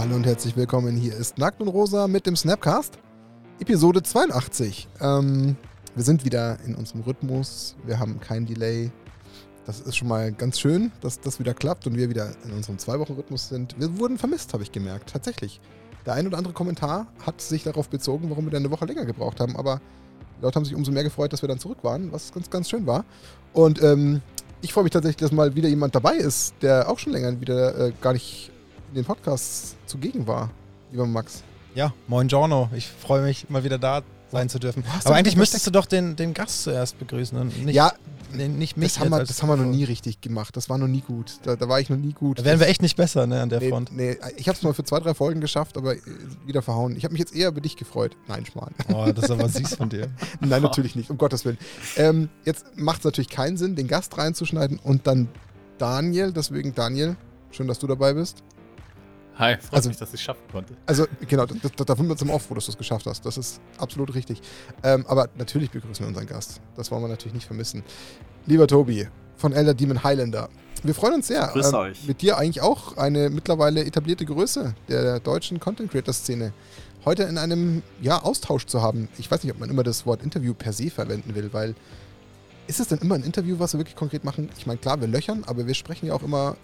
Hallo und herzlich willkommen. Hier ist Nackt und Rosa mit dem Snapcast. Episode 82. Ähm, wir sind wieder in unserem Rhythmus. Wir haben kein Delay. Das ist schon mal ganz schön, dass das wieder klappt und wir wieder in unserem Zwei-Wochen-Rhythmus sind. Wir wurden vermisst, habe ich gemerkt. Tatsächlich. Der ein oder andere Kommentar hat sich darauf bezogen, warum wir dann eine Woche länger gebraucht haben. Aber die Leute haben sich umso mehr gefreut, dass wir dann zurück waren, was ganz, ganz schön war. Und ähm, ich freue mich tatsächlich, dass mal wieder jemand dabei ist, der auch schon länger wieder äh, gar nicht in den Podcasts zugegen war, lieber Max. Ja, moin Giorno. Ich freue mich, mal wieder da sein zu dürfen. Hast Aber eigentlich müsstest du doch den, den Gast zuerst begrüßen und nicht, ja, nicht mich. das haben, wir, das haben wir noch nie richtig gemacht. Das war noch nie gut. Da, da war ich noch nie gut. Da wären wir echt nicht besser ne, an der nee, Front. nee, ich habe es mal für zwei, drei Folgen geschafft, aber äh, wieder verhauen. Ich habe mich jetzt eher über dich gefreut. Nein, Schmarrn. Oh, das ist aber süß von dir. Nein, natürlich nicht, um Gottes Willen. Ähm, jetzt macht es natürlich keinen Sinn, den Gast reinzuschneiden und dann Daniel. Deswegen, Daniel, schön, dass du dabei bist. Hi, freut Also- mich, dass ich es schaffen konnte. Also, genau, da, da, da wundert es im Off, wo dass du es geschafft hast. Das ist absolut richtig. Ähm, aber natürlich begrüßen wir unseren Gast. Das wollen wir natürlich nicht vermissen. Lieber Tobi von Elder Demon Highlander, wir freuen uns sehr. ähm, Grüß euch. Mit dir eigentlich auch eine mittlerweile etablierte Größe der deutschen Content Creator Szene. Heute in einem ja, Austausch zu haben. Ich weiß nicht, ob man immer das Wort Interview per se verwenden will, weil ist es denn immer ein Interview, was wir wirklich konkret machen? Ich meine, klar, wir löchern, aber wir sprechen ja auch immer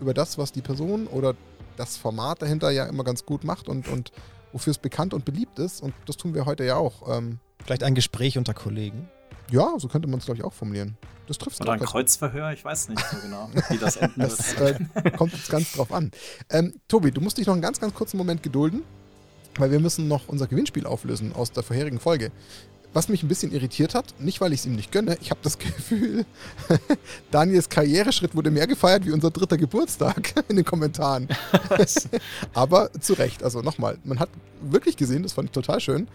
über das, was die Person oder das Format dahinter ja immer ganz gut macht und, und wofür es bekannt und beliebt ist. Und das tun wir heute ja auch. Ähm, Vielleicht ein Gespräch unter Kollegen. ja, so könnte man es, glaube ich, auch formulieren. Das trifft Oder ein Kreuzverhör, ich weiß nicht so genau, wie das enden Das wird. äh, kommt jetzt ganz drauf an. Ähm, Tobi, du musst dich noch einen ganz, ganz kurzen Moment gedulden, weil wir müssen noch unser Gewinnspiel auflösen aus der vorherigen Folge. Was mich ein bisschen irritiert hat, nicht weil ich es ihm nicht gönne, ich habe das Gefühl, Daniels Karriereschritt wurde mehr gefeiert wie unser dritter Geburtstag in den Kommentaren. Aber zu Recht, also nochmal, man hat wirklich gesehen, das fand ich total schön,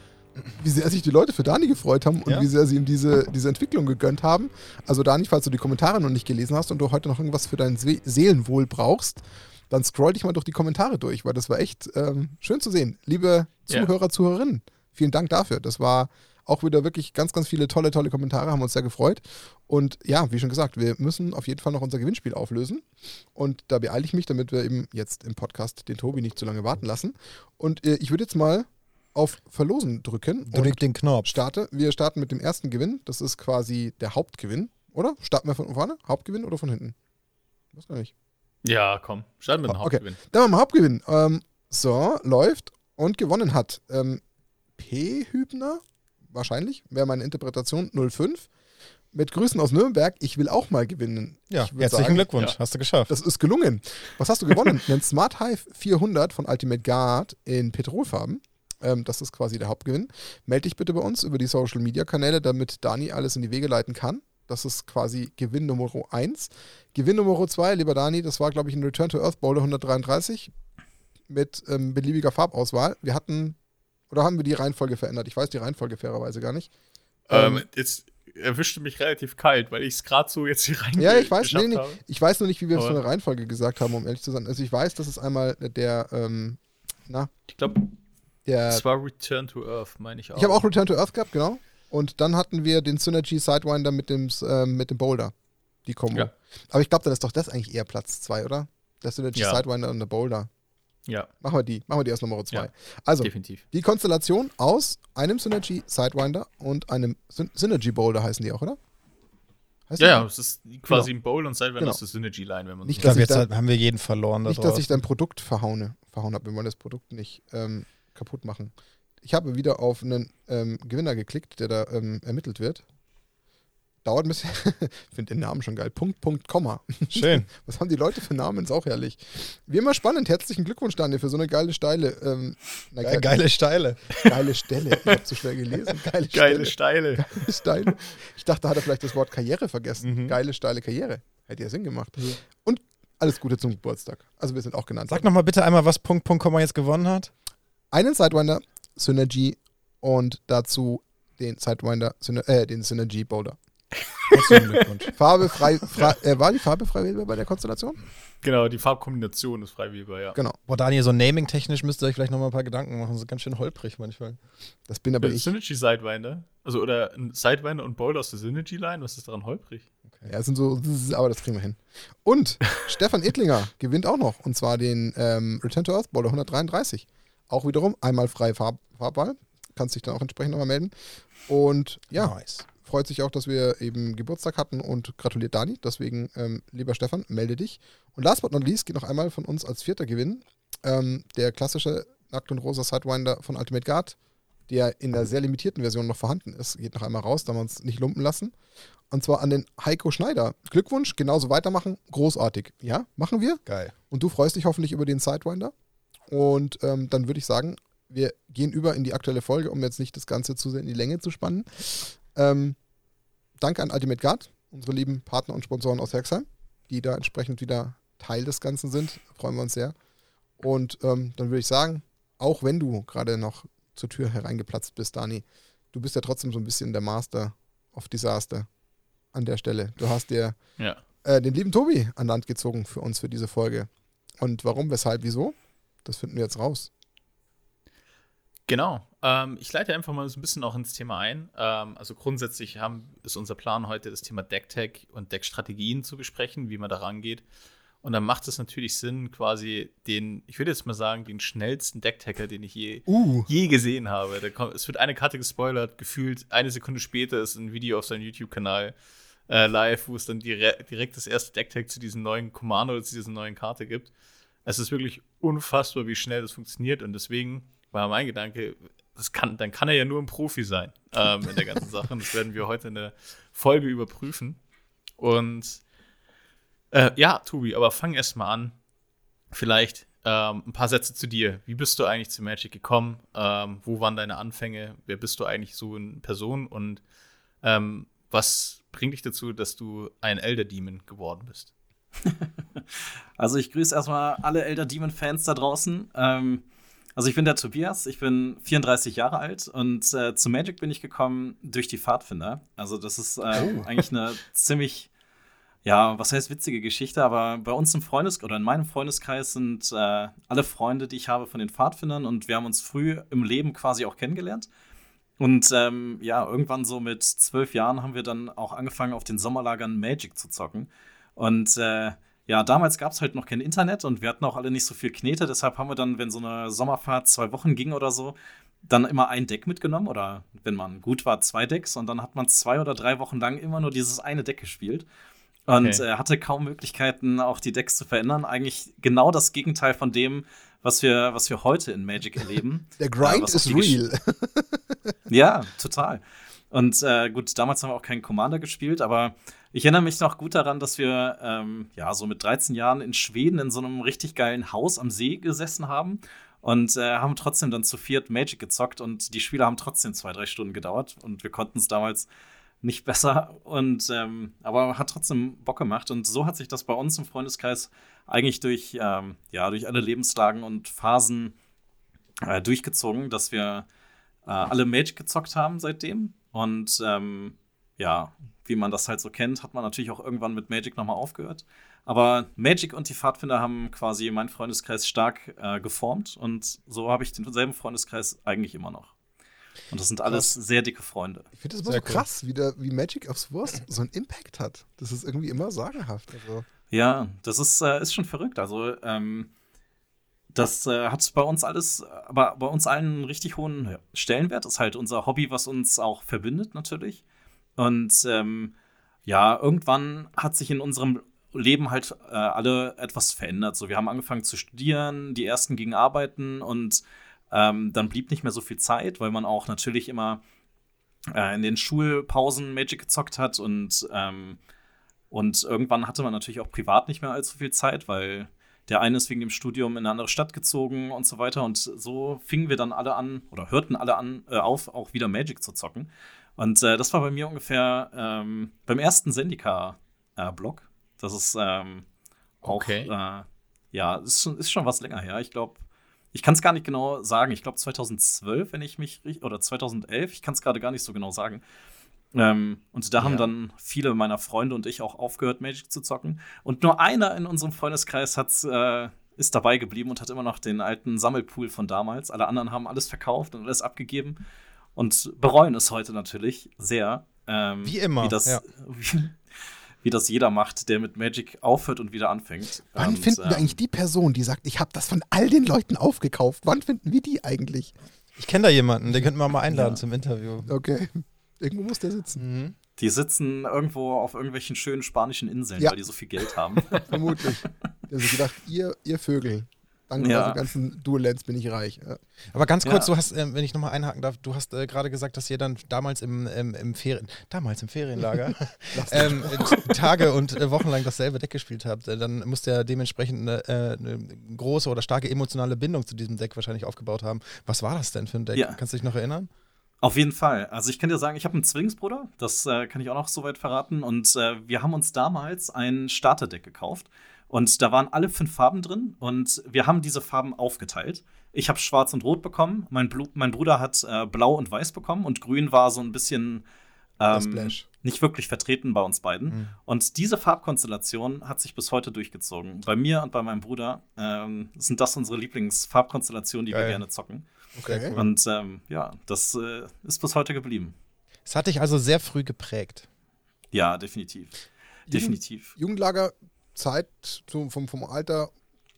wie sehr sich die Leute für Dani gefreut haben und Ja. wie sehr sie ihm diese, diese Entwicklung gegönnt haben. Also Dani, falls du die Kommentare noch nicht gelesen hast und du heute noch irgendwas für dein Se Seelenwohl brauchst, dann scroll dich mal durch die Kommentare durch, weil das war echt ähm, schön zu sehen. Liebe Ja. Zuhörer, Zuhörerinnen, vielen Dank dafür. Das war auch wieder wirklich ganz, ganz viele tolle, tolle Kommentare, haben uns sehr gefreut. Und ja, wie schon gesagt, wir müssen auf jeden Fall noch unser Gewinnspiel auflösen. Und da beeile ich mich, damit wir eben jetzt im Podcast den Tobi nicht zu lange warten lassen. Und äh, ich würde jetzt mal auf Verlosen drücken. Drück und den Knopf. starte. Wir starten mit dem ersten Gewinn. Das ist quasi der Hauptgewinn, oder? Starten wir von vorne? Hauptgewinn oder von hinten? Ich weiß gar nicht. Ja, komm, starten mit dem Ah, okay. Hauptgewinn. Dann haben wir Hauptgewinn. Ähm, so, läuft und gewonnen hat. Ähm, P. Hübner, wahrscheinlich, wäre meine Interpretation 05. Mit Grüßen aus Nürnberg. Ich will auch mal gewinnen. Ja, herzlichen sagen, Glückwunsch. ja. Hast du geschafft. Das ist gelungen. Was hast du gewonnen? Einen Smart Hive 400 von Ultimate Guard in Petrolfarben. Ähm, das ist quasi der Hauptgewinn. Melde dich bitte bei uns über die Social Media Kanäle, damit Dani alles in die Wege leiten kann. Das ist quasi Gewinn Nummer 1. Gewinn Nummer 2, lieber Dani, das war, glaube ich, ein Return to Earth Bowler 133 mit ähm, beliebiger Farbauswahl. Wir hatten, oder haben wir die Reihenfolge verändert? Ich weiß die Reihenfolge fairerweise gar nicht. Ähm, jetzt erwischte mich relativ kalt, weil ich es gerade so jetzt hier rein Ja, ich weiß, nee, nee, ich weiß nur nicht, wie wir es von der Reihenfolge gesagt haben, um ehrlich zu sein. Also ich weiß, dass es einmal der, ähm, na, Ich glaube, der es war Return to Earth, meine ich auch. Ich habe auch Return to Earth gehabt, genau. Und dann hatten wir den Synergy Sidewinder mit dem, ähm, mit dem Boulder. Die Kombo. Ja. Aber ich glaube, dann ist doch das eigentlich eher Platz 2, oder? Der Synergy Ja. Sidewinder und der Boulder. Ja, Machen wir die. Machen wir die als Nummer 2. Ja. Also, definitiv. die Konstellation aus einem Synergy Sidewinder und einem Syn Synergy Boulder heißen die auch, oder? Heißt Ja, ja, es ist quasi ein Bowl und Sidewinder Genau. ist das Synergy-Line, wenn man Nicht, Ich so glaube, dass jetzt ich hat- haben wir jeden verloren. Nicht, dass ich dein Produkt verhaune, verhauen habe. Wir wollen das Produkt nicht ähm, kaputt machen. Ich habe wieder auf einen ähm, Gewinner geklickt, der da ähm, ermittelt wird. Dauert ein bisschen. Ich finde den Namen schon geil. Punkt, Punkt, Komma. Schön. Was haben die Leute für Namen? Ist auch herrlich. Wie immer spannend. Herzlichen Glückwunsch, Daniel, für so eine geile Steile. Ähm, na, Ge ge- geile Steile. geile Stelle. Ich habe zu schwer gelesen. Geile, Geile. Steile. Geile Steile. Ich dachte, da hat er vielleicht das Wort Karriere vergessen. Mhm. Geile, steile Karriere. Hätte ja Sinn gemacht. Und alles Gute zum Geburtstag. Also wir sind auch genannt. Sag nochmal bitte einmal, was Punkt, Punkt, Komma jetzt gewonnen hat. einen Sidewinder Synergy und dazu den Sidewinder, Syner äh, den Synergy Boulder. Herzlichen Glückwunsch. Farbe frei, frei äh, war die Farbe frei wählbar bei der Konstellation? Genau, die Farbkombination ist frei wählbar, ja. Genau. Boah, Daniel, so naming-technisch müsst ihr euch vielleicht nochmal ein paar Gedanken machen. Das ist ganz schön holprig manchmal. Das bin aber Der ich. Synergy Sidewinder. Also, oder ein Sidewinder und Bowl aus der Synergy-Line, was ist daran holprig? Ja, es sind so, aber das kriegen wir hin. Und Stefan Edlinger gewinnt auch noch, und zwar den ähm, Return to Earth Boulder 133. Auch wiederum einmal frei Farb Farbball. Kannst dich dann auch entsprechend nochmal melden. Und ja, Nice. Freut sich auch, dass wir eben Geburtstag hatten und gratuliert Dani. Deswegen, ähm, lieber Stefan, melde dich. Und last but not least geht noch einmal von uns als vierter Gewinn ähm, der klassische Nackt und Rosa Sidewinder von Ultimate Guard, der in der sehr limitierten Version noch vorhanden ist. Geht noch einmal raus, da wir uns nicht lumpen lassen. Und zwar an den Heiko Schneider. Glückwunsch, genauso weitermachen. Großartig. Ja, machen wir. Geil. Und du freust dich hoffentlich über den Sidewinder. Und ähm, dann würde ich sagen, wir gehen über in die aktuelle Folge, um jetzt nicht das Ganze zu sehr in die Länge zu spannen. Ähm, danke an Ultimate Guard, unsere lieben Partner und Sponsoren aus Herxheim, die da entsprechend wieder Teil des Ganzen sind. Freuen wir uns sehr. Und ähm, dann würde ich sagen, auch wenn du gerade noch zur Tür hereingeplatzt bist, Dani, du bist ja trotzdem so ein bisschen der Master of Disaster an der Stelle. Du hast dir Ja. äh, den lieben Tobi an Land gezogen für uns für diese Folge. Und warum, weshalb, wieso? Das finden wir jetzt raus. Genau. Ähm, ich leite einfach mal so ein bisschen auch ins Thema ein. Ähm, also grundsätzlich haben, ist unser Plan heute, das Thema Decktech und Deckstrategien zu besprechen, wie man da rangeht. Und dann macht es natürlich Sinn, quasi den, ich würde jetzt mal sagen, den schnellsten Decktacker, den ich je, Uh, je gesehen habe. Kommt, es wird eine Karte gespoilert, gefühlt eine Sekunde später ist ein Video auf seinem YouTube-Kanal äh, live, wo es dann dire direkt das erste Decktag zu diesem neuen Commander oder zu dieser neuen Karte gibt. Es ist wirklich unfassbar, wie schnell das funktioniert und deswegen war mein Gedanke, das kann, dann kann er ja nur ein Profi sein ähm, in der ganzen Sache. Das werden wir heute in der Folge überprüfen. Und äh, ja, Tobi, aber fang erst mal an. Vielleicht ähm, ein paar Sätze zu dir. Wie bist du eigentlich zu Magic gekommen? Ähm, wo waren deine Anfänge? Wer bist du eigentlich so in Person? Und ähm, was bringt dich dazu, dass du ein Elder Demon geworden bist? Also ich grüße erstmal alle Elder Demon-Fans da draußen. Ähm, also ich bin der Tobias, ich bin 34 Jahre alt und äh, zu Magic bin ich gekommen durch die Pfadfinder. Also das ist äh, Oh. eigentlich eine ziemlich, ja, was heißt witzige Geschichte, aber bei uns im Freundes- oder in meinem Freundeskreis sind äh, alle Freunde, die ich habe von den Pfadfindern und wir haben uns früh im Leben quasi auch kennengelernt. Und ähm, ja, irgendwann so mit zwölf Jahren haben wir dann auch angefangen, auf den Sommerlagern Magic zu zocken. Und äh, ja, damals gab es halt noch kein Internet und wir hatten auch alle nicht so viel Knete. Deshalb haben wir dann, wenn so eine Sommerfahrt zwei Wochen ging oder so, dann immer ein Deck mitgenommen oder wenn man gut war, zwei Decks. Und dann hat man zwei oder drei Wochen lang immer nur dieses eine Deck gespielt. Und Okay. äh, hatte kaum Möglichkeiten, auch die Decks zu verändern. Eigentlich genau das Gegenteil von dem, was wir, was wir heute in Magic erleben. der Grind ist real. Ja, total. Und äh, gut, damals haben wir auch keinen Commander gespielt, aber ich erinnere mich noch gut daran, dass wir ähm, ja so mit 13 Jahren in Schweden in so einem richtig geilen Haus am See gesessen haben und äh, haben trotzdem dann zu viert Magic gezockt und die Spiele haben trotzdem zwei, drei Stunden gedauert und wir konnten es damals nicht besser und ähm, aber hat trotzdem Bock gemacht und so hat sich das bei uns im Freundeskreis eigentlich durch ähm, ja durch alle Lebenslagen und Phasen äh, durchgezogen, dass wir äh, alle Magic gezockt haben seitdem. Und ähm, ja, wie man das halt so kennt, hat man natürlich auch irgendwann mit Magic nochmal aufgehört. Aber Magic und die Pfadfinder haben quasi meinen Freundeskreis stark äh, geformt und so habe ich denselben Freundeskreis eigentlich immer noch. Und das sind alles sehr dicke Freunde. Ich finde das immer Sehr so cool. krass, wie, der, wie Magic aufs Wurst so einen Impact hat. Das ist irgendwie immer sagenhaft. Also, Ja, das ist, äh, ist schon verrückt. Also, ähm, das äh, hat bei uns alles, aber bei uns allen einen richtig hohen Stellenwert. Das ist halt unser Hobby, was uns auch verbindet, natürlich. Und ähm, ja, irgendwann hat sich in unserem Leben halt äh, alle etwas verändert. So, wir haben angefangen zu studieren, die ersten gingen arbeiten und ähm, dann blieb nicht mehr so viel Zeit, weil man auch natürlich immer äh, in den Schulpausen Magic gezockt hat und ähm, und irgendwann hatte man natürlich auch privat nicht mehr allzu viel Zeit, weil der eine ist wegen dem Studium in eine andere Stadt gezogen und so weiter. Und so fingen wir dann alle an oder hörten alle an, äh, auf, auch wieder Magic zu zocken. Und äh, das war bei mir ungefähr ähm, beim ersten Sendika-Blog. das ist ähm, auch, Okay. äh, ja, ist schon, ist schon was länger her. Ich glaube, ich kann es gar nicht genau sagen. Ich glaube 2012, wenn ich mich richtig, oder 2011, ich kann es gerade gar nicht so genau sagen. Ähm, und da haben Ja. dann viele meiner Freunde und ich auch aufgehört, Magic zu zocken. Und nur einer in unserem Freundeskreis hat's, äh, ist dabei geblieben und hat immer noch den alten Sammelpool von damals. Alle anderen haben alles verkauft und alles abgegeben und bereuen es heute natürlich sehr. ähm, Wie immer, Wie das, ja. wie, wie das jeder macht, der mit Magic aufhört und wieder anfängt. Wann und, finden wir ähm, eigentlich die Person, die sagt, ich habe das von all den Leuten aufgekauft? Wann finden wir die eigentlich? Ich kenne da jemanden, den könnten wir mal einladen Ja. zum Interview. Okay. Irgendwo muss der sitzen. Mhm. Die sitzen irgendwo auf irgendwelchen schönen spanischen Inseln, Ja. weil die so viel Geld haben. Vermutlich. Die haben sich gedacht, ihr, ihr Vögel. Dank Ja. ganzen Dual-Lands bin ich reich. Ja. Aber ganz kurz, Ja. du hast, ähm, wenn ich nochmal einhaken darf, du hast äh, gerade gesagt, dass ihr dann damals im, im, im Ferien, damals im Ferienlager ähm, äh, Tage und äh, Wochen lang dasselbe Deck gespielt habt. Äh, dann muss der dementsprechend eine, äh, eine große oder starke emotionale Bindung zu diesem Deck wahrscheinlich aufgebaut haben. Was war das denn für ein Deck? Ja. Kannst du dich noch erinnern? Auf jeden Fall. Also ich kann dir sagen, ich habe einen Zwillingsbruder, das äh, kann ich auch noch soweit verraten. Und äh, wir haben uns damals ein Starterdeck gekauft. Und da waren alle fünf Farben drin und wir haben diese Farben aufgeteilt. Ich habe Schwarz und Rot bekommen, mein, Blu mein Bruder hat äh, Blau und Weiß bekommen und Grün war so ein bisschen ähm, nicht wirklich vertreten bei uns beiden. Mhm. Und diese Farbkonstellation hat sich bis heute durchgezogen. Bei mir und bei meinem Bruder ähm, sind das unsere Lieblingsfarbkonstellationen, die wir Geil. gerne zocken. Okay. Und ähm, ja, das äh, ist bis heute geblieben. Es hat dich also sehr früh geprägt. Ja, definitiv. Definitiv. Jugendlager, Zeit zum, vom, vom Alter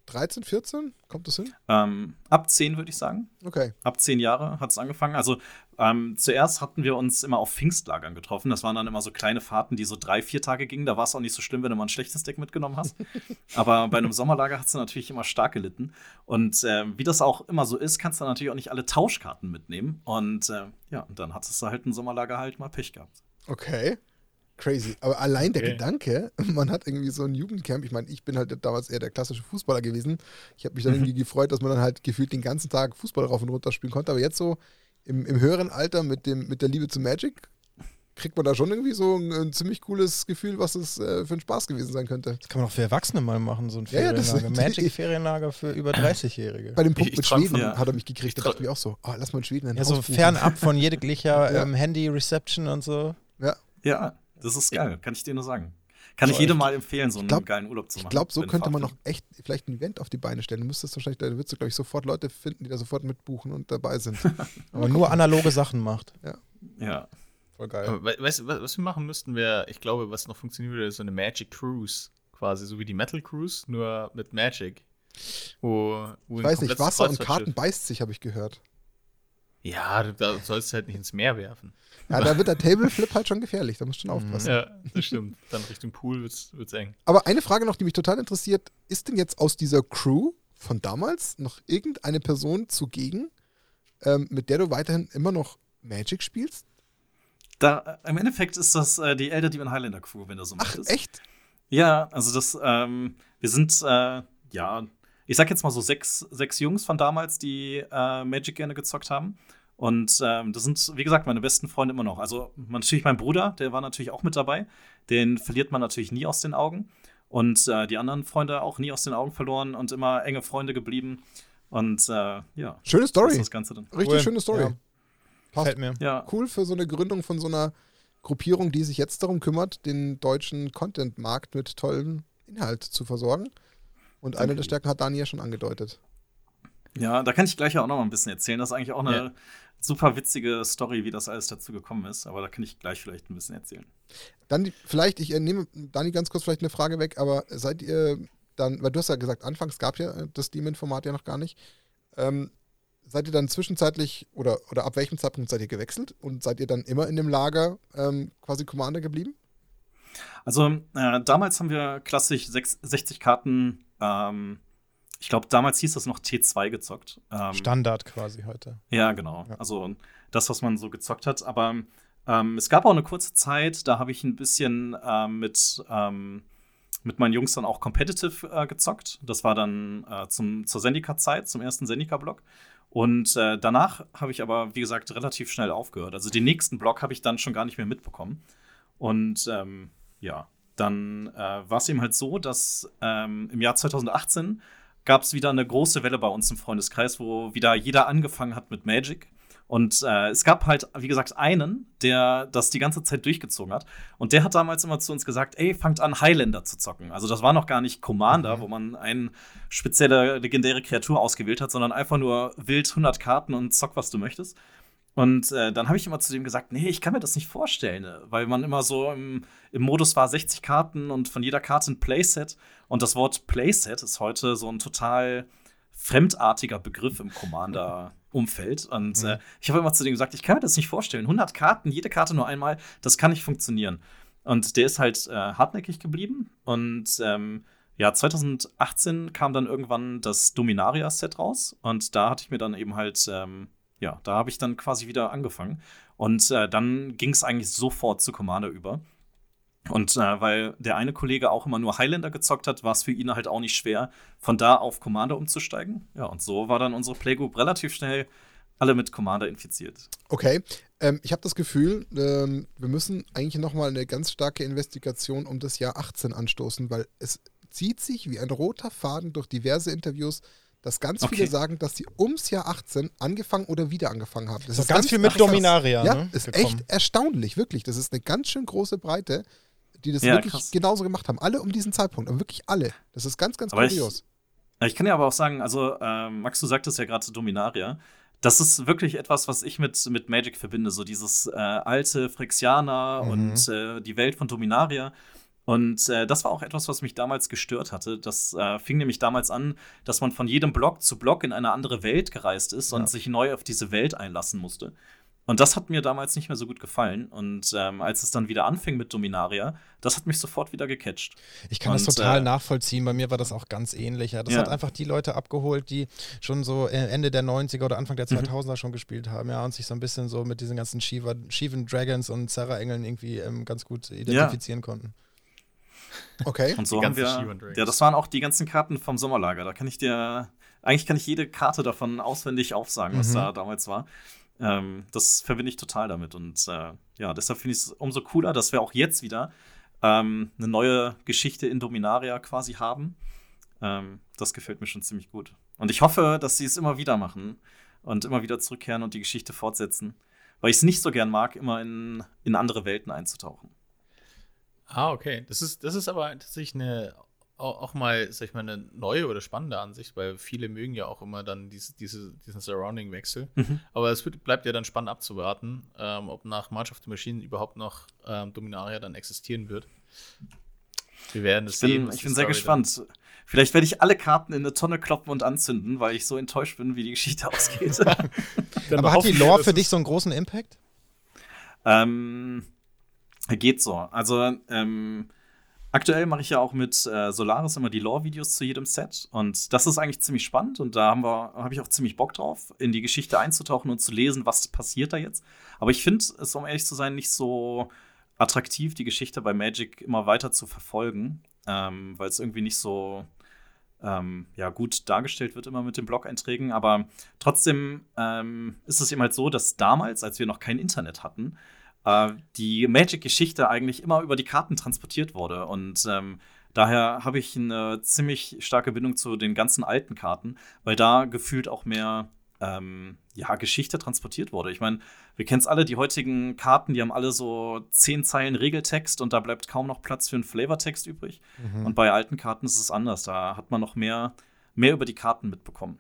13, 14? Kommt das hin? Ähm, ab 10 würde ich sagen. Okay. Ab 10 Jahre hat es angefangen. Also ähm, zuerst hatten wir uns immer auf Pfingstlagern getroffen. Das waren dann immer so kleine Fahrten, die so drei, vier Tage gingen. Da war es auch nicht so schlimm, wenn du mal ein schlechtes Deck mitgenommen hast. Aber bei einem Sommerlager hat es natürlich immer stark gelitten. Und ähm, wie das auch immer so ist, kannst du natürlich auch nicht alle Tauschkarten mitnehmen. Und äh, ja, und dann hattest du halt ein Sommerlager halt mal Pech gehabt. Okay. Crazy. Aber allein der Okay. Gedanke, man hat irgendwie so ein Jugendcamp. Ich meine, ich bin halt damals eher der klassische Fußballer gewesen. Ich habe mich dann irgendwie gefreut, dass man dann halt gefühlt den ganzen Tag Fußball rauf und runter spielen konnte. Aber jetzt so im, im höheren Alter mit, dem, mit der Liebe zu Magic kriegt man da schon irgendwie so ein, ein ziemlich cooles Gefühl, was es äh, für ein Spaß gewesen sein könnte. Das kann man auch für Erwachsene mal machen, so ein Ja, ja, das- Ferienlager. Magic-Ferienlager für über 30-Jährige. Bei dem Punkt ich mit träum Schweden von- ja. hat er mich gekriegt. Da Ich dachte ich auch so, oh, lass mal in Schweden ein Ja, so Haus buchen. fernab von jeglicher Ja. ähm, Handy-Reception und so. Ja, das ist geil, kann ich dir nur sagen. Kann So ich jedem echt. mal empfehlen, so einen glaub- geilen Urlaub zu machen. Ich glaube, so könnte man noch echt vielleicht ein Event auf die Beine stellen. Du müsstest wahrscheinlich, da würdest du, glaube ich, sofort Leute finden, die da sofort mitbuchen und dabei sind. Aber nur analoge Sachen macht. Ja. Voll geil. Aber we- weißt du, was, was wir machen müssten, wäre, ich glaube, was noch funktionieren würde, ist so eine Magic Cruise. Quasi so wie die Metal Cruise, nur mit Magic. Wo, wo Ich weiß nicht, Wasser und Karten beißt sich, habe ich gehört. Ja, du, da sollst du halt nicht ins Meer werfen. Ja, da wird der Tableflip halt schon gefährlich, da musst du schon aufpassen. Ja, das stimmt. Dann Richtung Pool wird's, wird's eng. Aber eine Frage noch, die mich total interessiert: Ist denn jetzt aus dieser Crew von damals noch irgendeine Person zugegen, ähm, mit der du weiterhin immer noch Magic spielst? Da, Im Endeffekt ist das äh, die Elder Demon Highlander Crew, wenn du so Ach, möchtest. echt? Ja, also das, ähm, wir sind, äh, ja, ich sag jetzt mal so sechs, sechs Jungs von damals, die äh, Magic gerne gezockt haben. Und ähm, das sind, wie gesagt, meine besten Freunde immer noch. Also natürlich mein Bruder, der war natürlich auch mit dabei. Den verliert man natürlich nie aus den Augen. Und äh, die anderen Freunde auch nie aus den Augen verloren und immer enge Freunde geblieben. Und äh, ja, Schöne das Story. ist das Ganze dann. Richtig Cool. schöne Story. Ja. Passt. Mir. Ja, Cool für so eine Gründung von so einer Gruppierung, die sich jetzt darum kümmert, den deutschen Content-Markt mit tollem Inhalt zu versorgen. Und eine Danke der. Stärken hat Dani ja schon angedeutet. Ja, da kann ich gleich auch noch mal ein bisschen erzählen. Das ist eigentlich auch eine Ja. super witzige Story, wie das alles dazu gekommen ist. Aber da kann ich gleich vielleicht ein bisschen erzählen. Dann vielleicht, ich äh, nehme Dani ganz kurz vielleicht eine Frage weg, aber seid ihr dann, weil du hast ja gesagt, anfangs gab ja äh, das Demon-Format ja noch gar nicht. Ähm, seid ihr dann zwischenzeitlich oder, oder ab welchem Zeitpunkt seid ihr gewechselt und seid ihr dann immer in dem Lager ähm, quasi Commander geblieben? Also äh, damals haben wir klassisch sechs- 60 Karten. Ähm, ich glaube, damals hieß das noch T2 gezockt. Ähm, Standard quasi heute. Ja, genau. Ja. Also das, was man so gezockt hat. Aber ähm, es gab auch eine kurze Zeit, da habe ich ein bisschen ähm, mit, ähm, mit meinen Jungs dann auch competitive äh, gezockt. Das war dann äh, zum, zur Sendika-Zeit, zum ersten Sendika-Block. Und äh, danach habe ich aber, wie gesagt, relativ schnell aufgehört. Also den nächsten Block habe ich dann schon gar nicht mehr mitbekommen. Und ähm, ja, dann äh, war es eben halt so, dass ähm, im Jahr 2018 gab es wieder eine große Welle bei uns im Freundeskreis, wo wieder jeder angefangen hat mit Magic. Und äh, es gab halt, wie gesagt, einen, der das die ganze Zeit durchgezogen hat. Und der hat damals immer zu uns gesagt, ey, fangt an, Highlander zu zocken. Also das war noch gar nicht Commander, wo man eine spezielle legendäre Kreatur ausgewählt hat, sondern einfach nur wild 100 Karten und zock, was du möchtest. Und äh, dann habe ich immer zu dem gesagt, nee, ich kann mir das nicht vorstellen, ne? weil man immer so im, im, Modus war 60 Karten und von jeder Karte ein Playset. Und das Wort Playset ist heute so ein total fremdartiger Begriff im Commander-Umfeld. Und mhm. äh, ich habe immer zu dem gesagt, ich kann mir das nicht vorstellen. 100 Karten, jede Karte nur einmal, das kann nicht funktionieren. Und der ist halt äh, hartnäckig geblieben. Und ähm, ja, 2018 kam dann irgendwann das Dominaria-Set raus. Und da hatte ich mir dann eben halt ähm, ja, da habe ich dann quasi wieder angefangen. Und äh, dann ging es eigentlich sofort zu Commander über. Und äh, weil der eine Kollege auch immer nur Highlander gezockt hat, war es für ihn halt auch nicht schwer, von da auf Commander umzusteigen. Ja, und so war dann unsere Playgroup relativ schnell alle mit Commander infiziert. Okay, ähm, ich habe das Gefühl, ähm, wir müssen eigentlich noch mal eine ganz starke Investigation um das Jahr 18 anstoßen, weil es zieht sich wie ein roter Faden durch diverse Interviews dass ganz okay. viele sagen, dass sie ums Jahr 18 angefangen oder wieder angefangen haben. Das ist ganz, ganz viel mit Dominaria. Ja, ne, ist gekommen. echt erstaunlich, wirklich. Das ist eine ganz schön große Breite, die das ja, wirklich krass. genauso gemacht haben. Alle um diesen Zeitpunkt, aber wirklich alle. Das ist ganz, ganz aber kurios. Ich, ich kann ja aber auch sagen, also äh, Max, du sagtest ja gerade zu Dominaria. Das ist wirklich etwas, was ich mit, mit Magic verbinde. So dieses äh, alte Frixianer mhm. und äh, die Welt von Dominaria. Und äh, das war auch etwas, was mich damals gestört hatte. Das äh, fing nämlich damals an, dass man von jedem Block zu Block in eine andere Welt gereist ist ja. und sich neu auf diese Welt einlassen musste. Und das hat mir damals nicht mehr so gut gefallen. Und ähm, als es dann wieder anfing mit Dominaria, das hat mich sofort wieder gecatcht. Ich kann und, das total äh, nachvollziehen. Bei mir war das auch ganz ähnlich. Ja. Das ja. hat einfach die Leute abgeholt, die schon so äh, Ende der 90er oder Anfang der 2000er mhm. schon gespielt haben. Ja, und sich so ein bisschen so mit diesen ganzen Shiva, Shivan Dragons und Zerra-Engeln irgendwie ähm, ganz gut identifizieren ja. konnten. Okay. Und so haben wir, ja, das waren auch die ganzen Karten vom Sommerlager. Da kann ich dir, eigentlich kann ich jede Karte davon auswendig aufsagen, was mhm. da damals war. Ähm, das verbinde ich total damit. Und äh, ja, deshalb finde ich es umso cooler, dass wir auch jetzt wieder ähm, eine neue Geschichte in Dominaria quasi haben. Ähm, das gefällt mir schon ziemlich gut. Und ich hoffe, dass sie es immer wieder machen und immer wieder zurückkehren und die Geschichte fortsetzen. Weil ich es nicht so gern mag, immer in, in andere Welten einzutauchen. Ah, okay. Das ist, das ist aber tatsächlich eine auch mal, sag ich mal, eine neue oder spannende Ansicht, weil viele mögen ja auch immer dann diese, diese, diesen Surrounding-Wechsel. Mhm. Aber es wird, bleibt ja dann spannend abzuwarten, ähm, ob nach March of the Machine überhaupt noch ähm, Dominaria dann existieren wird. Wir werden es sehen. Ich bin sehr gespannt. Vielleicht werde ich alle Karten in eine Tonne kloppen und anzünden, weil ich so enttäuscht bin, wie die Geschichte ausgeht. Aber hat die Lore für dich so einen großen Impact? Ähm Geht so. Also, ähm, aktuell mache ich ja auch mit äh, Solaris immer die Lore-Videos zu jedem Set. Und das ist eigentlich ziemlich spannend. Und da habe hab ich auch ziemlich Bock drauf, in die Geschichte einzutauchen und zu lesen, was passiert da jetzt. Aber ich finde es, um ehrlich zu sein, nicht so attraktiv, die Geschichte bei Magic immer weiter zu verfolgen, ähm, weil es irgendwie nicht so ähm, ja, gut dargestellt wird immer mit den Blog-Einträgen. Aber trotzdem ähm, ist es eben halt so, dass damals, als wir noch kein Internet hatten, äh, die Magic-Geschichte eigentlich immer über die Karten transportiert wurde. Und ähm, daher habe ich eine ziemlich starke Bindung zu den ganzen alten Karten, weil da gefühlt auch mehr ähm, ja, Geschichte transportiert wurde. Ich meine, wir kennen es alle, die heutigen Karten, die haben alle so zehn Zeilen Regeltext und da bleibt kaum noch Platz für einen Flavortext übrig. Mhm. Und bei alten Karten ist es anders. Da hat man noch mehr, mehr über die Karten mitbekommen.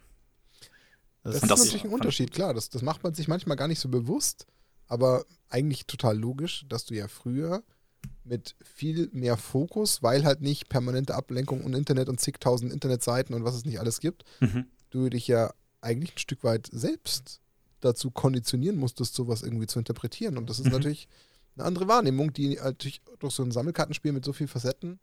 Das, das ist natürlich ein Unterschied, klar. Das, das macht man sich manchmal gar nicht so bewusst aber eigentlich total logisch, dass du ja früher mit viel mehr Fokus, weil halt nicht permanente Ablenkung und Internet und zigtausend Internetseiten und was es nicht alles gibt, mhm. du dich ja eigentlich ein Stück weit selbst dazu konditionieren musstest, sowas irgendwie zu interpretieren. Und das ist mhm. natürlich eine andere Wahrnehmung, die natürlich durch so ein Sammelkartenspiel mit so vielen Facetten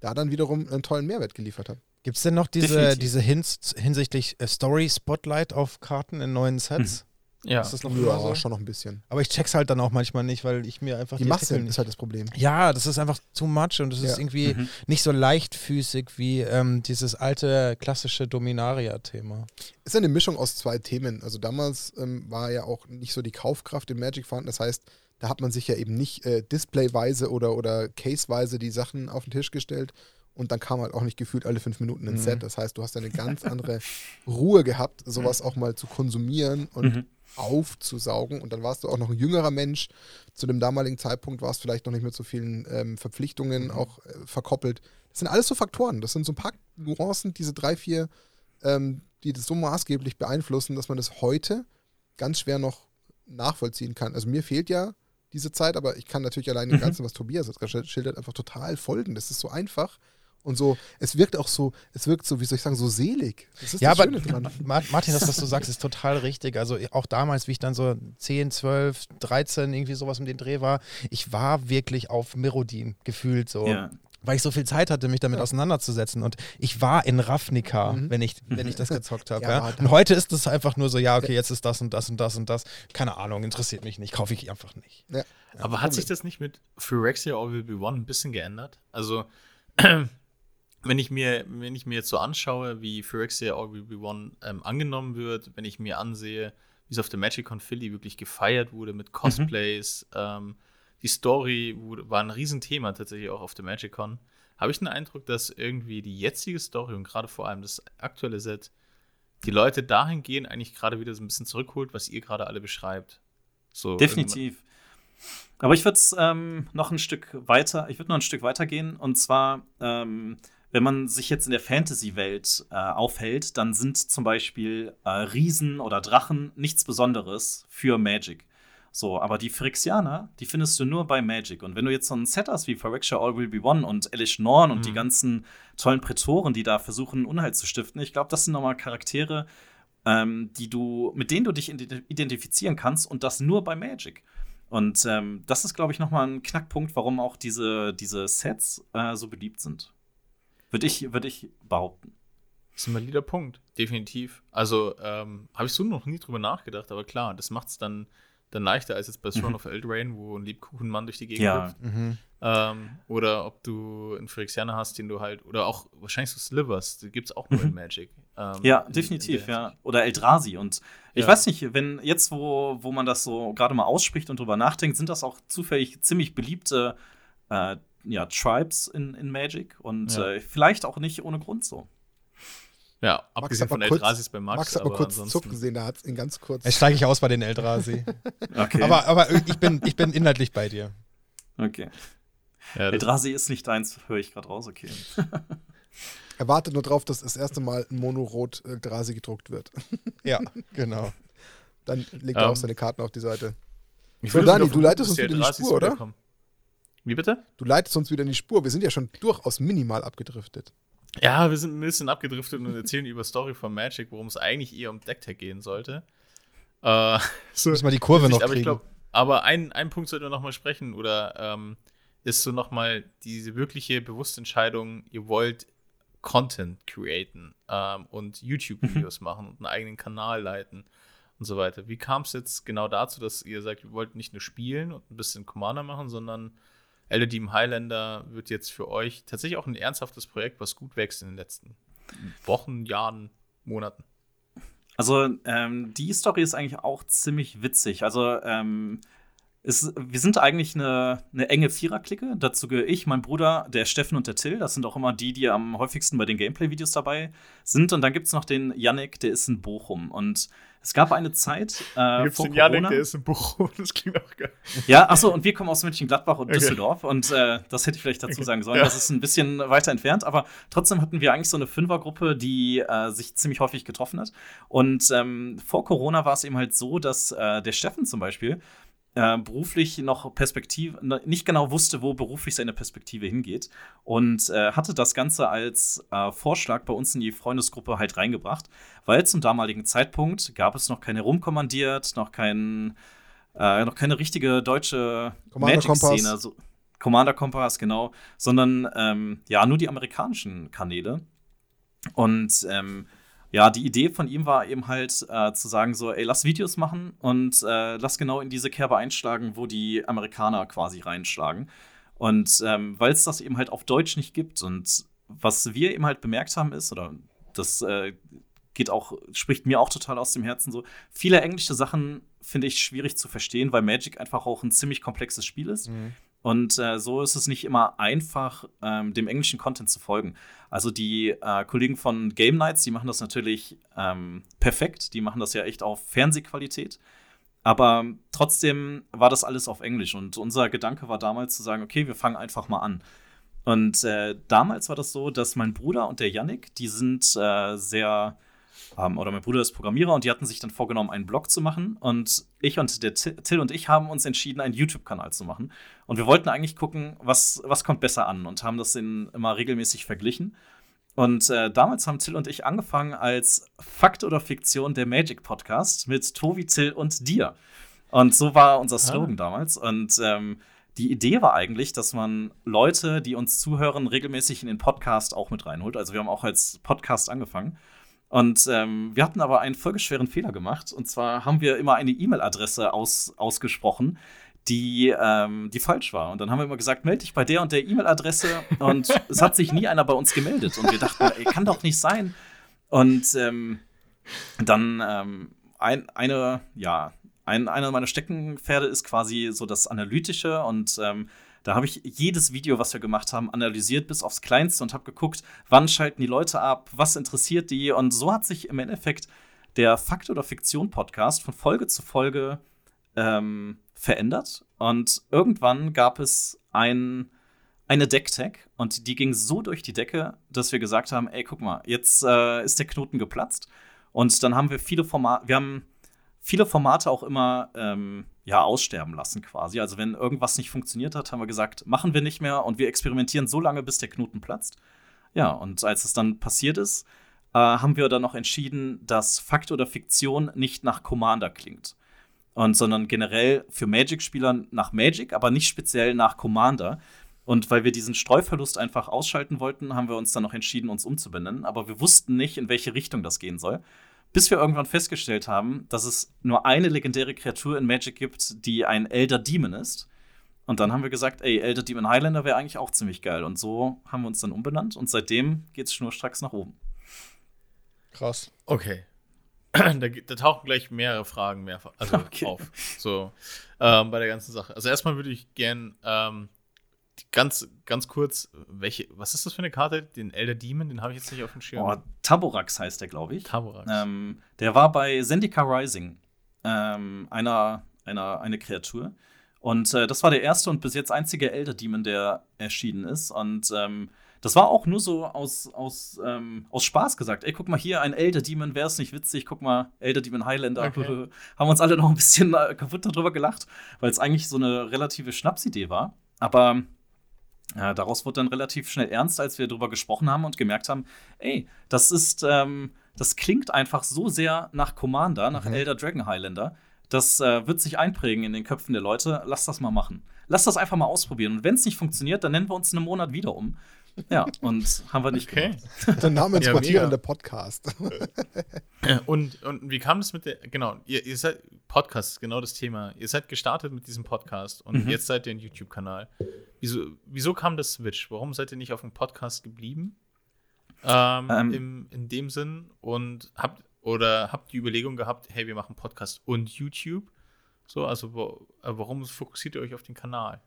da dann wiederum einen tollen Mehrwert geliefert hat. Gibt es denn noch diese, diese Hints hinsichtlich äh, Story Spotlight auf Karten in neuen Sets? Mhm. Ja. Ist das noch ja, so? schon noch ein bisschen. Aber ich check's halt dann auch manchmal nicht, weil ich mir einfach die, die Masse ist halt das Problem. Ja, das ist einfach too much und es ja. ist irgendwie mhm. nicht so leichtfüßig wie ähm, dieses alte klassische Dominaria-Thema. Ist eine Mischung aus zwei Themen. Also damals ähm, war ja auch nicht so die Kaufkraft im Magic vorhanden. Das heißt, da hat man sich ja eben nicht äh, displayweise oder, oder caseweise die Sachen auf den Tisch gestellt und dann kam halt auch nicht gefühlt alle fünf Minuten ein mhm. Set. Das heißt, du hast eine ganz andere Ruhe gehabt, sowas auch mal zu konsumieren und mhm aufzusaugen. Und dann warst du auch noch ein jüngerer Mensch. Zu dem damaligen Zeitpunkt warst du vielleicht noch nicht mit so vielen ähm, Verpflichtungen mhm. auch äh, verkoppelt. Das sind alles so Faktoren. Das sind so ein paar Nuancen, diese drei, vier, ähm, die das so maßgeblich beeinflussen, dass man das heute ganz schwer noch nachvollziehen kann. Also mir fehlt ja diese Zeit, aber ich kann natürlich allein dem Mhm. Ganzen, was Tobias jetzt gerade schildert, einfach total folgen. Das ist so einfach und so, es wirkt auch so, es wirkt so, wie soll ich sagen, so selig. Das ist Ja, das aber Schöne dran. Ma- Martin, das, was du sagst, ist total richtig. Also auch damals, wie ich dann so 10, 12, 13, irgendwie sowas um den Dreh war, ich war wirklich auf Mirodin gefühlt so. Ja. Weil ich so viel Zeit hatte, mich damit auseinanderzusetzen. Und ich war in Ravnica, Mhm. wenn, ich, wenn ich das gezockt habe. Ja, Ja, Und heute ist es einfach nur so, ja, okay, jetzt ist das und das und das und das. Keine Ahnung, interessiert mich nicht, kaufe ich einfach nicht. Ja. Aber hat sich das nicht mit Phyrexia All Will Be One ein bisschen geändert? Also, wenn ich mir, wenn ich mir jetzt so anschaue, wie Phyrexia All One ähm, angenommen wird, wenn ich mir ansehe, wie es auf der MagicCon Philly wirklich gefeiert wurde mit Cosplays, ähm, die Story wurde, war ein Riesenthema tatsächlich auch auf der MagicCon, habe ich den Eindruck, dass irgendwie die jetzige Story und gerade vor allem das aktuelle Set die Leute dahingehend eigentlich gerade wieder so ein bisschen zurückholt, was ihr gerade alle beschreibt. So Definitiv. Aber ich würde es ähm, noch ein Stück weiter, ich würde noch ein Stück weiter gehen. Und zwar, ähm, wenn man sich jetzt in der Fantasy-Welt äh, aufhält, dann sind zum Beispiel äh, Riesen oder Drachen nichts Besonderes für Magic. So, aber die Phyrexianer, die findest du nur bei Magic. Und wenn du jetzt so ein Set hast wie Phyrexia All Will Be One und Elish Norn und Mhm. die ganzen tollen Prätoren, die da versuchen, Unheil zu stiften, ich glaube, das sind nochmal Charaktere, ähm, die du, mit denen du dich ident- identifizieren kannst und das nur bei Magic. Und ähm, das ist, glaube ich, nochmal ein Knackpunkt, warum auch diese, diese Sets äh, so beliebt sind. Würde ich, würd ich behaupten. Das ist ein valider Punkt, definitiv. Also ähm, habe ich so noch nie drüber nachgedacht, aber klar, das macht es dann, dann leichter als jetzt bei Throne Mhm. of Eldraine, wo ein Liebkuchenmann durch die Gegend Ja. hüpft. Mhm. Ähm, oder ob du einen Phyrexianer hast, den du halt, oder auch wahrscheinlich so Slivers, die gibt es auch nur in Mhm. Magic. Ähm, Ja, in- in definitiv, ja. Oder Eldrazi. Und ich Ja. weiß nicht, wenn jetzt, wo, wo man das so gerade mal ausspricht und drüber nachdenkt, sind das auch zufällig ziemlich beliebte äh, ja, Tribes in, in Magic und Ja. äh, vielleicht auch nicht ohne Grund so. Ja, abgesehen mal von kurz- Eldrasis bei Max. Max hat mal aber kurz ansonsten- zucken gesehen, da hat es ihn ganz kurz. Jetzt steige ich aus bei den Eldrazi. Okay. aber aber ich, bin, ich bin inhaltlich bei dir. okay. Ja, das, Eldrazi ist nicht deins, höre ich gerade raus, okay. Er wartet nur drauf, dass das erste Mal ein Monorot äh, Drasi gedruckt wird. Ja, genau. Dann legt er Ähm. auch seine Karten auf die Seite. ich So, Dani, du leitest uns wieder die Spur, oder? wiederkommen. Wie bitte? Du leitest uns wieder in die Spur. Wir sind ja schon durchaus minimal abgedriftet. Ja, wir sind ein bisschen abgedriftet und erzählen über Story von Magic, worum es eigentlich eher um Decktech gehen sollte. Äh, so, Müssen wir die Kurve noch aber ich kriegen. glaube, aber ein, ein Punkt sollten wir nochmal sprechen, oder ähm, ist so nochmal diese wirkliche bewusste Entscheidung, ihr wollt Content createn ähm, und YouTube-Videos machen und einen eigenen Kanal leiten und so weiter. Wie kam es jetzt genau dazu, dass ihr sagt, ihr wollt nicht nur spielen und ein bisschen Commander machen, sondern Elodie Highlander wird jetzt für euch tatsächlich auch ein ernsthaftes Projekt, was gut wächst in den letzten Wochen, Jahren, Monaten. Also, ähm, die Story ist eigentlich auch ziemlich witzig. Also, ähm, es, wir sind eigentlich eine, eine enge Vierer-Clique. Dazu gehöre ich, mein Bruder, der Steffen und der Till. Das sind auch immer die, die am häufigsten bei den Gameplay-Videos dabei sind. Und dann gibt es noch den Yannick, der ist in Bochum. Und es gab eine Zeit äh, vor Corona. ist in Bochum, das klingt auch geil. Ja, achso, und wir kommen aus Mönchengladbach und Okay. Düsseldorf. Und äh, das hätte ich vielleicht dazu Okay. sagen sollen. Ja. Das ist ein bisschen weiter entfernt, aber trotzdem hatten wir eigentlich so eine Fünfergruppe, die äh, sich ziemlich häufig getroffen hat. Und ähm, vor Corona war es eben halt so, dass äh, der Steffen zum Beispiel äh, beruflich noch Perspektive, nicht genau wusste, wo beruflich seine Perspektive hingeht. Und äh, hatte das Ganze als äh, Vorschlag bei uns in die Freundesgruppe halt reingebracht, weil zum damaligen Zeitpunkt gab es noch keine rumkommandiert, noch kein äh, noch keine richtige deutsche Magic-Szene. So, Commander Kompass, genau. Sondern ähm, ja, nur die amerikanischen Kanäle. Und ähm, ja, die Idee von ihm war eben halt äh, zu sagen so, ey, lass Videos machen und äh, lass genau in diese Kerbe einschlagen, wo die Amerikaner quasi reinschlagen. Und ähm, weil es das eben halt auf Deutsch nicht gibt und was wir eben halt bemerkt haben ist, oder das äh, geht auch, spricht mir auch total aus dem Herzen so, viele englische Sachen finde ich schwierig zu verstehen, weil Magic einfach auch ein ziemlich komplexes Spiel ist. Mhm. Und äh, so ist es nicht immer einfach, ähm, dem englischen Content zu folgen. Also die äh, Kollegen von Game Nights, die machen das natürlich ähm, perfekt. Die machen das ja echt auf Fernsehqualität. Aber trotzdem war das alles auf Englisch. Und unser Gedanke war damals zu sagen, okay, wir fangen einfach mal an. Und äh, damals war das so, dass mein Bruder und der Yannick, die sind äh, sehr Ähm, oder mein Bruder ist Programmierer und die hatten sich dann vorgenommen, einen Blog zu machen. Und ich und der Till und ich haben uns entschieden, einen YouTube-Kanal zu machen. Und wir wollten eigentlich gucken, was, was kommt besser an und haben das in, immer regelmäßig verglichen. Und äh, damals haben Till und ich angefangen als Fakt oder Fiktion der Magic Podcast mit Tobi, Till und dir. Und so war unser Slogan ah. damals. Und ähm, die Idee war eigentlich, dass man Leute, die uns zuhören, regelmäßig in den Podcast auch mit reinholt. Also wir haben auch als Podcast angefangen. Und ähm, wir hatten aber einen folgeschweren Fehler gemacht. Und zwar haben wir immer eine E-Mail-Adresse aus, ausgesprochen, die, ähm, die falsch war. Und dann haben wir immer gesagt, melde dich bei der und der E-Mail-Adresse. Und es hat sich nie einer bei uns gemeldet. Und wir dachten, ey, kann doch nicht sein. Und ähm, dann ähm, ein, eine, ja, ein, einer meiner Steckenpferde ist quasi so das Analytische und ähm, da habe ich jedes Video, was wir gemacht haben, analysiert bis aufs Kleinste und habe geguckt, wann schalten die Leute ab, was interessiert die. Und so hat sich im Endeffekt der Fakt- oder Fiktion-Podcast von Folge zu Folge ähm, verändert. Und irgendwann gab es ein, eine Decktag und die ging so durch die Decke, dass wir gesagt haben: Ey, guck mal, jetzt äh, ist der Knoten geplatzt. Und dann haben wir viele Formate, wir haben viele Formate auch immer ähm, ja, aussterben lassen quasi. Also wenn irgendwas nicht funktioniert hat, haben wir gesagt, machen wir nicht mehr und wir experimentieren so lange, bis der Knoten platzt. Ja, und als es dann passiert ist, äh, haben wir dann noch entschieden, dass Fakt oder Fiktion nicht nach Commander klingt. Und sondern generell für Magic-Spieler nach Magic, aber nicht speziell nach Commander. Und weil wir diesen Streuverlust einfach ausschalten wollten, haben wir uns dann noch entschieden, uns umzubenennen. Aber wir wussten nicht, in welche Richtung das gehen soll. Bis wir irgendwann festgestellt haben, dass es nur eine legendäre Kreatur in Magic gibt, die ein Elder Demon ist. Und dann haben wir gesagt, ey, Elder Demon Highlander wäre eigentlich auch ziemlich geil. Und so haben wir uns dann umbenannt und seitdem geht es schnurstracks nach oben. Krass. Okay. da, da, tauchen gleich mehrere Fragen mehr also okay. auf. So ähm, bei der ganzen Sache. Also erstmal würde ich gern ähm, ganz, ganz kurz, welche, was ist das für eine Karte? Den Elder Demon, den habe ich jetzt nicht auf dem Schirm. Oh, Taborax heißt der, glaube ich. Taborax. Ähm, der war bei Zendika Rising, ähm, einer, einer, eine Kreatur. Und äh, das war der erste und bis jetzt einzige Elder Demon, der erschienen ist. Und ähm, das war auch nur so aus, aus, ähm, aus Spaß gesagt. Ey, guck mal hier, ein Elder Demon, wäre es nicht witzig? Guck mal, Elder Demon Highlander. Okay. Haben uns alle noch ein bisschen äh, kaputt darüber gelacht, weil es eigentlich so eine relative Schnapsidee war. Aber äh, daraus wurde dann relativ schnell ernst, als wir darüber gesprochen haben und gemerkt haben, ey, das ist, ähm, das klingt einfach so sehr nach Commander, nach mhm. Elder Dragon Highlander. Das äh, wird sich einprägen in den Köpfen der Leute. Lass das mal machen. Lass das einfach mal ausprobieren. Und wenn es nicht funktioniert, dann nennen wir uns einen Monat wieder um. Ja, und haben wir nicht okay. gemacht. Der namensrotierende ja, Podcast. und, und wie kam das mit der, genau, ihr, ihr seid, Podcast, genau das Thema. Ihr seid gestartet mit diesem Podcast und mhm. jetzt seid ihr ein YouTube-Kanal. Wieso, wieso kam das Switch? Warum seid ihr nicht auf dem Podcast geblieben? Ähm, ähm. Im, in dem Sinn und habt, oder habt die Überlegung gehabt, hey, wir machen Podcast und YouTube? So, also wo, äh, warum fokussiert ihr euch auf den Kanal?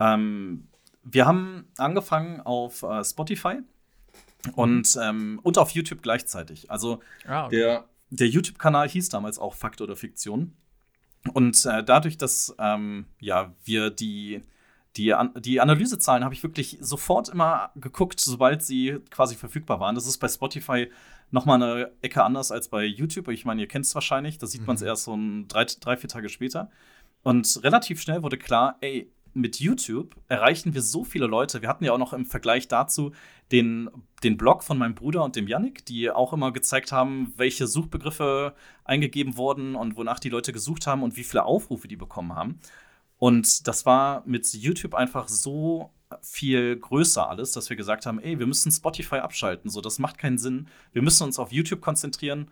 Ähm, wir haben angefangen auf äh, Spotify und, ähm, und auf YouTube gleichzeitig. Also ah, okay. der, der YouTube-Kanal hieß damals auch Fakt oder Fiktion. Und äh, dadurch, dass ähm, ja, wir die, die, die Analysezahlen habe ich wirklich sofort immer geguckt, sobald sie quasi verfügbar waren. Das ist bei Spotify nochmal eine Ecke anders als bei YouTube. Ich meine, ihr kennt es wahrscheinlich, da sieht mhm. man es erst so ein drei, drei, vier Tage später. Und relativ schnell wurde klar, ey, mit YouTube erreichen wir so viele Leute. Wir hatten ja auch noch im Vergleich dazu den, den Blog von meinem Bruder und dem Yannick, die auch immer gezeigt haben, welche Suchbegriffe eingegeben wurden und wonach die Leute gesucht haben und wie viele Aufrufe die bekommen haben. Und das war mit YouTube einfach so viel größer alles, dass wir gesagt haben, ey, wir müssen Spotify abschalten, so das macht keinen Sinn. Wir müssen uns auf YouTube konzentrieren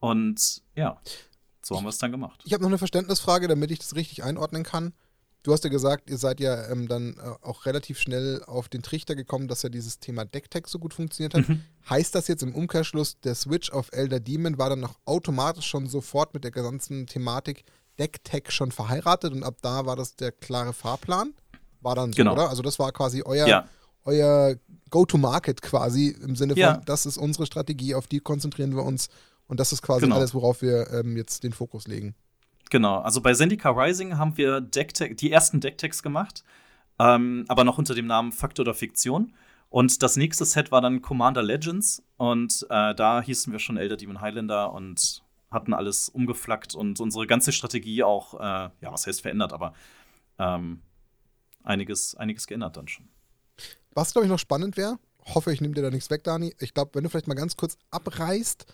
und ja, so haben wir es dann gemacht. Ich habe noch eine Verständnisfrage, damit ich das richtig einordnen kann. Du hast ja gesagt, ihr seid ja ähm, dann äh, auch relativ schnell auf den Trichter gekommen, dass ja dieses Thema Decktech so gut funktioniert hat. Mhm. Heißt das jetzt im Umkehrschluss, der Switch auf Elder Demon war dann noch automatisch schon sofort mit der ganzen Thematik Decktech schon verheiratet und ab da war das der klare Fahrplan? War dann so, genau. oder? Also das war quasi euer, ja. euer Go-to-Market quasi im Sinne von, ja. das ist unsere Strategie, auf die konzentrieren wir uns und das ist quasi genau. alles, worauf wir ähm, jetzt den Fokus legen. Genau, also bei Zendika Rising haben wir Decktech, die ersten Decktext gemacht, ähm, aber noch unter dem Namen Fakt oder Fiktion. Und das nächste Set war dann Commander Legends. Und äh, da hießen wir schon Elder Demon Highlander und hatten alles umgeflackt und unsere ganze Strategie auch, äh, ja, was heißt verändert, aber ähm, einiges, einiges geändert dann schon. Was, glaube ich, noch spannend wäre, hoffe, ich nehme dir da nichts weg, Dani. Ich glaube, wenn du vielleicht mal ganz kurz abreißt,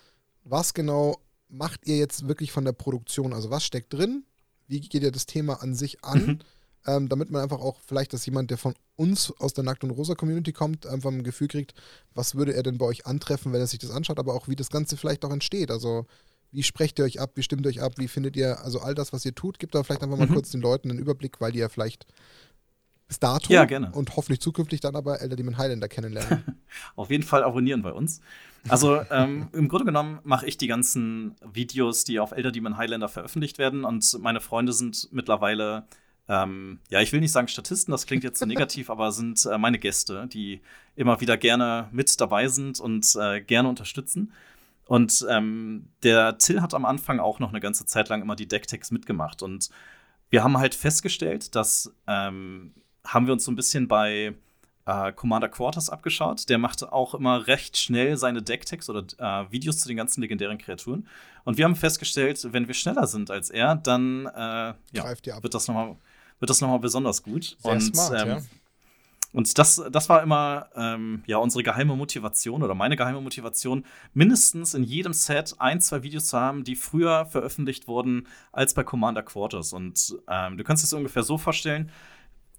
was genau macht ihr jetzt wirklich von der Produktion? Also was steckt drin? Wie geht ihr das Thema an sich an? Mhm. Ähm, damit man einfach auch vielleicht, dass jemand, der von uns aus der Nackt- und Rosa-Community kommt, einfach ein Gefühl kriegt, was würde er denn bei euch antreffen, wenn er sich das anschaut, aber auch wie das Ganze vielleicht auch entsteht. Also wie sprecht ihr euch ab, wie stimmt ihr euch ab, wie findet ihr, also all das, was ihr tut, gibt da vielleicht einfach mal mhm. kurz den Leuten einen Überblick, weil die ja vielleicht bis dato ja, und hoffentlich zukünftig dann aber Elder Demon Highlander kennenlernen. Auf jeden Fall abonnieren bei uns. Also ähm, im Grunde genommen mache ich die ganzen Videos, die auf Elder Demon Highlander veröffentlicht werden und meine Freunde sind mittlerweile ähm, ja, ich will nicht sagen Statisten, das klingt jetzt so negativ, aber sind äh, meine Gäste, die immer wieder gerne mit dabei sind und äh, gerne unterstützen. Und ähm, der Till hat am Anfang auch noch eine ganze Zeit lang immer die Decktext mitgemacht. Und wir haben halt festgestellt, dass ähm, haben wir uns so ein bisschen bei äh, Commander Quarters abgeschaut. Der machte auch immer recht schnell seine Decktext oder äh, Videos zu den ganzen legendären Kreaturen. Und wir haben festgestellt, wenn wir schneller sind als er, dann äh, ja, wird das nochmal wird das nochmal besonders gut. Sehr und, smart, ähm, ja. Und das, das war immer ähm, ja unsere geheime Motivation oder meine geheime Motivation, mindestens in jedem Set ein, zwei Videos zu haben, die früher veröffentlicht wurden als bei Commander Quarters. Und ähm, du kannst es ungefähr so vorstellen,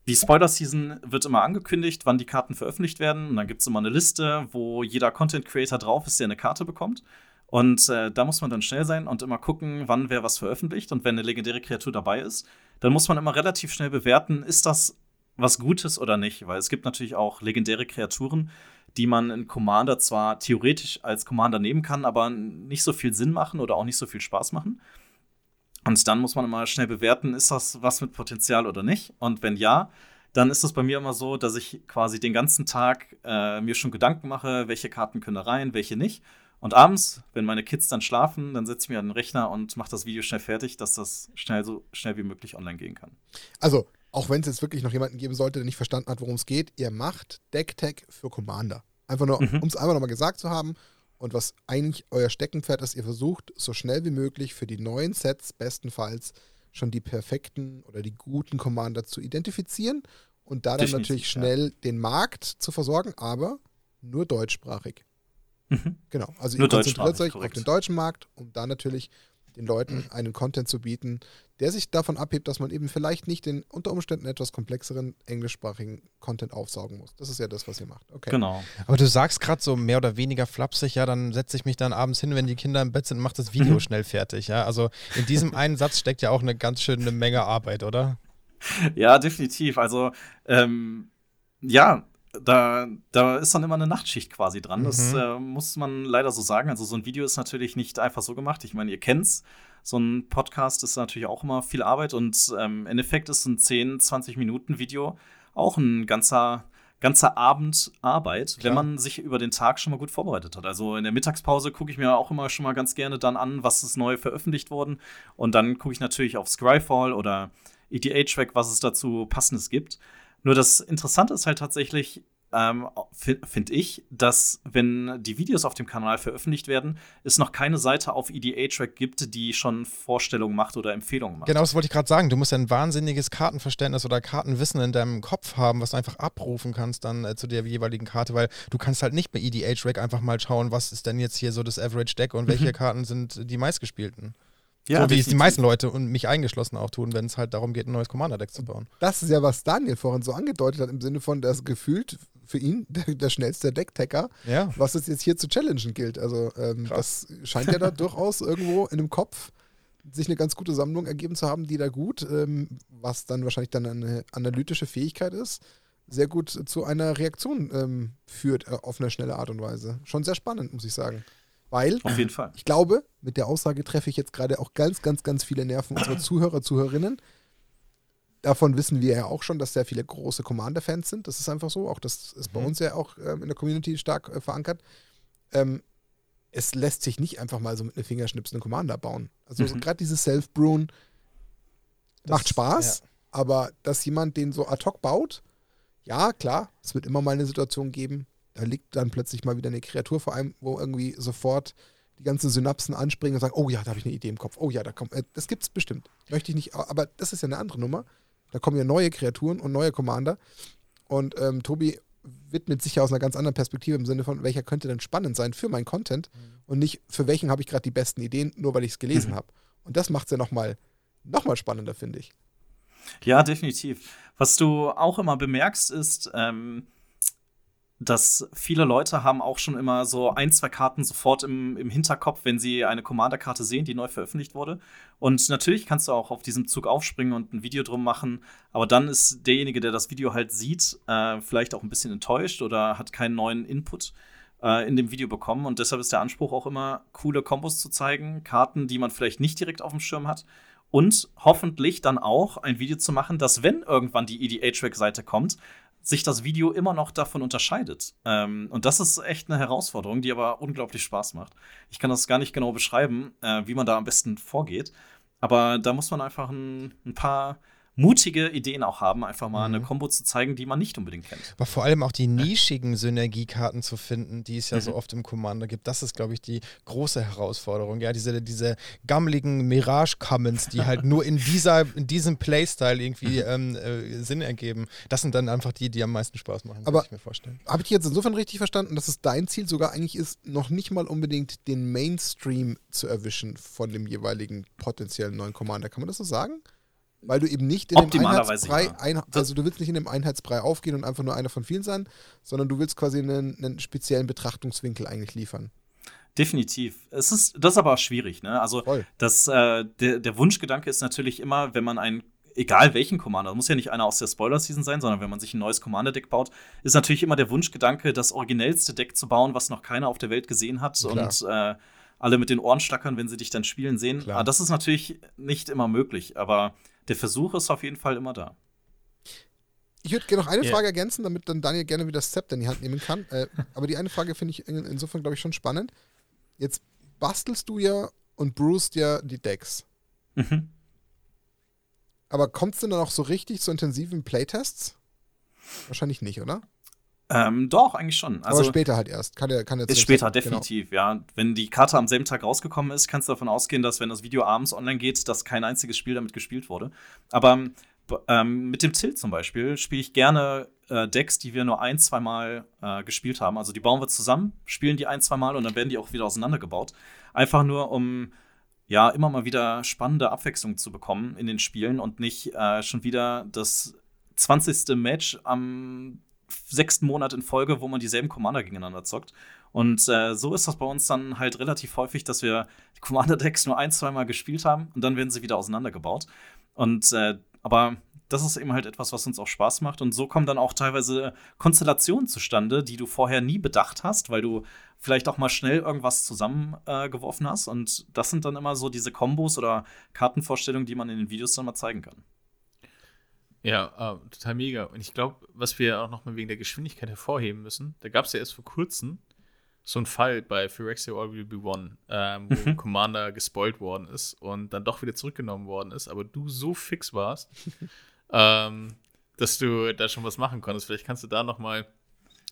die Spoiler-Season wird immer angekündigt, wann die Karten veröffentlicht werden. Und dann gibt es immer eine Liste, wo jeder Content-Creator drauf ist, der eine Karte bekommt. Und äh, da muss man dann schnell sein und immer gucken, wann wer was veröffentlicht. Und wenn eine legendäre Kreatur dabei ist, dann muss man immer relativ schnell bewerten, ist das was Gutes oder nicht. Weil es gibt natürlich auch legendäre Kreaturen, die man in Commander zwar theoretisch als Commander nehmen kann, aber nicht so viel Sinn machen oder auch nicht so viel Spaß machen. Und dann muss man immer schnell bewerten, ist das was mit Potenzial oder nicht? Und wenn ja, dann ist es bei mir immer so, dass ich quasi den ganzen Tag äh, mir schon Gedanken mache, welche Karten können da rein, welche nicht. Und abends, wenn meine Kids dann schlafen, dann setze ich mir an den Rechner und mache das Video schnell fertig, dass das schnell so schnell wie möglich online gehen kann. Also, auch wenn es jetzt wirklich noch jemanden geben sollte, der nicht verstanden hat, worum es geht, ihr macht Decktech für Commander. Einfach nur, mhm. um es einfach nochmal gesagt zu haben. Und was eigentlich euer Steckenpferd ist, ihr versucht so schnell wie möglich für die neuen Sets bestenfalls schon die perfekten oder die guten Commander zu identifizieren und da dann Definitiv, natürlich schnell ja. den Markt zu versorgen, aber nur deutschsprachig. Mhm. Genau. Also Nur ihr konzentriert euch korrekt. auf den deutschen Markt, um da natürlich den Leuten einen Content zu bieten, der sich davon abhebt, dass man eben vielleicht nicht den unter Umständen etwas komplexeren englischsprachigen Content aufsaugen muss. Das ist ja das, was ihr macht. Okay. Genau. Aber du sagst gerade so mehr oder weniger flapsig, ja, dann setze ich mich dann abends hin, wenn die Kinder im Bett sind und mache das Video mhm. schnell fertig, ja. Also in diesem einen Satz steckt ja auch eine ganz schöne Menge Arbeit, oder? Ja, definitiv. Also ähm, ja, da, da ist dann immer eine Nachtschicht quasi dran. Mhm. Das äh, muss man leider so sagen. Also so ein Video ist natürlich nicht einfach so gemacht. Ich meine, ihr kennt's. So ein Podcast ist natürlich auch immer viel Arbeit und ähm, im Endeffekt ist ein 10, 20 Minuten Video auch ein ganzer, ganzer Abend Arbeit, Klar. wenn man sich über den Tag schon mal gut vorbereitet hat. Also in der Mittagspause gucke ich mir auch immer schon mal ganz gerne dann an, was ist neu veröffentlicht worden. Und dann gucke ich natürlich auf Scryfall oder EDH-Track, was es dazu passendes gibt. Nur das Interessante ist halt tatsächlich, ähm, finde ich, dass wenn die Videos auf dem Kanal veröffentlicht werden, es noch keine Seite auf EDA-Track gibt, die schon Vorstellungen macht oder Empfehlungen macht. Genau, das wollte ich gerade sagen. Du musst ja ein wahnsinniges Kartenverständnis oder Kartenwissen in deinem Kopf haben, was du einfach abrufen kannst dann äh, zu der jeweiligen Karte, weil du kannst halt nicht bei EDA-Track einfach mal schauen, was ist denn jetzt hier so das Average-Deck und welche mhm. Karten sind die meistgespielten. Ja, so wie es die meisten Leute und mich eingeschlossen auch tun, wenn es halt darum geht, ein neues Commander-Deck zu bauen. Das ist ja, was Daniel vorhin so angedeutet hat, im Sinne von, dass gefühlt für ihn der, der schnellste Decktacker, ja. was es jetzt hier zu challengen gilt. Also ähm, das scheint ja da durchaus irgendwo in dem Kopf sich eine ganz gute Sammlung ergeben zu haben, die da gut, ähm, was dann wahrscheinlich dann eine analytische Fähigkeit ist, sehr gut zu einer Reaktion ähm, führt äh, auf eine schnelle Art und Weise. Schon sehr spannend, muss ich sagen. Weil, Auf jeden Fall. ich glaube, mit der Aussage treffe ich jetzt gerade auch ganz, ganz, ganz viele Nerven unserer Zuhörer, Zuhörerinnen. Davon wissen wir ja auch schon, dass sehr viele große Commander-Fans sind. Das ist einfach so. Auch das ist bei mhm. uns ja auch ähm, in der Community stark äh, verankert. Ähm, es lässt sich nicht einfach mal so mit einem Fingerschnips einen Commander bauen. Also mhm. gerade dieses Self-Brewen macht Spaß, ja. aber dass jemand den so ad hoc baut, ja, klar, es wird immer mal eine Situation geben, da liegt dann plötzlich mal wieder eine Kreatur vor einem, wo irgendwie sofort die ganzen Synapsen anspringen und sagen, oh ja, da habe ich eine Idee im Kopf. Oh ja, da kommt, äh, das gibt's bestimmt. Möchte ich nicht, aber das ist ja eine andere Nummer. Da kommen ja neue Kreaturen und neue Commander. Und ähm, Tobi widmet sich ja aus einer ganz anderen Perspektive im Sinne von, welcher könnte denn spannend sein für meinen Content und nicht für welchen habe ich gerade die besten Ideen, nur weil ich es gelesen Mhm. habe. Und das macht es ja nochmal noch mal spannender, finde ich. Ja, definitiv. Was du auch immer bemerkst, ist, ähm, dass viele Leute haben auch schon immer so ein, zwei Karten sofort im, im Hinterkopf, wenn sie eine Commander-Karte sehen, die neu veröffentlicht wurde. Und natürlich kannst du auch auf diesen Zug aufspringen und ein Video drum machen, aber dann ist derjenige, der das Video halt sieht, äh, vielleicht auch ein bisschen enttäuscht oder hat keinen neuen Input äh, in dem Video bekommen. Und deshalb ist der Anspruch auch immer, coole Kombos zu zeigen, Karten, die man vielleicht nicht direkt auf dem Schirm hat. Und hoffentlich dann auch ein Video zu machen, dass, wenn irgendwann die EDH-Track-Seite kommt, sich das Video immer noch davon unterscheidet. Ähm, und das ist echt eine Herausforderung, die aber unglaublich Spaß macht. Ich kann das gar nicht genau beschreiben, äh, wie man da am besten vorgeht. Aber da muss man einfach ein, ein paar mutige Ideen auch haben, einfach mal Mhm. eine Combo zu zeigen, die man nicht unbedingt kennt. Aber vor allem auch die nischigen Synergiekarten zu finden, die es ja so Mhm. oft im Commander gibt, das ist, glaube ich, die große Herausforderung. Ja, diese, diese gammeligen Mirage-Commons, die halt nur in, dieser, in diesem Playstyle irgendwie ähm, äh, Sinn ergeben, das sind dann einfach die, die am meisten Spaß machen, Aber- kann ich mir vorstellen. Habe ich jetzt insofern richtig verstanden, dass es dein Ziel sogar eigentlich ist, noch nicht mal unbedingt den Mainstream zu erwischen von dem jeweiligen potenziellen neuen Commander. Kann man das so sagen? Weil du eben nicht in dem Einheitsbrei, ja. ein, also du willst nicht in dem Einheitsbrei aufgehen und einfach nur einer von vielen sein, sondern du willst quasi einen, einen speziellen Betrachtungswinkel eigentlich liefern. Definitiv. Es ist, das ist aber auch schwierig, ne? Also, Voll. das, äh, der, der Wunschgedanke ist natürlich immer, wenn man einen, egal welchen Commander, muss ja nicht einer aus der Spoiler-Season sein, sondern wenn man sich ein neues Commander-Deck baut, ist natürlich immer der Wunschgedanke, das originellste Deck zu bauen, was noch keiner auf der Welt gesehen hat Klar. und äh, alle mit den Ohren stackern, wenn sie dich dann spielen sehen. Klar. Aber das ist natürlich nicht immer möglich, aber der Versuch ist auf jeden Fall immer da. Ich würde gerne noch eine Ja. Frage ergänzen, damit dann Daniel gerne wieder das Zepter in die Hand nehmen kann. Äh, aber die eine Frage finde ich in, insofern, glaube ich, schon spannend. Jetzt bastelst du ja und brewst ja die Decks. Mhm. Aber kommt es denn dann auch so richtig zu intensiven Playtests? Wahrscheinlich nicht, oder? Ähm, doch, eigentlich schon. Also, aber später halt erst. Kann der, kann der Ist später, Zeitpunkt- genau. definitiv, ja. Wenn die Karte am selben Tag rausgekommen ist, kannst du davon ausgehen, dass, wenn das Video abends online geht, dass kein einziges Spiel damit gespielt wurde. Aber b- ähm, mit dem Tilt zum Beispiel spiele ich gerne äh, Decks, die wir nur ein, zweimal äh, gespielt haben. Also die bauen wir zusammen, spielen die ein, zweimal und dann werden die auch wieder auseinandergebaut. Einfach nur, um ja immer mal wieder spannende Abwechslung zu bekommen in den Spielen und nicht äh, schon wieder das 20. Match am sechsten Monat in Folge, wo man dieselben Commander gegeneinander zockt. Und äh, so ist das bei uns dann halt relativ häufig, dass wir die Commander-Decks nur ein, zweimal gespielt haben und dann werden sie wieder auseinandergebaut. Und äh, aber das ist eben halt etwas, was uns auch Spaß macht. Und so kommen dann auch teilweise Konstellationen zustande, die du vorher nie bedacht hast, weil du vielleicht auch mal schnell irgendwas zusammengeworfen äh, hast. Und das sind dann immer so diese Kombos oder Kartenvorstellungen, die man in den Videos dann mal zeigen kann. Ja, äh, total mega. Und ich glaube, was wir auch nochmal wegen der Geschwindigkeit hervorheben müssen, da gab es ja erst vor kurzem so einen Fall bei Phyrexia All Will Be One, ähm, wo Mhm. Commander gespoilt worden ist und dann doch wieder zurückgenommen worden ist, aber du so fix warst, ähm, dass du da schon was machen konntest. Vielleicht kannst du da nochmal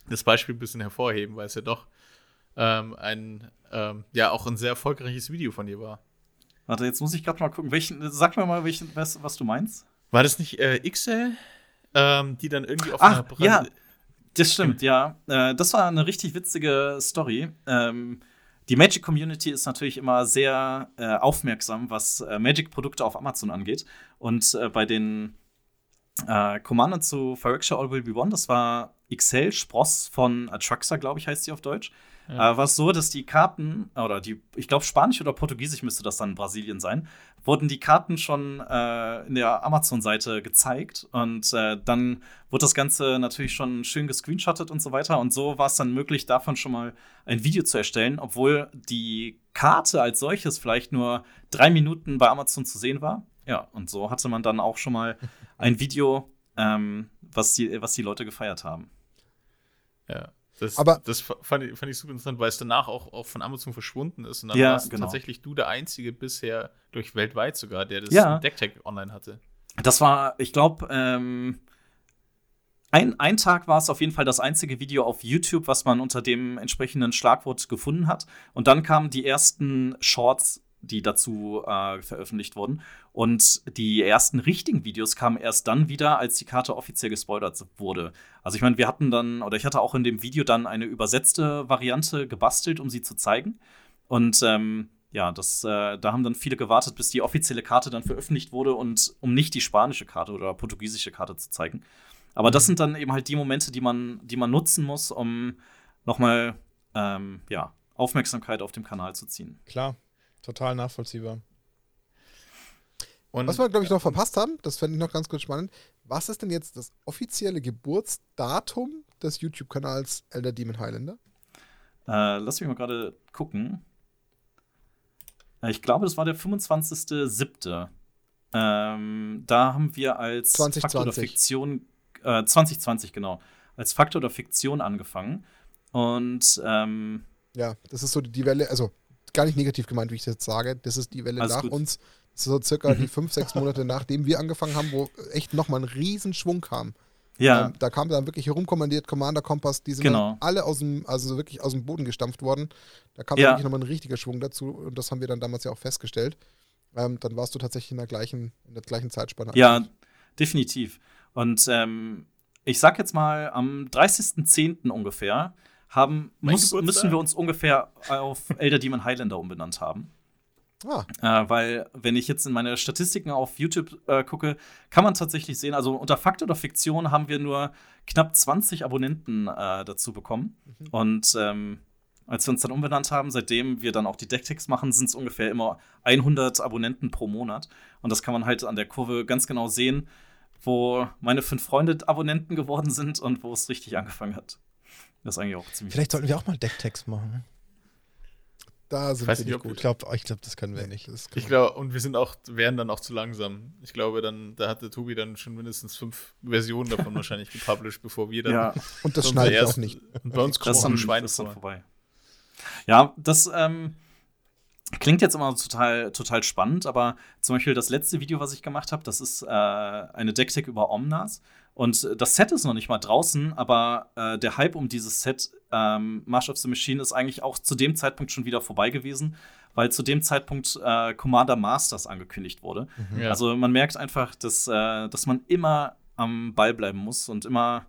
das Beispiel ein bisschen hervorheben, weil es ja doch ähm, ein, ähm, ja, auch ein sehr erfolgreiches Video von dir war. Warte, jetzt muss ich gerade mal gucken. Welchen, sag mir mal, welchen, was, was du meinst. War das nicht äh, XL, ähm, die dann irgendwie auf Ach, einer ja. Das stimmt, ja. Äh, das war eine richtig witzige Story. Ähm, die Magic-Community ist natürlich immer sehr äh, aufmerksam, was äh, Magic-Produkte auf Amazon angeht. Und äh, bei den äh, Commander zu Phyrexia All Will Be One, das war XL Spross von Atraxa, glaube ich, heißt sie auf Deutsch. Ja. Äh, war es so, dass die Karten, oder die, ich glaube, Spanisch oder Portugiesisch müsste das dann in Brasilien sein, wurden die Karten schon äh, in der Amazon-Seite gezeigt und äh, dann wurde das Ganze natürlich schon schön gescreenshottet und so weiter. Und so war es dann möglich, davon schon mal ein Video zu erstellen, obwohl die Karte als solches vielleicht nur drei Minuten bei Amazon zu sehen war. Ja, und so hatte man dann auch schon mal ein Video, ähm, was, die, was die Leute gefeiert haben. Ja. Das, Aber- das fand ich, fand ich super interessant, weil es danach auch, auch von Amazon verschwunden ist. Und dann Ja, warst genau. tatsächlich du der Einzige bisher, durch weltweit sogar, der das Ja. Decktag online hatte. Das war, ich glaube, ähm, ein, ein Tag war es auf jeden Fall das einzige Video auf YouTube, was man unter dem entsprechenden Schlagwort gefunden hat. Und dann kamen die ersten Shorts, die dazu äh, veröffentlicht wurden. Und die ersten richtigen Videos kamen erst dann wieder, als die Karte offiziell gespoilert wurde. Also ich meine, wir hatten dann, oder ich hatte auch in dem Video dann eine übersetzte Variante gebastelt, um sie zu zeigen. Und ähm, ja, das, äh, da haben dann viele gewartet, bis die offizielle Karte dann veröffentlicht wurde und um nicht die spanische Karte oder portugiesische Karte zu zeigen. Aber das sind dann eben halt die Momente, die man, die man nutzen muss, um nochmal ähm, ja, Aufmerksamkeit auf dem Kanal zu ziehen. Klar, total nachvollziehbar. Und Was wir, glaube ich, noch verpasst haben, das fände ich noch ganz kurz spannend. Was ist denn jetzt das offizielle Geburtsdatum des YouTube-Kanals Elder Demon Highlander? Äh, lass mich mal gerade gucken. Äh, ich glaube, das war der 25.07. Ähm, da haben wir als 2020. Faktor der Fiktion äh, 2020 genau, als Faktor der Fiktion angefangen. Und ähm, ja, das ist so die Welle, also gar nicht negativ gemeint, wie ich das jetzt sage. Das ist die Welle nach gut. uns. so circa die fünf, sechs Monate nachdem wir angefangen haben, wo echt nochmal ein Riesenschwung kam. Ja. Ähm, da kam dann wirklich herumkommandiert, Commander Kompass, die sind genau. alle aus dem, also wirklich aus dem Boden gestampft worden. Da kam ja. wirklich nochmal ein richtiger Schwung dazu und das haben wir dann damals ja auch festgestellt. Ähm, dann warst du tatsächlich in der gleichen, in der gleichen Zeitspanne. Ja, definitiv. Und ähm, ich sag jetzt mal, am 30.10. ungefähr haben, muss, müssen wir uns ungefähr auf Elder Demon Highlander umbenannt haben. Ah. Äh, weil, wenn ich jetzt in meine Statistiken auf YouTube äh, gucke, kann man tatsächlich sehen, also unter Fakt oder Fiktion haben wir nur knapp 20 Abonnenten äh, dazu bekommen. Mhm. Und ähm, als wir uns dann umbenannt haben, seitdem wir dann auch die Decktext machen, sind es ungefähr immer 100 Abonnenten pro Monat. Und das kann man halt an der Kurve ganz genau sehen wo meine fünf Freunde Abonnenten geworden sind und wo es richtig angefangen hat. Das ist eigentlich auch ziemlich. Vielleicht sollten wir auch mal Decktext machen. Da sind wir nicht gut. Ich glaube, ich glaub, das können wir nicht. ich glaube, und wir sind auch, wären dann auch zu langsam. Ich glaube, dann, da hatte Tobi dann schon mindestens fünf Versionen davon wahrscheinlich gepublished, bevor wir dann. Ja. Und das schneidet auch nicht. Und bei uns das ist dann, Schwein das ist dann vorbei. Ja, das, ähm, Klingt jetzt immer total, total spannend, aber zum Beispiel das letzte Video, was ich gemacht habe, das ist äh, eine Decktick über Omnas. Und das Set ist noch nicht mal draußen, aber äh, der Hype um dieses Set, ähm, March of the Machine, ist eigentlich auch zu dem Zeitpunkt schon wieder vorbei gewesen, weil zu dem Zeitpunkt äh, Commander Masters angekündigt wurde. Mhm, ja. Also man merkt einfach, dass, äh, dass man immer am Ball bleiben muss und immer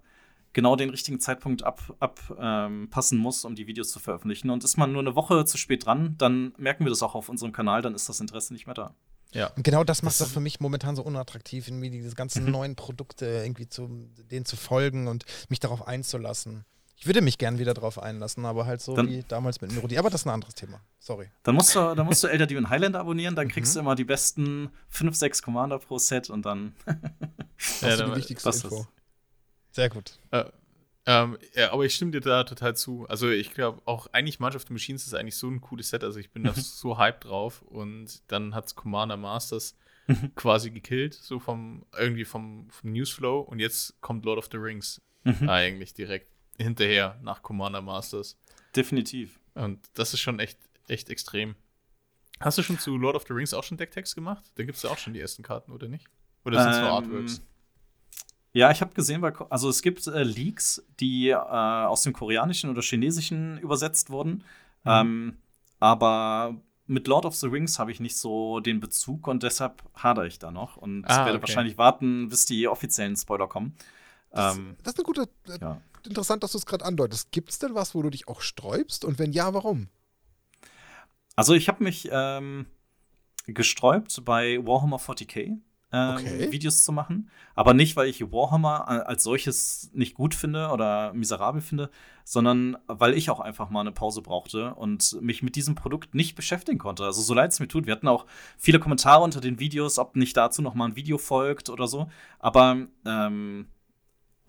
genau den richtigen Zeitpunkt abpassen ab, ähm, muss, um die Videos zu veröffentlichen. Und ist man nur eine Woche zu spät dran, dann merken wir das auch auf unserem Kanal, dann ist das Interesse nicht mehr da. Ja. Und genau das macht es für mich momentan so unattraktiv, irgendwie diese ganzen mhm. neuen Produkte irgendwie zu denen zu folgen und mich darauf einzulassen. Ich würde mich gern wieder darauf einlassen, aber halt so dann, wie damals mit Melodie. Aber das ist ein anderes Thema. Sorry. Dann musst du, dann musst du Elder Demon Highlander abonnieren, dann kriegst mhm. du immer die besten 5, 6 Commander pro Set und dann. das ist die wichtigste Info. Sehr gut. Äh, ähm, ja, aber ich stimme dir da total zu. Also ich glaube auch eigentlich March of the Machines ist eigentlich so ein cooles Set. Also ich bin da so hyped drauf. Und dann hat Commander Masters mhm. quasi gekillt, so vom irgendwie vom, vom Newsflow. Und jetzt kommt Lord of the Rings mhm. eigentlich direkt hinterher nach Commander Masters. Definitiv. Und das ist schon echt, echt extrem. Hast du schon zu Lord of the Rings auch schon Decktext gemacht? Da gibt es ja auch schon die ersten Karten, oder nicht? Oder sind es ähm, nur Artworks? Ja, ich habe gesehen, also es gibt äh, Leaks, die äh, aus dem Koreanischen oder Chinesischen übersetzt wurden. Mhm. Ähm, aber mit Lord of the Rings habe ich nicht so den Bezug und deshalb hadere ich da noch und ah, werde okay. wahrscheinlich warten, bis die offiziellen Spoiler kommen. Das, ähm, das ist eine gute, äh, ja. interessant, dass du es gerade andeutest. Gibt es denn was, wo du dich auch sträubst und wenn ja, warum? Also ich habe mich ähm, gesträubt bei Warhammer 40k ähm, okay. Videos zu machen. Aber nicht, weil ich Warhammer als solches nicht gut finde oder miserabel finde, sondern weil ich auch einfach mal eine Pause brauchte und mich mit diesem Produkt nicht beschäftigen konnte. Also so leid es mir tut. Wir hatten auch viele Kommentare unter den Videos, ob nicht dazu noch mal ein Video folgt oder so. Aber ähm,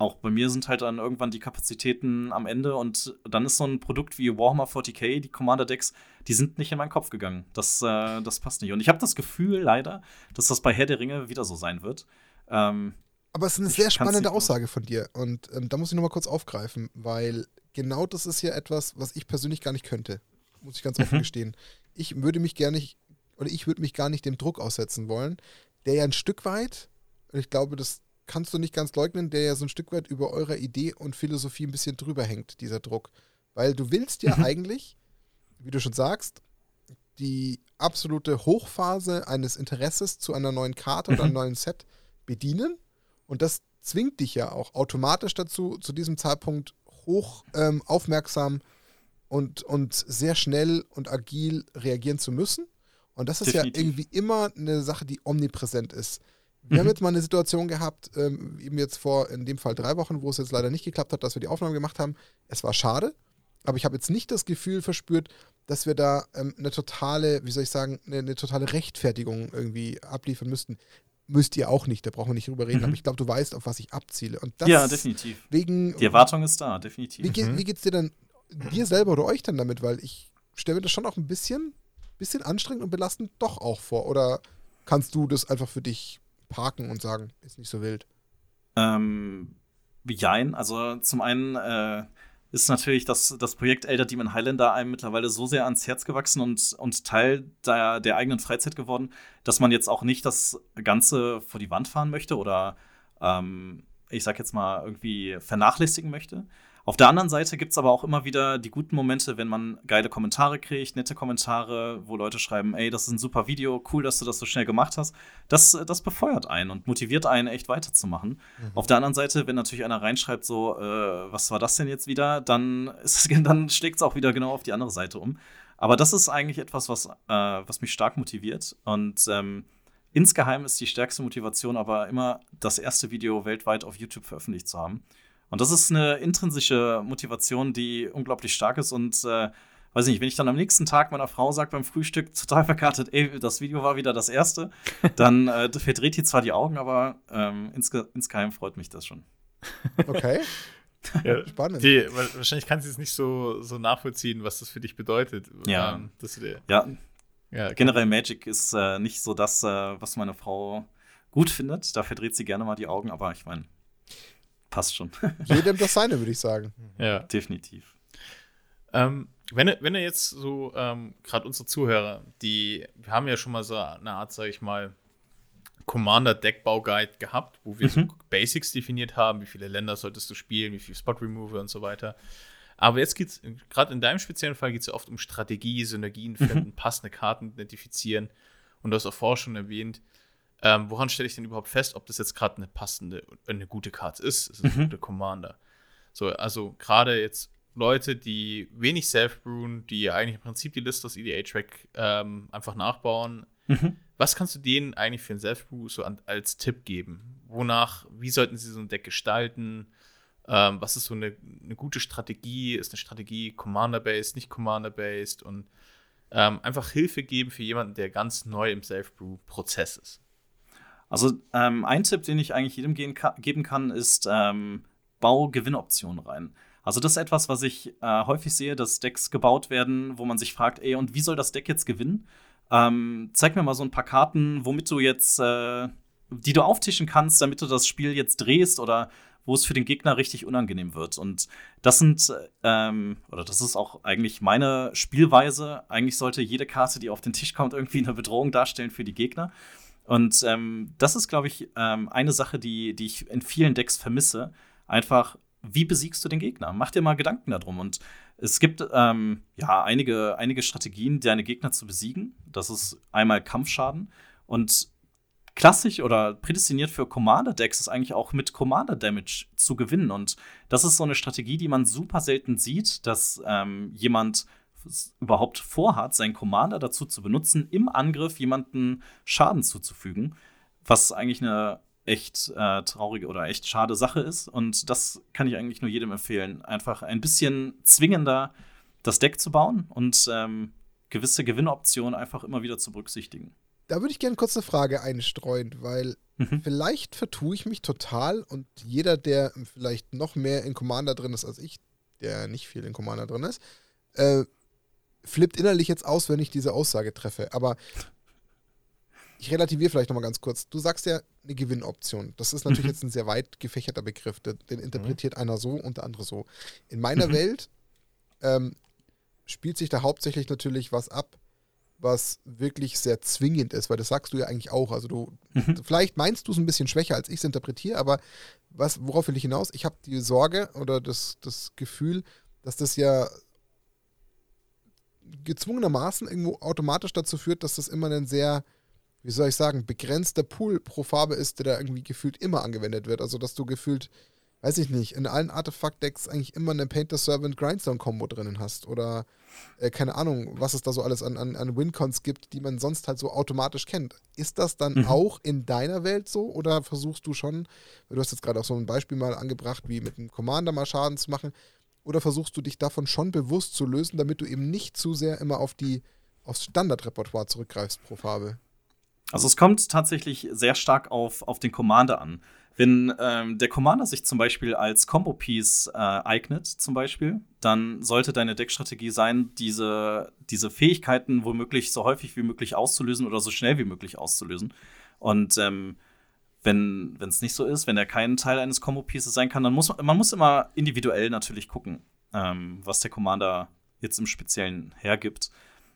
auch bei mir sind halt dann irgendwann die Kapazitäten am Ende und dann ist so ein Produkt wie Warhammer 40k, die Commander Decks, die sind nicht in meinen Kopf gegangen. Das, äh, das passt nicht. Und ich habe das Gefühl leider, dass das bei Herr der Ringe wieder so sein wird. Ähm, Aber es ist eine sehr spannende Aussage von dir und ähm, da muss ich noch mal kurz aufgreifen, weil genau das ist ja etwas, was ich persönlich gar nicht könnte. Muss ich ganz offen mhm. gestehen. Ich würde mich gerne nicht, oder ich würde mich gar nicht dem Druck aussetzen wollen, der ja ein Stück weit, und ich glaube, das kannst du nicht ganz leugnen, der ja so ein Stück weit über eurer Idee und Philosophie ein bisschen drüber hängt, dieser Druck. Weil du willst ja Mhm. eigentlich, wie du schon sagst, die absolute Hochphase eines Interesses zu einer neuen Karte oder einem Mhm. neuen Set bedienen. Und das zwingt dich ja auch automatisch dazu, zu diesem Zeitpunkt hoch ähm, aufmerksam und, und sehr schnell und agil reagieren zu müssen. Und das ist Definitiv. ja irgendwie immer eine Sache, die omnipräsent ist. Wir haben Mhm. jetzt mal eine Situation gehabt, ähm, eben jetzt vor in dem Fall drei Wochen, wo es jetzt leider nicht geklappt hat, dass wir die Aufnahme gemacht haben. Es war schade, aber ich habe jetzt nicht das Gefühl verspürt, dass wir da ähm, eine totale, wie soll ich sagen, eine, eine totale Rechtfertigung irgendwie abliefern müssten. Müsst ihr auch nicht, da brauchen wir nicht drüber reden, Mhm. aber ich glaube, du weißt, auf was ich abziele. Und das ja, definitiv. wegen. Die Erwartung ist da, definitiv. Wie, geht, Mhm. wie geht's dir denn, dir selber oder euch denn damit? Weil ich stelle mir das schon auch ein bisschen, bisschen anstrengend und belastend doch auch vor. Oder kannst du das einfach für dich parken und sagen, ist nicht so wild? Ähm, jein. Also zum einen äh, ist natürlich das, das Projekt Elder Demon Highlander einem mittlerweile so sehr ans Herz gewachsen und, und Teil der, der eigenen Freizeit geworden, dass man jetzt auch nicht das Ganze vor die Wand fahren möchte oder ähm, ich sag jetzt mal irgendwie vernachlässigen möchte. Auf der anderen Seite gibt es aber auch immer wieder die guten Momente, wenn man geile Kommentare kriegt, nette Kommentare, wo Leute schreiben, ey, das ist ein super Video, cool, dass du das so schnell gemacht hast. Das, das befeuert einen und motiviert einen, echt weiterzumachen. Auf der anderen Seite, wenn natürlich einer reinschreibt, so, äh, was war das denn jetzt wieder, dann, ist dann schlägt es auch wieder genau auf die andere Seite um. Aber das ist eigentlich etwas, was, äh, was mich stark motiviert. Und ähm, insgeheim ist die stärkste Motivation aber immer, das erste Video weltweit auf YouTube veröffentlicht zu haben. Und das ist eine intrinsische Motivation, die unglaublich stark ist. Und äh, weiß nicht, wenn ich dann am nächsten Tag meiner Frau sage beim Frühstück total verkartet, ey, das Video war wieder das erste, dann äh, verdreht die zwar die Augen, aber ähm, insge insgeheim freut mich das schon. Okay, Ja, spannend. die, wa- wahrscheinlich kannst du es nicht so, so nachvollziehen, was das für dich bedeutet. Ja. Ähm, dass du dir, Ja, ja, generell Magic ist äh, nicht so das, äh, was meine Frau gut findet. Da verdreht sie gerne mal die Augen, aber ich meine, passt schon. Jedem das seine, würde ich sagen. ja. Definitiv. Ähm, wenn, du- wenn du jetzt so, ähm, gerade unsere Zuhörer, die, wir haben ja schon mal so eine Art, sag ich mal, Commander-Deckbau-Guide gehabt, wo wir so Mhm. Basics definiert haben, wie viele Länder solltest du spielen, wie viel Spot-Remover und so weiter. Aber jetzt geht es, gerade in deinem speziellen Fall, geht es ja oft um Strategie, Synergien finden, passende Karten identifizieren. Und du hast auch vorher schon erwähnt, ähm, woran stelle ich denn überhaupt fest, ob das jetzt gerade eine passende, eine gute Karte ist? Ist es ein Mhm. guter Commander? So, also gerade jetzt Leute, die wenig self-brewen, die eigentlich im Prinzip die Liste aus EDA-Track ähm, einfach nachbauen. Mhm. Was kannst du denen eigentlich für ein Self-Brew so an, als Tipp geben? Wonach, wie sollten sie so ein Deck gestalten? Ähm, was ist so eine, eine gute Strategie? Ist eine Strategie Commander-based, nicht Commander-based? Und ähm, einfach Hilfe geben für jemanden, der ganz neu im Self-Brew-Prozess ist. Also ähm, ein Tipp, den ich eigentlich jedem ka geben kann, ist ähm, bau Gewinnoptionen rein. Also das ist etwas, was ich äh, häufig sehe, dass Decks gebaut werden, wo man sich fragt, ey, und wie soll das Deck jetzt gewinnen? Ähm, zeig mir mal so ein paar Karten, womit du jetzt, äh, die du auftischen kannst, damit du das Spiel jetzt drehst oder wo es für den Gegner richtig unangenehm wird. Und das sind, ähm, oder das ist auch eigentlich meine Spielweise. Eigentlich sollte jede Karte, die auf den Tisch kommt, irgendwie eine Bedrohung darstellen für die Gegner. Und ähm, das ist, glaube ich, ähm, eine Sache, die, die ich in vielen Decks vermisse. Einfach, wie besiegst du den Gegner? Mach dir mal Gedanken darum. Und es gibt ähm, ja einige, einige Strategien, deine Gegner zu besiegen. Das ist einmal Kampfschaden. Und klassisch oder prädestiniert für Commander-Decks ist eigentlich auch mit Commander-Damage zu gewinnen. Und das ist so eine Strategie, die man super selten sieht, dass ähm, jemand überhaupt vorhat, seinen Commander dazu zu benutzen, im Angriff jemanden Schaden zuzufügen, was eigentlich eine echt äh, traurige oder echt schade Sache ist. Und das kann ich eigentlich nur jedem empfehlen, einfach ein bisschen zwingender das Deck zu bauen und ähm, gewisse Gewinnoptionen einfach immer wieder zu berücksichtigen. Da würde ich gerne kurz eine Frage einstreuen, weil Mhm. vielleicht vertue ich mich total und jeder, der vielleicht noch mehr in Commander drin ist als ich, der nicht viel in Commander drin ist, äh, flippt innerlich jetzt aus, wenn ich diese Aussage treffe. Aber ich relativiere vielleicht nochmal ganz kurz. Du sagst ja eine Gewinnoption. Das ist natürlich Mhm. jetzt ein sehr weit gefächerter Begriff. Den, interpretiert einer so und der andere so. In meiner Welt ähm, spielt sich da hauptsächlich natürlich was ab, was wirklich sehr zwingend ist, weil das sagst du ja eigentlich auch. Also du, Mhm. vielleicht meinst du es ein bisschen schwächer, als ich es interpretiere, aber was, worauf will ich hinaus? Ich habe die Sorge oder das, das Gefühl, dass das ja gezwungenermaßen irgendwo automatisch dazu führt, dass das immer ein sehr, wie soll ich sagen, begrenzter Pool pro Farbe ist, der da irgendwie gefühlt immer angewendet wird. Also dass du gefühlt, weiß ich nicht, in allen Artefakt-Decks eigentlich immer eine Painter Servant Grindstone-Kombo drinnen hast. Oder äh, keine Ahnung, was es da so alles an, an, an Wincons gibt, die man sonst halt so automatisch kennt. Ist das dann Mhm. auch in deiner Welt so? Oder versuchst du schon, du hast jetzt gerade auch so ein Beispiel mal angebracht, wie mit einem Commander mal Schaden zu machen, oder versuchst du dich davon schon bewusst zu lösen, damit du eben nicht zu sehr immer auf die, aufs Standardrepertoire zurückgreifst pro Farbe? Also es kommt tatsächlich sehr stark auf, auf den Commander an. Wenn ähm, der Commander sich zum Beispiel als Combo-Piece äh, eignet, zum Beispiel, dann sollte deine Deckstrategie sein, diese, diese Fähigkeiten womöglich so häufig wie möglich auszulösen oder so schnell wie möglich auszulösen. Und ähm, wenn es nicht so ist, wenn er kein Teil eines Combo-Pieces sein kann, dann muss man, man muss immer individuell natürlich gucken, ähm, was der Commander jetzt im Speziellen hergibt.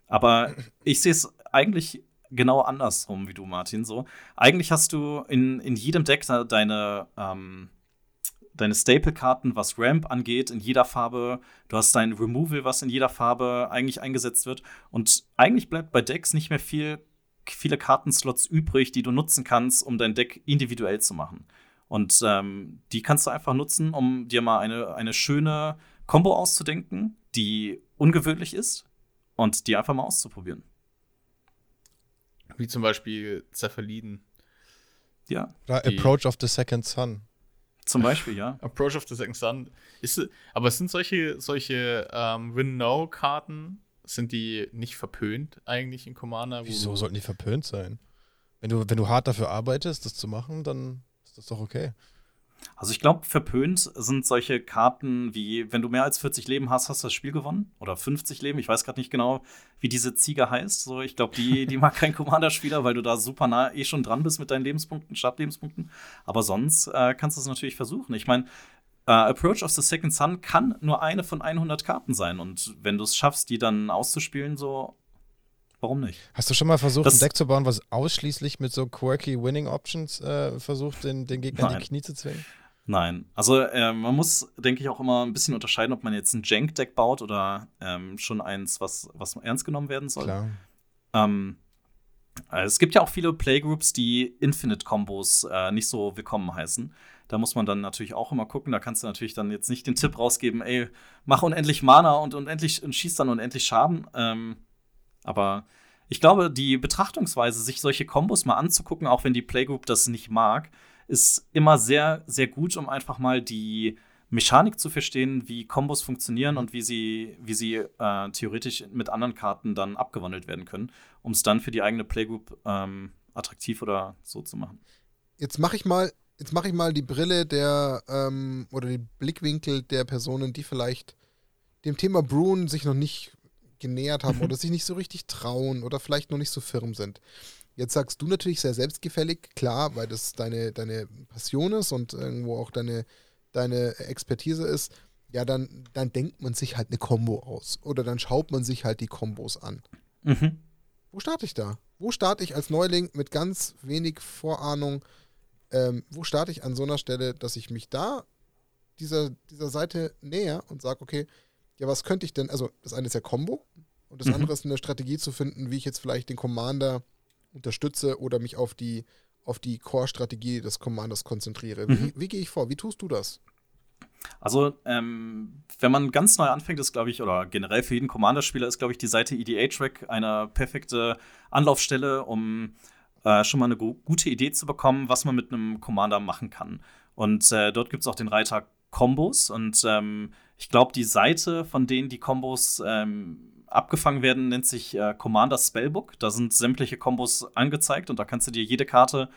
Aber ich sehe es eigentlich genau andersrum wie du, Martin. So, eigentlich hast du in, in jedem Deck deine, ähm, deine Staple-Karten, was Ramp angeht, in jeder Farbe. Du hast dein Removal, was in jeder Farbe eigentlich eingesetzt wird. Und eigentlich bleibt bei Decks nicht mehr viel, viele Kartenslots übrig, die du nutzen kannst, um dein Deck individuell zu machen. Und ähm, die kannst du einfach nutzen, um dir mal eine, eine schöne Combo auszudenken, die ungewöhnlich ist und die einfach mal auszuprobieren. Wie zum Beispiel Cephaliden. Ja, Oder Die- Approach of the Second Son. zum Beispiel, ja. Approach of the Second Sun. Ist, aber sind solche, solche ähm, Win-No-Karten, sind die nicht verpönt eigentlich in Commander? Wieso sollten die verpönt sein? Wenn du, wenn du hart dafür arbeitest, das zu machen, dann ist das doch okay. Also ich glaube, verpönt sind solche Karten wie, wenn du mehr als 40 Leben hast, hast du das Spiel gewonnen. Oder 50 Leben. Ich weiß gerade nicht genau, wie diese Ziege heißt. So, ich glaube, die, die mag kein Commander-Spieler, weil du da super nah eh schon dran bist mit deinen Lebenspunkten, Startlebenspunkten. Aber sonst äh, kannst du es natürlich versuchen. Ich meine, äh, Approach of the Second Sun kann nur eine von 100 Karten sein. Und wenn du es schaffst, die dann auszuspielen, so, warum nicht? Hast du schon mal versucht, Das- ein Deck zu bauen, was ausschließlich mit so quirky Winning Options äh, versucht, den, den Gegner in die Knie zu zwingen? Nein. Also äh, man muss, denke ich, auch immer ein bisschen unterscheiden, ob man jetzt ein Jank-Deck baut oder ähm, schon eins, was, was ernst genommen werden soll. Klar. Ähm, äh, es gibt ja auch viele Playgroups, die Infinite-Kombos äh, nicht so willkommen heißen. Da muss man dann natürlich auch immer gucken. Da kannst du natürlich dann jetzt nicht den Tipp rausgeben, ey, mach unendlich Mana und unendlich und schieß dann unendlich Schaden. Ähm, aber ich glaube, die Betrachtungsweise, sich solche Kombos mal anzugucken, auch wenn die Playgroup das nicht mag, ist immer sehr, sehr gut, um einfach mal die Mechanik zu verstehen, wie Kombos funktionieren und wie sie, wie sie äh, theoretisch mit anderen Karten dann abgewandelt werden können, um es dann für die eigene Playgroup ähm, attraktiv oder so zu machen. Jetzt mache ich mal, jetzt mache ich mal die Brille der ähm, oder die Blickwinkel der Personen, die vielleicht dem Thema Bruin sich noch nicht genähert haben oder sich nicht so richtig trauen oder vielleicht noch nicht so firm sind. Jetzt sagst du natürlich sehr selbstgefällig, klar, weil das deine, deine Passion ist und irgendwo auch deine, deine Expertise ist. Ja, dann, dann denkt man sich halt eine Combo aus. Oder dann schaut man sich halt die Kombos an. Mhm. Wo starte ich da? Wo starte ich als Neuling mit ganz wenig Vorahnung? Ähm, wo starte ich an so einer Stelle, dass ich mich da dieser, dieser Seite näher und sage, okay, ja, was könnte ich denn? Also, das eine ist ja Combo und das Mhm. andere ist eine Strategie zu finden, wie ich jetzt vielleicht den Commander unterstütze oder mich auf die, auf die Core-Strategie des Commanders konzentriere. Wie, Mhm. wie gehe ich vor? Wie tust du das? Also, ähm, wenn man ganz neu anfängt, ist, glaube ich, oder generell für jeden Commander-Spieler ist, glaube ich, die Seite EDA-Track eine perfekte Anlaufstelle, um äh, schon mal eine gu gute Idee zu bekommen, was man mit einem Commander machen kann. Und äh, dort gibt es auch den Reiter Combos. Und ähm, ich glaube, die Seite, von denen die Combos ähm, abgefangen werden, nennt sich äh, Commander Spellbook. Da sind sämtliche Combos angezeigt und da kannst du dir jede Karte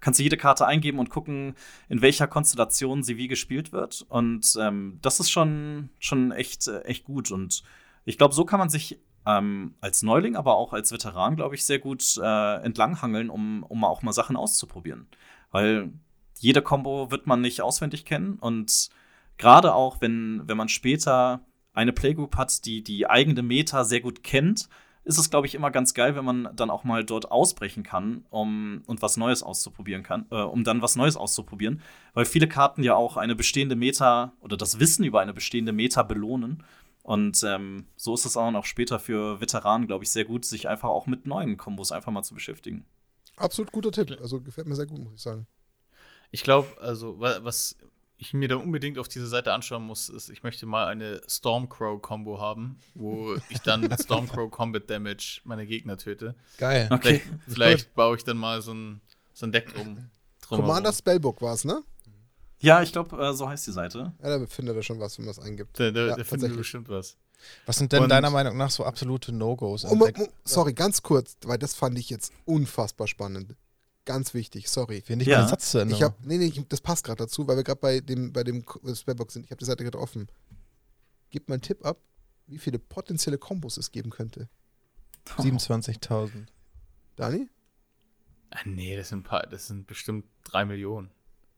kannst du jede Karte eingeben und gucken, in welcher Konstellation sie wie gespielt wird. Und ähm, das ist schon, schon echt, äh, echt gut. Und ich glaube, so kann man sich ähm, als Neuling, aber auch als Veteran, glaube ich, sehr gut äh, entlanghangeln, um, um auch mal Sachen auszuprobieren. Weil jede Combo wird man nicht auswendig kennen. Und gerade auch, wenn, wenn man später eine Playgroup hat, die die eigene Meta sehr gut kennt, ist es, glaube ich, immer ganz geil, wenn man dann auch mal dort ausbrechen kann, um und was Neues auszuprobieren kann, äh, um dann was Neues auszuprobieren, weil viele Karten ja auch eine bestehende Meta oder das Wissen über eine bestehende Meta belohnen. Und ähm, so ist es auch noch später für Veteranen, glaube ich, sehr gut, sich einfach auch mit neuen Kombos einfach mal zu beschäftigen. Absolut guter Tipp. Also gefällt mir sehr gut, muss ich sagen. Ich glaube, also was ich mir da unbedingt auf diese Seite anschauen muss, ist, ich möchte mal eine Stormcrow-Combo haben, wo ich dann mit Stormcrow Combat Damage meine Gegner töte. Geil. Okay. Vielleicht, vielleicht baue ich dann mal so ein, so ein Deck um. Commander Spellbook war es, ne? Ja, ich glaube, äh, so heißt die Seite. Ja, da findet er schon was, wenn man es eingibt. Da, da, ja, da findet bestimmt was. Was sind denn Und deiner Meinung nach so absolute No-Gos? Um, um, sorry, ganz kurz, weil das fand ich jetzt unfassbar spannend. Ganz wichtig, sorry. Finde ich ja. Satz zu Ich hab, nee, nee, das passt gerade dazu, weil wir gerade bei dem, bei dem Spellbox sind. Ich habe die Seite gerade offen. Gib mal einen Tipp ab, wie viele potenzielle Kombos es geben könnte. 27.000. Dani? Ah, nee, das sind, paar, das sind bestimmt drei Millionen.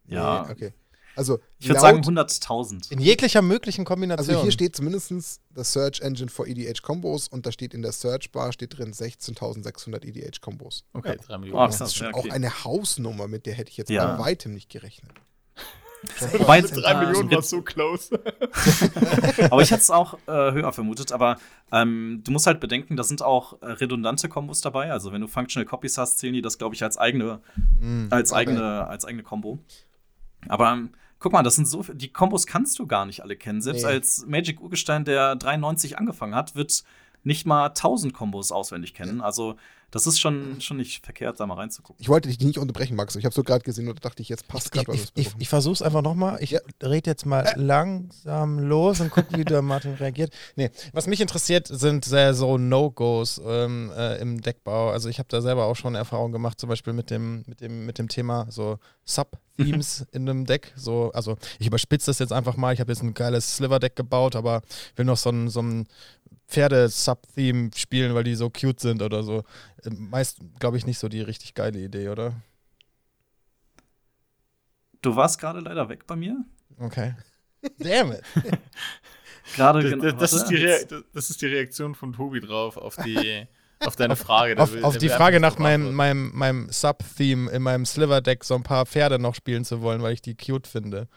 Ja. Nee, okay. Also, ich würde sagen 100.000. In jeglicher möglichen Kombination. Also hier steht zumindest das Search Engine for EDH Combos und da steht in der Search Bar steht drin 16.600 EDH Combos. Okay, ja. 3 Millionen. Oh, das ist schon okay. auch eine Hausnummer, mit der hätte ich jetzt ja. bei weitem nicht gerechnet. Wobei, 3 Millionen war so close. aber ich hätte es auch äh, höher vermutet. Aber ähm, du musst halt bedenken, da sind auch äh, redundante Kombos dabei. Also wenn du Functional Copies hast, zählen die das, glaube ich, als eigene, mm, als okay. eigene, als eigene Combo. Aber ähm, guck mal, das sind so die Kombos kannst du gar nicht alle kennen. Selbst nee. als Magic Urgestein, der 93 angefangen hat, wird nicht mal 1000 Kombos auswendig kennen. Also das ist schon, schon nicht verkehrt, da mal reinzugucken. Ich wollte dich nicht unterbrechen, Max. Ich habe so gerade gesehen und dachte ich, jetzt passt gerade was. Ich, ich, ich versuche es einfach nochmal. Ich ja. rede jetzt mal äh. langsam los und gucke, wie der Martin reagiert. Nee, was mich interessiert, sind sehr so No-Gos ähm, äh, im Deckbau. Also ich habe da selber auch schon Erfahrungen gemacht, zum Beispiel mit dem, mit dem, mit dem Thema so Sub-Themes in einem Deck. So, also ich überspitze das jetzt einfach mal. Ich habe jetzt ein geiles Sliver-Deck gebaut, aber will noch so ein, so ein Pferde-Sub-Theme spielen, weil die so cute sind oder so. Ähm, meist, glaube ich, nicht so die richtig geile Idee, oder? Du warst gerade leider weg bei mir. Okay. Damn it. gerade das, genau. Das, ist die das ist die Reaktion von Tobi drauf auf die. auf deine Frage. auf, will, auf die Frage nach meinem, meinem, meinem Sub-Theme in meinem Sliver-Deck so ein paar Pferde noch spielen zu wollen, weil ich die cute finde.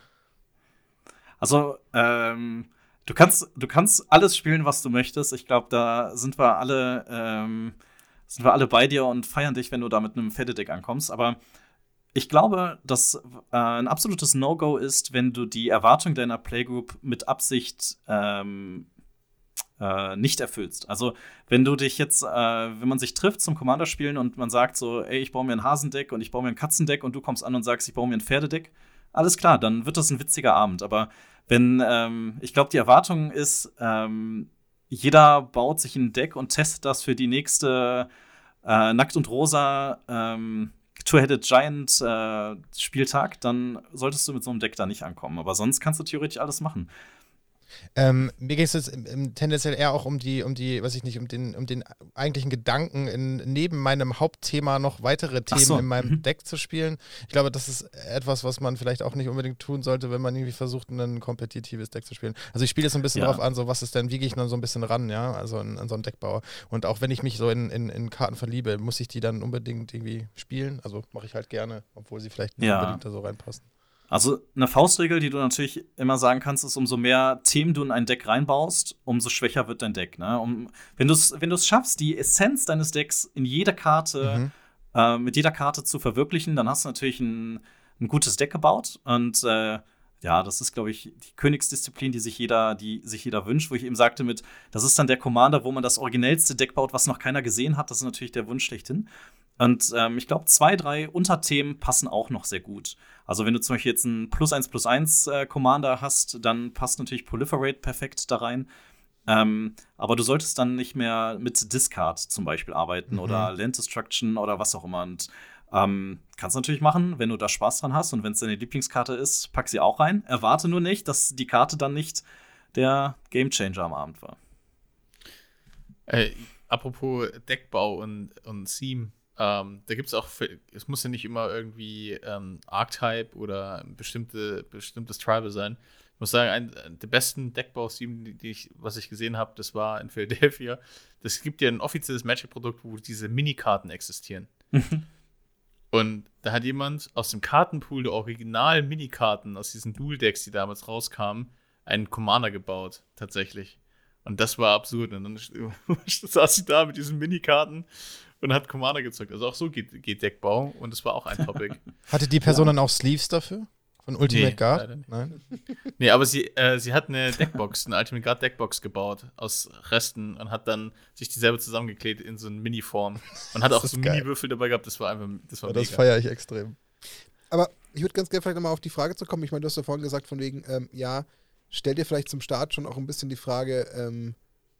Also, ähm, Du kannst, du kannst alles spielen, was du möchtest. Ich glaube, da sind wir alle, ähm, sind wir alle bei dir und feiern dich, wenn du da mit einem Fededeck ankommst. Aber ich glaube, dass äh, ein absolutes No-Go ist, wenn du die Erwartung deiner Playgroup mit Absicht ähm, äh, nicht erfüllst. Also, wenn du dich jetzt, äh, wenn man sich trifft zum Commander spielen und man sagt so, ey, ich baue mir ein Hasendeck und ich baue mir ein Katzendeck und du kommst an und sagst, ich baue mir ein Pferdedeck, alles klar, dann wird das ein witziger Abend. Aber wenn, ähm, ich glaube, die Erwartung ist, ähm, jeder baut sich ein Deck und testet das für die nächste äh, Nackt und Rosa ähm, Two-Headed Giant äh, Spieltag, dann solltest du mit so einem Deck da nicht ankommen. Aber sonst kannst du theoretisch alles machen. Ähm, mir geht es jetzt tendenziell eher auch um die, um die, weiß ich nicht, um den, um den eigentlichen Gedanken, in, neben meinem Hauptthema noch weitere Themen so. in meinem mhm. Deck zu spielen. Ich glaube, das ist etwas, was man vielleicht auch nicht unbedingt tun sollte, wenn man irgendwie versucht, ein kompetitives Deck zu spielen. Also ich spiele jetzt ein bisschen ja. drauf an, so was ist denn, wie gehe ich dann so ein bisschen ran, ja, also an, an so einen Deckbauer. Und auch wenn ich mich so in, in, in Karten verliebe, muss ich die dann unbedingt irgendwie spielen. Also mache ich halt gerne, obwohl sie vielleicht nicht ja. unbedingt da so reinpassen. Also eine Faustregel, die du natürlich immer sagen kannst, ist, umso mehr Themen du in ein Deck reinbaust, umso schwächer wird dein Deck. Ne? Um, wenn du es wenn schaffst, die Essenz deines Decks in jeder Karte, mhm. äh, mit jeder Karte zu verwirklichen, dann hast du natürlich ein, ein gutes Deck gebaut. Und äh, ja, das ist, glaube ich, die Königsdisziplin, die sich jeder, die sich jeder wünscht, wo ich eben sagte mit, das ist dann der Commander, wo man das originellste Deck baut, was noch keiner gesehen hat. Das ist natürlich der Wunsch schlechthin. Und ähm, ich glaube, zwei, drei Unterthemen passen auch noch sehr gut. Also, wenn du zum Beispiel jetzt einen Plus 1 Plus 1 äh, Commander hast, dann passt natürlich Proliferate perfekt da rein. Ähm, aber du solltest dann nicht mehr mit Discard zum Beispiel arbeiten mhm. oder Land Destruction oder was auch immer. Und ähm, kannst du natürlich machen, wenn du da Spaß dran hast und wenn es deine Lieblingskarte ist, pack sie auch rein. Erwarte nur nicht, dass die Karte dann nicht der Gamechanger am Abend war. Äh, apropos Deckbau und, und Theme. Ähm, da gibt es auch, es muss ja nicht immer irgendwie ähm, Archetype oder bestimmte, bestimmtes Tribal sein. muss sagen, ein der besten Deckbau-Team, die, die ich, was ich gesehen habe, das war in Philadelphia. Das gibt ja ein offizielles Magic-Produkt, wo diese Minikarten existieren. Und da hat jemand aus dem Kartenpool der originalen Minikarten aus diesen Dual-Decks, die damals rauskamen, einen Commander gebaut, tatsächlich. Und das war absurd. Und dann saß sie da mit diesen Minikarten und hat Commander gezockt. Also auch so geht, geht Deckbau und das war auch ein Topic. Hatte die Person ja. dann auch Sleeves dafür? Von Ultimate nee, Guard? Nein. nee, aber sie, äh, sie hat eine Deckbox, eine Ultimate Guard Deckbox gebaut aus Resten und hat dann sich dieselbe zusammengeklebt in so eine Mini-Form und hat auch so Mini-Würfel dabei gehabt. Das war einfach, das war ja, Das feiere ich extrem. Aber ich würde ganz gerne vielleicht nochmal auf die Frage zu kommen. Ich meine, du hast ja vorhin gesagt, von wegen, ähm, ja, stell dir vielleicht zum Start schon auch ein bisschen die Frage, ähm,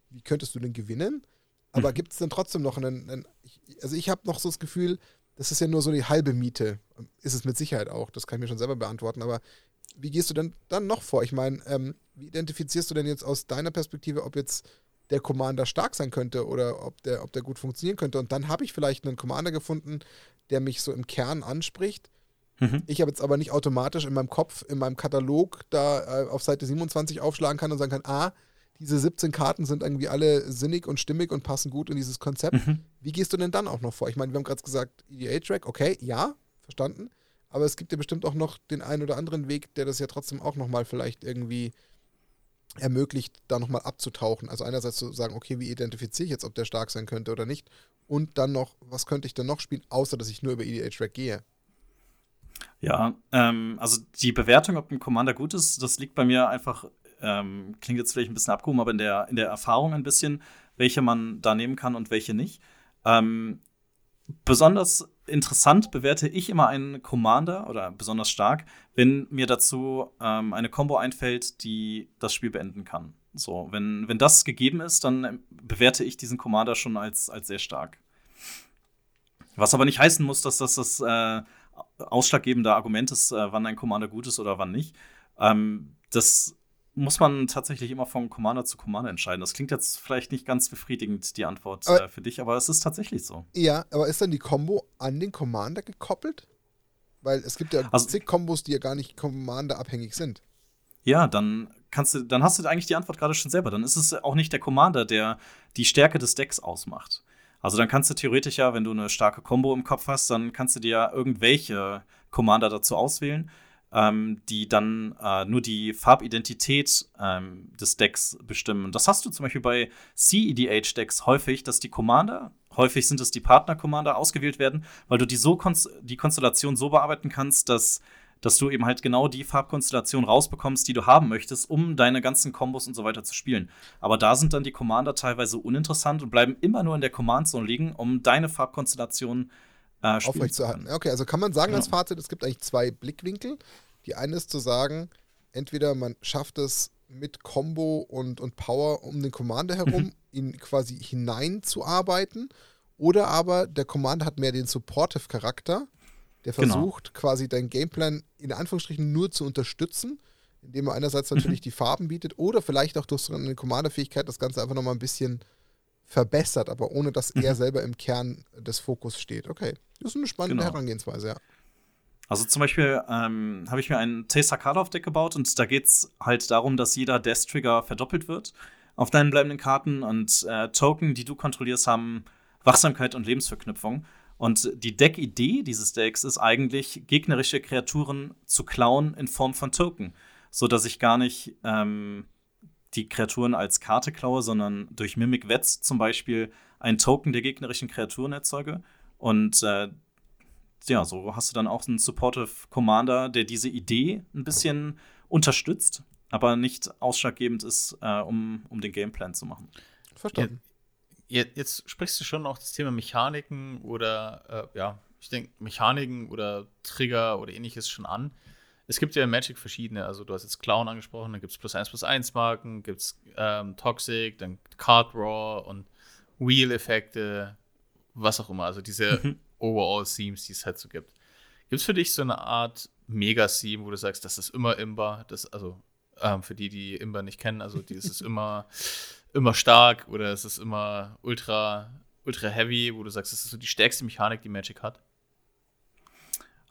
wie könntest du denn gewinnen? Aber mhm. gibt es dann trotzdem noch einen, einen also ich habe noch so das Gefühl, das ist ja nur so die halbe Miete. Ist es mit Sicherheit auch, das kann ich mir schon selber beantworten, aber wie gehst du denn dann noch vor? Ich meine, ähm, wie identifizierst du denn jetzt aus deiner Perspektive, ob jetzt der Commander stark sein könnte oder ob der, ob der gut funktionieren könnte? Und dann habe ich vielleicht einen Commander gefunden, der mich so im Kern anspricht. Mhm. Ich habe jetzt aber nicht automatisch in meinem Kopf, in meinem Katalog da äh, auf Seite 27 aufschlagen kann und sagen kann, ah, diese 17 Karten sind irgendwie alle sinnig und stimmig und passen gut in dieses Konzept. Mhm. Wie gehst du denn dann auch noch vor? Ich meine, wir haben gerade gesagt, EDA-Track, okay, ja, verstanden. Aber es gibt ja bestimmt auch noch den einen oder anderen Weg, der das ja trotzdem auch nochmal vielleicht irgendwie ermöglicht, da nochmal abzutauchen. Also einerseits zu sagen, okay, wie identifiziere ich jetzt, ob der stark sein könnte oder nicht? Und dann noch, was könnte ich denn noch spielen, außer dass ich nur über EDA-Track gehe? Ja, ähm, also die Bewertung, ob ein Commander gut ist, das liegt bei mir einfach ähm, klingt jetzt vielleicht ein bisschen abgehoben, aber in der, in der Erfahrung ein bisschen, welche man da nehmen kann und welche nicht. Ähm, besonders interessant bewerte ich immer einen Commander oder besonders stark, wenn mir dazu ähm, eine Combo einfällt, die das Spiel beenden kann. So, wenn, wenn das gegeben ist, dann bewerte ich diesen Commander schon als, als sehr stark. Was aber nicht heißen muss, dass das das äh, ausschlaggebende Argument ist, äh, wann ein Commander gut ist oder wann nicht. Ähm, das muss man tatsächlich immer von Commander zu Commander entscheiden. Das klingt jetzt vielleicht nicht ganz befriedigend, die Antwort äh, für dich, aber es ist tatsächlich so. Ja, aber ist dann die Combo an den Commander gekoppelt? Weil es gibt ja also, zig Kombos, die ja gar nicht Commander-abhängig sind. Ja, dann kannst du, dann hast du eigentlich die Antwort gerade schon selber. Dann ist es auch nicht der Commander, der die Stärke des Decks ausmacht. Also dann kannst du theoretisch ja, wenn du eine starke Combo im Kopf hast, dann kannst du dir ja irgendwelche Commander dazu auswählen ähm, die dann äh, nur die Farbidentität ähm, des Decks bestimmen. Das hast du zum Beispiel bei CEDH-Decks häufig, dass die Commander, häufig sind es die Partner-Commander, ausgewählt werden, weil du die, so die Konstellation so bearbeiten kannst, dass dass du eben halt genau die Farbkonstellation rausbekommst, die du haben möchtest, um deine ganzen Kombos und so weiter zu spielen. Aber da sind dann die Commander teilweise uninteressant und bleiben immer nur in der Command Zone liegen, um deine Farbkonstellation äh, aufrechtzuerhalten. Okay, also kann man sagen genau. als Fazit, es gibt eigentlich zwei Blickwinkel. Die eine ist zu sagen, entweder man schafft es mit Combo und, und Power um den Commander herum, mhm. ihn quasi hineinzuarbeiten, oder aber der Commander hat mehr den Supportive-Charakter, der genau. versucht genau. quasi deinen Gameplan in Anführungsstrichen nur zu unterstützen, indem er einerseits natürlich mhm. die Farben bietet oder vielleicht auch durch so eine Commander-Fähigkeit das Ganze einfach nochmal ein bisschen verbessert, aber ohne dass mhm. er selber im Kern des Fokus steht. Okay, das ist eine spannende genau. Herangehensweise, ja. Also zum Beispiel ähm, habe ich mir ein Taster Deck gebaut und da geht es halt darum, dass jeder Death Trigger verdoppelt wird auf deinen bleibenden Karten und äh, Token, die du kontrollierst, haben Wachsamkeit und Lebensverknüpfung. Und die Deck-Idee dieses Decks ist eigentlich, gegnerische Kreaturen zu klauen in Form von Token, so dass ich gar nicht ähm, die Kreaturen als Karte klaue, sondern durch Mimic Wets zum Beispiel ein Token der gegnerischen Kreaturen erzeuge. Und äh, ja, so hast du dann auch einen Supportive Commander, der diese Idee ein bisschen unterstützt, aber nicht ausschlaggebend ist, äh, um, um den Gameplan zu machen. Verstanden. Jetzt, jetzt, sprichst du schon auch das Thema Mechaniken oder, äh, ja, ich denke, Mechaniken oder Trigger oder ähnliches schon an. Es gibt ja in Magic verschiedene, also du hast jetzt Clown angesprochen, dann gibt es plus 1 plus 1 Marken, gibt es ähm, Toxic, dann Card Raw und Wheel-Effekte, was auch immer. Also diese mhm. Overall-Themes, die es halt so gibt. Gibt es für dich so eine Art Mega-Theme, wo du sagst, das ist immer Imba, das, also ähm, für die, die Imba nicht kennen, also die ist immer, immer stark oder es ist immer ultra, ultra heavy, wo du sagst, das ist so die stärkste Mechanik, die Magic hat?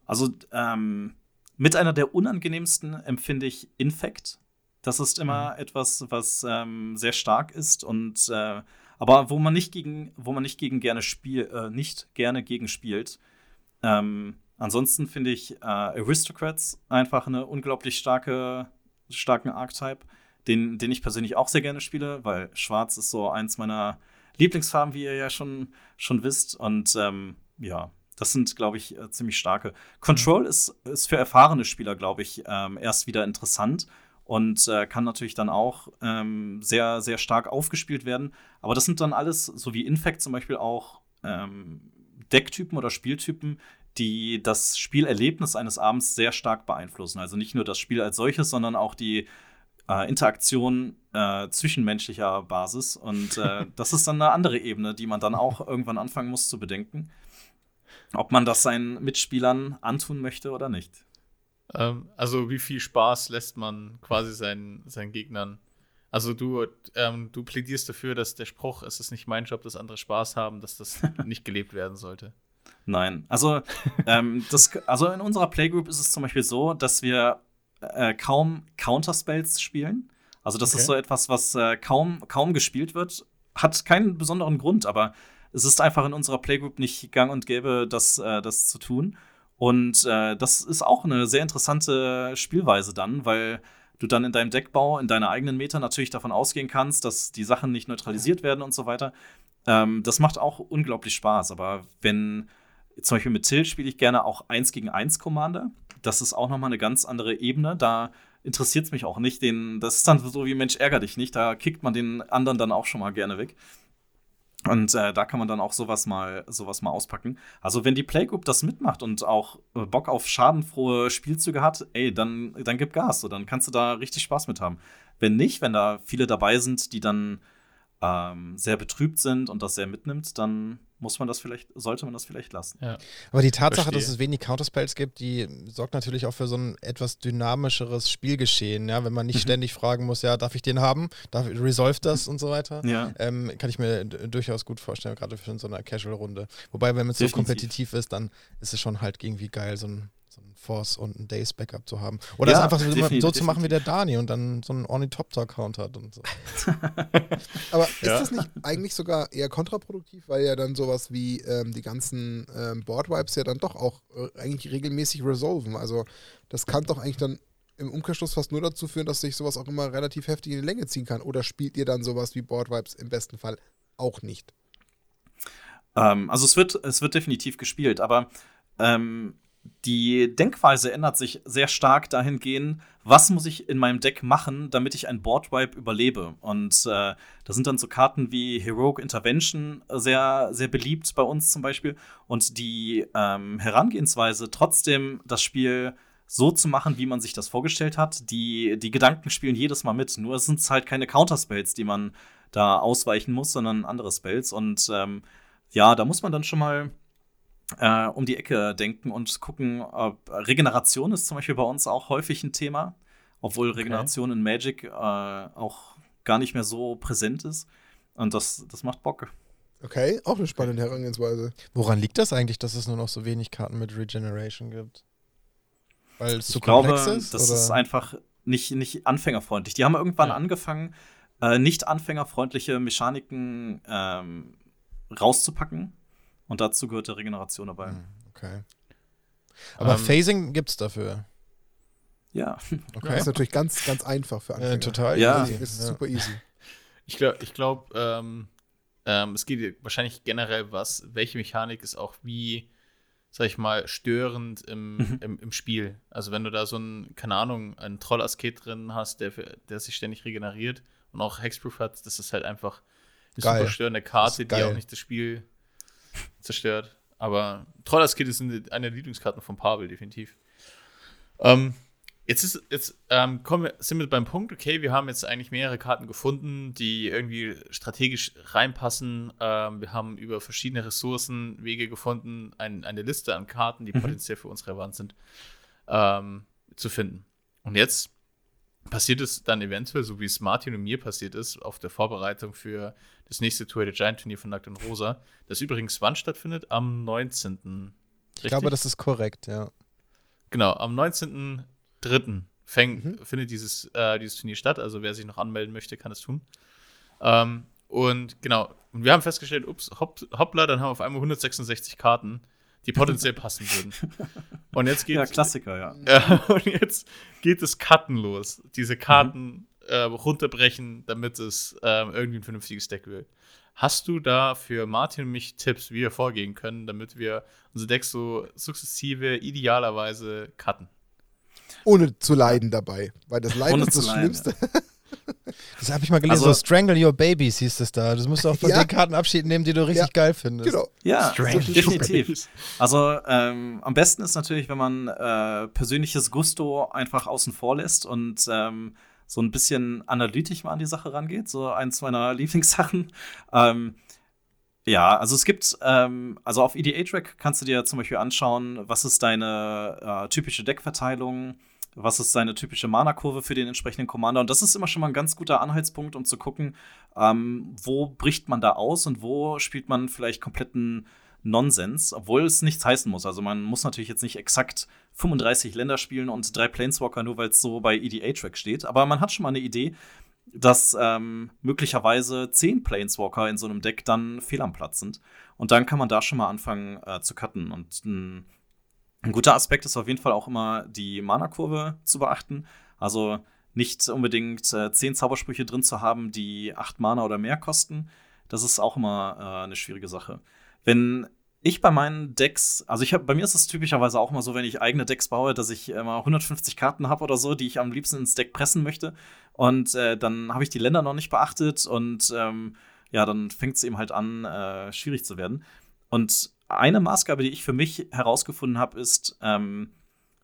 Also, ähm, mit einer der unangenehmsten empfinde ich Infect. Das ist immer mhm. etwas, was ähm, sehr stark ist und äh, aber wo man nicht gegen, wo man nicht gegen gerne spiel, äh, nicht gerne gegen spielt. Ähm, ansonsten finde ich äh, Aristocrats einfach eine unglaublich starke, starken Archetype, den, den ich persönlich auch sehr gerne spiele, weil Schwarz ist so eins meiner Lieblingsfarben, wie ihr ja schon, schon wisst. Und ähm, ja, das sind, glaube ich, äh, ziemlich starke. Control mhm. ist, ist für erfahrene Spieler, glaube ich, ähm, erst wieder interessant und äh, kann natürlich dann auch ähm, sehr, sehr stark aufgespielt werden. Aber das sind dann alles, so wie Infect zum Beispiel auch ähm, Decktypen oder Spieltypen, die das Spielerlebnis eines Abends sehr stark beeinflussen. Also nicht nur das Spiel als solches, sondern auch die äh, Interaktion äh, zwischenmenschlicher Basis. Und äh, das ist dann eine andere Ebene, die man dann auch irgendwann anfangen muss zu bedenken, ob man das seinen Mitspielern antun möchte oder nicht. Ähm, also wie viel Spaß lässt man quasi seinen, seinen Gegnern? Also du, ähm, du plädierst dafür, dass der Spruch, es ist nicht mein Job, dass andere Spaß haben, dass das nicht gelebt werden sollte. Nein, also, ähm, das, also in unserer Playgroup ist es zum Beispiel so, dass wir äh, kaum Counterspells spielen. Also das okay. ist so etwas, was äh, kaum, kaum gespielt wird. Hat keinen besonderen Grund, aber es ist einfach in unserer Playgroup nicht gang und gäbe, das, äh, das zu tun. Und äh, das ist auch eine sehr interessante Spielweise dann, weil du dann in deinem Deckbau, in deiner eigenen Meta natürlich davon ausgehen kannst, dass die Sachen nicht neutralisiert werden und so weiter. Ähm, das macht auch unglaublich Spaß. Aber wenn zum Beispiel mit Till spiele ich gerne auch 1 gegen 1 Commander. Das ist auch nochmal eine ganz andere Ebene. Da interessiert es mich auch nicht. Den, das ist dann so wie Mensch, ärger dich nicht. Da kickt man den anderen dann auch schon mal gerne weg. Und äh, da kann man dann auch sowas mal, sowas mal auspacken. Also, wenn die Playgroup das mitmacht und auch äh, Bock auf schadenfrohe Spielzüge hat, ey, dann, dann gib Gas. So, dann kannst du da richtig Spaß mit haben. Wenn nicht, wenn da viele dabei sind, die dann ähm, sehr betrübt sind und das sehr mitnimmt, dann muss man das vielleicht, sollte man das vielleicht lassen. Ja. Aber die Tatsache, Verstehe. dass es wenig Counterspells gibt, die sorgt natürlich auch für so ein etwas dynamischeres Spielgeschehen, ja, wenn man nicht mhm. ständig fragen muss, ja, darf ich den haben? Darf resolve das und so weiter? Ja. Ähm, kann ich mir durchaus gut vorstellen, gerade für so eine Casual-Runde. Wobei, wenn man so kompetitiv ist, dann ist es schon halt irgendwie geil, so ein so ein Force und ein Days Backup zu haben. Oder ja, es einfach so, so zu machen wie der Dani und dann so einen Ornithopter-Count hat und so. Aber ist ja. das nicht eigentlich sogar eher kontraproduktiv, weil ja dann sowas wie ähm, die ganzen ähm, Board-Wipes ja dann doch auch äh, eigentlich regelmäßig resolven? Also das kann doch eigentlich dann im Umkehrschluss fast nur dazu führen, dass sich sowas auch immer relativ heftig in die Länge ziehen kann. Oder spielt ihr dann sowas wie Board-Wipes im besten Fall auch nicht? Ähm, also es wird, es wird definitiv gespielt, aber ähm, die Denkweise ändert sich sehr stark dahingehend, was muss ich in meinem Deck machen, damit ich ein Boardwipe überlebe. Und äh, da sind dann so Karten wie Heroic Intervention sehr, sehr beliebt bei uns zum Beispiel. Und die ähm, Herangehensweise, trotzdem das Spiel so zu machen, wie man sich das vorgestellt hat, die, die Gedanken spielen jedes Mal mit. Nur sind es halt keine Counterspells, die man da ausweichen muss, sondern andere Spells. Und ähm, ja, da muss man dann schon mal äh, um die Ecke denken und gucken, ob Regeneration ist zum Beispiel bei uns auch häufig ein Thema, obwohl Regeneration okay. in Magic äh, auch gar nicht mehr so präsent ist. Und das, das macht Bock. Okay, auch eine spannende Herangehensweise. Woran liegt das eigentlich, dass es nur noch so wenig Karten mit Regeneration gibt? Weil es zu ich komplex glaube, ist? Das oder? ist einfach nicht, nicht anfängerfreundlich. Die haben irgendwann ja. angefangen, äh, nicht anfängerfreundliche Mechaniken ähm, rauszupacken und dazu gehört der Regeneration dabei. Hm, okay. Aber ähm, Phasing es dafür. Ja. Okay. Das ist natürlich ganz, ganz einfach für Anfänger. Äh, total ja. easy. ist ja. super easy. Ich glaube, ich glaub, ähm, ähm, es geht wahrscheinlich generell was, welche Mechanik ist auch wie, sag ich mal, störend im, mhm. im, im, Spiel. Also wenn du da so ein, keine Ahnung, einen Troll-Asket drin hast, der, der sich ständig regeneriert und auch Hexproof hat, das ist halt einfach eine geil. super störende Karte, die auch nicht das Spiel zerstört. Aber Trollers Kid ist eine der Lieblingskarten von Pavel, definitiv. Ähm, jetzt ist, jetzt ähm, kommen wir, sind wir beim Punkt, okay, wir haben jetzt eigentlich mehrere Karten gefunden, die irgendwie strategisch reinpassen. Ähm, wir haben über verschiedene Ressourcen Wege gefunden, ein, eine Liste an Karten, die mhm. potenziell für uns relevant sind, ähm, zu finden. Und jetzt passiert es dann eventuell, so wie es Martin und mir passiert ist, auf der Vorbereitung für das nächste Tour der Giant Turnier von Nackt und Rosa, das übrigens wann stattfindet? Am 19. Ich glaube, das ist korrekt, ja. Genau, am 19.03. fäng, Mhm. findet dieses, äh, dieses Turnier statt. Also wer sich noch anmelden möchte, kann es tun. Ähm, und genau, und wir haben festgestellt, ups, hopp, hoppla, dann haben wir auf einmal 166 Karten, die potenziell passen würden. Und jetzt geht Ja, Klassiker, ja. und jetzt geht das Cutten los. Diese Karten äh, runterbrechen, damit es ähm, irgendwie ein vernünftiges Deck wird. Hast du da für Martin und mich Tipps, wie wir vorgehen können, damit wir unser Deck so sukzessive, idealerweise cutten? Ohne zu leiden dabei. Weil das Leiden Ohne ist das zu leiden, Schlimmste. Das habe ich mal gelesen. Also- so Strangle Your Babies hieß das da. Das musst du auch von Ja. den Karten Abschied nehmen, die du richtig Ja. geil findest. Genau. Ja, Strange. definitiv. Also ähm, am besten ist natürlich, wenn man äh, persönliches Gusto einfach außen vor lässt und ähm, so ein bisschen analytisch mal an die Sache rangeht. So eins meiner Lieblingssachen. Ähm, ja, also es gibt, ähm, also auf EDA-Track kannst du dir zum Beispiel anschauen, was ist deine äh, typische Deckverteilung, was ist deine typische Mana-Kurve für den entsprechenden Commander. Und das ist immer schon mal ein ganz guter Anhaltspunkt, um zu gucken, ähm, wo bricht man da aus und wo spielt man vielleicht kompletten Nonsens, obwohl es nichts heißen muss. Also man muss natürlich jetzt nicht exakt 35 Länder spielen und drei Planeswalker, nur weil es so bei EDA-Track steht. Aber man hat schon mal eine Idee, dass ähm, möglicherweise zehn Planeswalker in so einem Deck dann fehl am Platz sind. Und dann kann man da schon mal anfangen äh, zu cutten. Und ein, ein guter Aspekt ist auf jeden Fall auch immer die Mana-Kurve zu beachten. Also nicht unbedingt äh, zehn Zaubersprüche drin zu haben, die acht Mana oder mehr kosten. Das ist auch immer äh, eine schwierige Sache. Wenn ich bei meinen Decks, also ich habe, bei mir ist es typischerweise auch mal so, wenn ich eigene Decks baue, dass ich immer 150 Karten habe oder so, die ich am liebsten ins Deck pressen möchte. Und äh, dann habe ich die Länder noch nicht beachtet und ähm, ja, dann fängt es eben halt an, äh, schwierig zu werden. Und eine Maßgabe, die ich für mich herausgefunden habe, ist, ähm,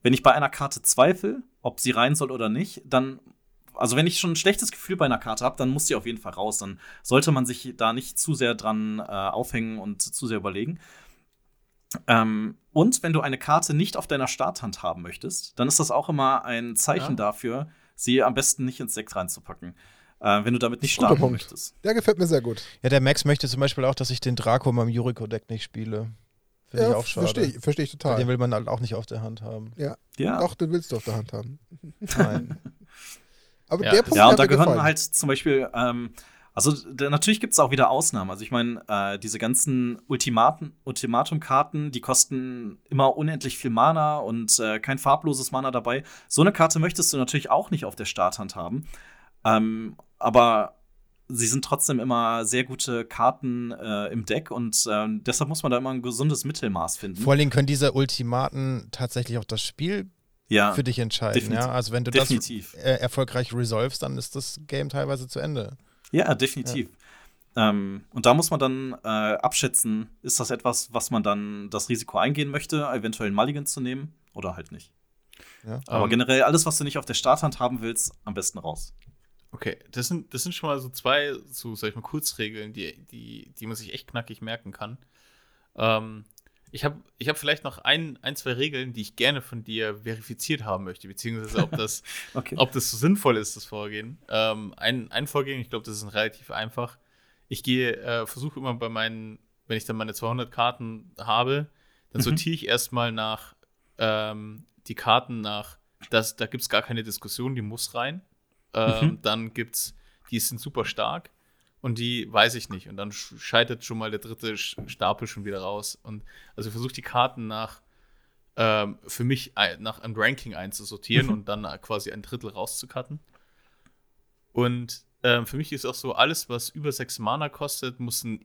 wenn ich bei einer Karte zweifle, ob sie rein soll oder nicht, dann, also wenn ich schon ein schlechtes Gefühl bei einer Karte habe, dann muss die auf jeden Fall raus. Dann sollte man sich da nicht zu sehr dran äh, aufhängen und zu sehr überlegen. Ähm, und wenn du eine Karte nicht auf deiner Starthand haben möchtest, dann ist das auch immer ein Zeichen Ja. dafür, sie am besten nicht ins Deck reinzupacken. Äh, wenn du damit nicht Guter starten Punkt. möchtest. Der gefällt mir sehr gut. Ja, der Max möchte zum Beispiel auch, dass ich den Draco beim Juriko-Deck nicht spiele. Finde ich Ja, auch schade. verstehe ich, versteh ich total. Den will man halt auch nicht auf der Hand haben. Ja. Doch, den willst du auf der Hand haben. Nein. Aber Ja, der Punkt Ja, und da gehören gefallen. halt zum Beispiel, ähm, also da, natürlich gibt es auch wieder Ausnahmen. Also ich meine, äh, diese ganzen Ultimaten, Ultimatum-Karten, die kosten immer unendlich viel Mana und äh, kein farbloses Mana dabei. So eine Karte möchtest du natürlich auch nicht auf der Starthand haben. Ähm, aber sie sind trotzdem immer sehr gute Karten äh, im Deck und äh, deshalb muss man da immer ein gesundes Mittelmaß finden. Vor allen Dingen können diese Ultimaten tatsächlich auch das Spiel ja, für dich entscheiden. definitiv. Ja? Also wenn du definitiv. das äh, erfolgreich resolvest, dann ist das Game teilweise zu Ende. Ja, definitiv. Ähm, und da muss man dann äh, abschätzen, ist das etwas, was man dann das Risiko eingehen möchte, eventuell einen Mulligan zu nehmen oder halt nicht. Ja? Aber Ähm, generell alles, was du nicht auf der Starthand haben willst, am besten raus. Okay, das sind, das sind schon mal so zwei, so sag ich mal, Kurzregeln, die, die, die man sich echt knackig merken kann. Ähm, ich habe ich hab vielleicht noch ein, ein, zwei Regeln, die ich gerne von dir verifiziert haben möchte, beziehungsweise ob das, Okay. ob das so sinnvoll ist, das Vorgehen. Ähm, ein, ein Vorgehen, ich glaube, das ist relativ einfach. Ich gehe, äh, versuche immer bei meinen, wenn ich dann meine 200 Karten habe, dann Mhm. sortiere ich erstmal nach ähm, die Karten nach, das, da gibt es gar keine Diskussion, die muss rein. Ähm, Mhm. Dann gibt es, die sind super stark und die weiß ich nicht. Und dann sch- scheitert schon mal der dritte Stapel schon wieder raus. Und also ich versuche die Karten nach ähm, für mich nach einem Ranking einzusortieren Mhm. und dann quasi ein Drittel rauszucutten. Und ähm, für mich ist auch so, alles, was über sechs Mana kostet, muss einen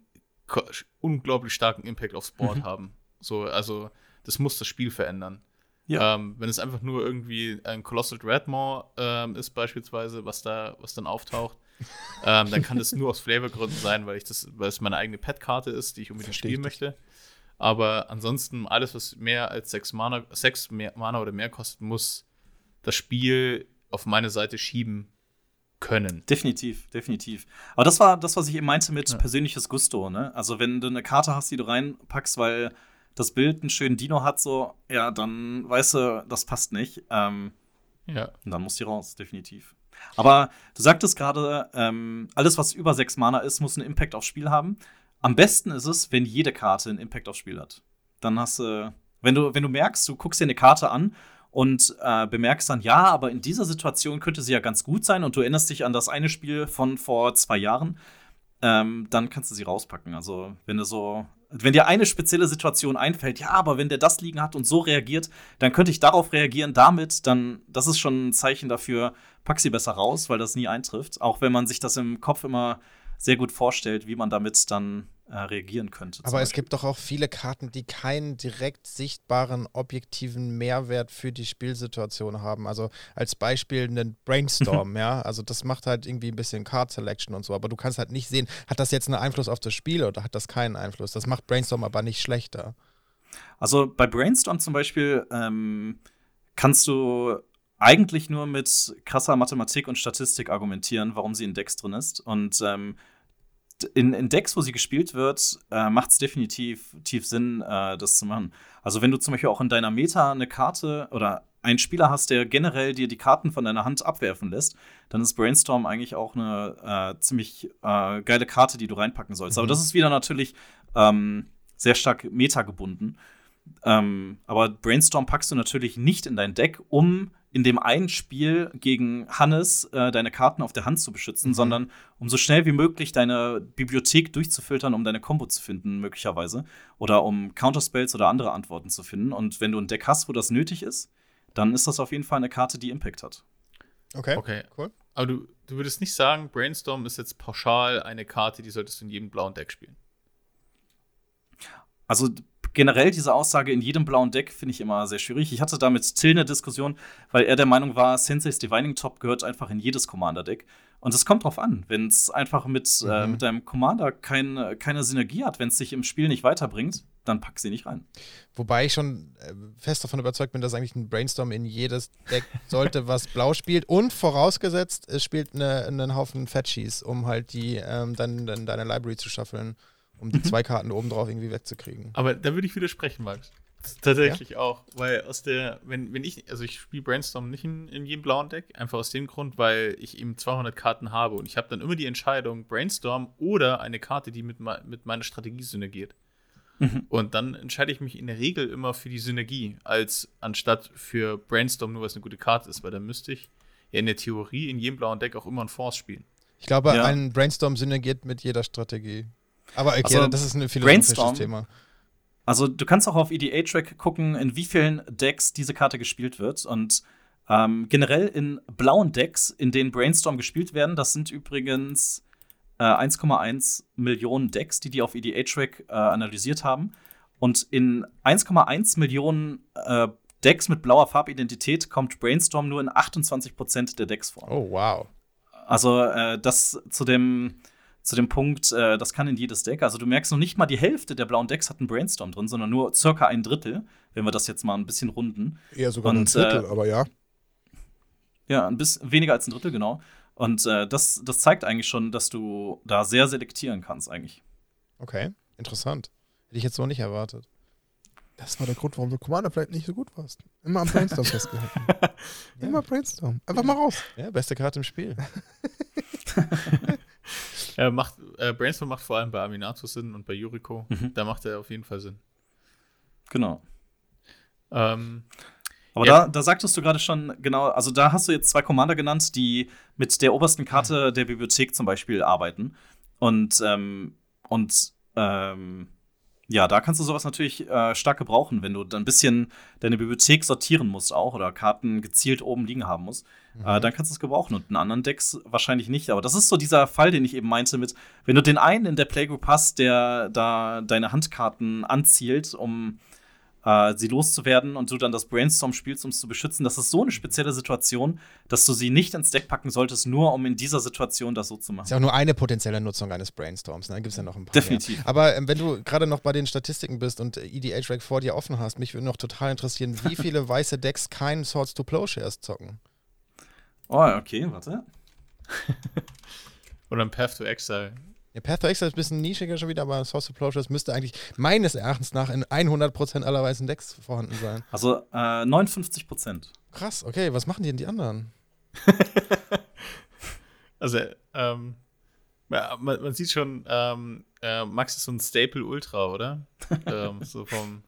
unglaublich starken Impact aufs Board Mhm. haben. So, also das muss das Spiel verändern. Ja. Ähm, wenn es einfach nur irgendwie ein Colossal Dreadmore ähm, ist, beispielsweise, was da, was dann auftaucht, ähm, dann kann das nur aus Flavorgründen sein, weil ich das, weil es meine eigene Pet-Karte ist, die ich unbedingt Versteh spielen ich möchte. Aber ansonsten, alles, was mehr als sechs Mana, sechs mehr Mana oder mehr kostet, muss das Spiel auf meine Seite schieben können. Definitiv, definitiv. Aber das war das, was ich eben meinte mit Ja. persönliches Gusto, ne? Also wenn du eine Karte hast, die du reinpackst, weil das Bild einen schönen Dino hat, so, ja, dann weißt du, das passt nicht. Ähm, Ja. Und dann muss die raus, definitiv. Aber du sagtest gerade, ähm, alles, was über sechs Mana ist, muss einen Impact aufs Spiel haben. Am besten ist es, wenn jede Karte einen Impact aufs Spiel hat. Dann hast du, wenn du, wenn du merkst, du guckst dir eine Karte an und äh, bemerkst dann, ja, aber in dieser Situation könnte sie ja ganz gut sein und du erinnerst dich an das eine Spiel von vor zwei Jahren, ähm, dann kannst du sie rauspacken. Also, wenn du so, wenn dir eine spezielle Situation einfällt, ja, aber wenn der das liegen hat und so reagiert, dann könnte ich darauf reagieren damit, dann, das ist schon ein Zeichen dafür, pack sie besser raus, weil das nie eintrifft. Auch wenn man sich das im Kopf immer sehr gut vorstellt, wie man damit dann äh, reagieren könnte. Aber es gibt doch auch viele Karten, die keinen direkt sichtbaren, objektiven Mehrwert für die Spielsituation haben. Also als Beispiel einen Brainstorm, ja. Also das macht halt irgendwie ein bisschen Card Selection und so, aber du kannst halt nicht sehen, hat das jetzt einen Einfluss auf das Spiel oder hat das keinen Einfluss. Das macht Brainstorm aber nicht schlechter. Also bei Brainstorm zum Beispiel ähm, kannst du eigentlich nur mit krasser Mathematik und Statistik argumentieren, warum sie in Decks drin ist. Und ähm, in, in, Decks, wo sie gespielt wird, äh, macht es definitiv tief Sinn, äh, das zu machen. Also wenn du zum Beispiel auch in deiner Meta eine Karte oder einen Spieler hast, der generell dir die Karten von deiner Hand abwerfen lässt, dann ist Brainstorm eigentlich auch eine äh, ziemlich äh, geile Karte, die du reinpacken sollst. Mhm. Aber das ist wieder natürlich ähm, sehr stark meta gebunden. Ähm, aber Brainstorm packst du natürlich nicht in dein Deck, um in dem einen Spiel gegen Hannes äh, deine Karten auf der Hand zu beschützen, mhm. sondern um so schnell wie möglich deine Bibliothek durchzufiltern, um deine Combo zu finden, möglicherweise. Oder um Counterspells oder andere Antworten zu finden. Und wenn du ein Deck hast, wo das nötig ist, dann ist das auf jeden Fall eine Karte, die Impact hat. Okay. Okay, cool. Aber du, du würdest nicht sagen, Brainstorm ist jetzt pauschal eine Karte, die solltest du in jedem blauen Deck spielen. Also generell diese Aussage in jedem blauen Deck finde ich immer sehr schwierig. Ich hatte da mit Till eine Diskussion, weil er der Meinung war, Sensei's Divining Top gehört einfach in jedes Commander-Deck. Und es kommt drauf an, wenn es einfach mit, äh, mhm. äh, mit deinem Commander kein, keine Synergie hat, wenn es sich im Spiel nicht weiterbringt, dann pack sie nicht rein. Wobei ich schon äh, fest davon überzeugt bin, dass eigentlich ein Brainstorm in jedes Deck sollte, was blau spielt. Und vorausgesetzt, es spielt eine, einen Haufen Fetchies, um halt die ähm, dann, dann deine Library zu schaffeln um die zwei Karten oben drauf irgendwie wegzukriegen. Aber da würde ich widersprechen, Max. Tatsächlich ja? auch, weil aus der, wenn, wenn ich, also ich spiele Brainstorm nicht in, in jedem blauen Deck, einfach aus dem Grund, weil ich eben 200 Karten habe und ich habe dann immer die Entscheidung Brainstorm oder eine Karte, die mit, mit meiner Strategie synergiert. Mhm. Und dann entscheide ich mich in der Regel immer für die Synergie, als anstatt für Brainstorm nur, was eine gute Karte ist, weil dann müsste ich ja in der Theorie in jedem blauen Deck auch immer ein Force spielen. Ich glaube, ja. ein Brainstorm synergiert mit jeder Strategie. Aber okay, also, das ist ein philosophisches Thema. Also du kannst auch auf EDA-Track gucken, in wie vielen Decks diese Karte gespielt wird. Und ähm, generell in blauen Decks, in denen Brainstorm gespielt werden, das sind übrigens äh, 1,1 Millionen Decks, die die auf EDA-Track äh, analysiert haben. Und in 1,1 Millionen äh, Decks mit blauer Farbidentität kommt Brainstorm nur in 28% der Decks vor. Oh, wow. Also äh, das zu dem zu dem Punkt, äh, das kann in jedes Deck. Also du merkst noch nicht mal die Hälfte der blauen Decks hat einen Brainstorm drin, sondern nur circa ein Drittel, wenn wir das jetzt mal ein bisschen runden. Eher sogar Und, ein Drittel, äh, aber ja. Ja, ein bisschen weniger als ein Drittel, genau. Und äh, das, das zeigt eigentlich schon, dass du da sehr selektieren kannst, eigentlich. Okay, interessant. Hätte ich jetzt so nicht erwartet. Das war der Grund, warum du Commander vielleicht nicht so gut warst. Immer am Brainstorm festgehalten. ja. Immer Brainstorm. Einfach mal raus. Ja, beste Karte im Spiel. Er macht, äh, Brainstorm macht vor allem bei Aminato Sinn und bei Yuriko. Mhm. Da macht er auf jeden Fall Sinn. Genau. Ähm, aber ja. da, da sagtest du gerade schon, genau, also da hast du jetzt zwei Commander genannt, die mit der obersten Karte mhm. der Bibliothek zum Beispiel arbeiten. Und, ähm, und ähm, ja, da kannst du sowas natürlich äh, stark gebrauchen, wenn du dann ein bisschen deine Bibliothek sortieren musst auch oder Karten gezielt oben liegen haben musst. Äh, mhm. Äh, dann kannst du es gebrauchen und in anderen Decks wahrscheinlich nicht. Aber das ist so dieser Fall, den ich eben meinte mit, wenn du den einen in der Playgroup hast, der da deine Handkarten anzielt, um äh, sie loszuwerden und du dann das Brainstorm spielst, um es zu beschützen. Das ist so eine spezielle Situation, dass du sie nicht ins Deck packen solltest, nur um in dieser Situation das so zu machen. Ist ja auch nur eine potenzielle Nutzung eines Brainstorms. Ne? Gibt es ja noch ein paar. Definitiv. Mehr. Aber ähm, wenn du gerade noch bei den Statistiken bist und EDH-Rack vor dir offen hast, mich würde noch total interessieren, wie viele weiße Decks keinen Swords to Plowshares zocken. Oh, okay, warte. Oder ein Path to Exile. Ja, Path to Exile ist ein bisschen nischiger schon wieder, aber Source of Closures müsste eigentlich meines Erachtens nach in 100% aller weißen Decks vorhanden sein. Also äh, 59%. Krass, okay, was machen die denn die anderen? also, ähm, man, man, sieht schon, ähm, äh, Max ist so ein Staple Ultra, oder? ähm, so vom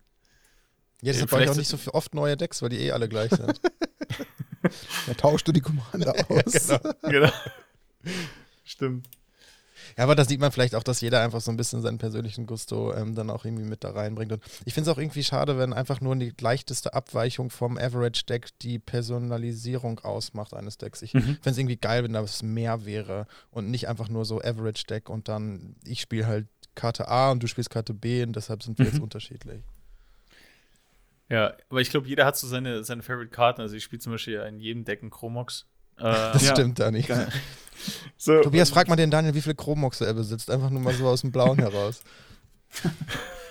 Ja, deshalb brauche ich auch nicht so oft neue Decks, weil die eh alle gleich sind. Dann tauschst du die Commander aus. genau. genau. Stimmt. Ja, aber da sieht man vielleicht auch, dass jeder einfach so ein bisschen seinen persönlichen Gusto ähm, dann auch irgendwie mit da reinbringt. Und ich finde es auch irgendwie schade, wenn einfach nur die leichteste Abweichung vom Average-Deck die Personalisierung ausmacht eines Decks. Ich Mhm. fände es irgendwie geil, wenn das mehr wäre und nicht einfach nur so Average-Deck und dann ich spiele halt Karte A und du spielst Karte B und deshalb sind wir jetzt Mhm. unterschiedlich. Ja, aber ich glaube, jeder hat so seine, seine Favorite-Karten. Also ich spiele zum Beispiel in jedem Deck einen Chromox. Äh, Das Ja. stimmt, Dani. Geil. so, Tobias, frag mal den Daniel, wie viele Chromoxe er besitzt. Einfach nur mal so aus dem Blauen heraus.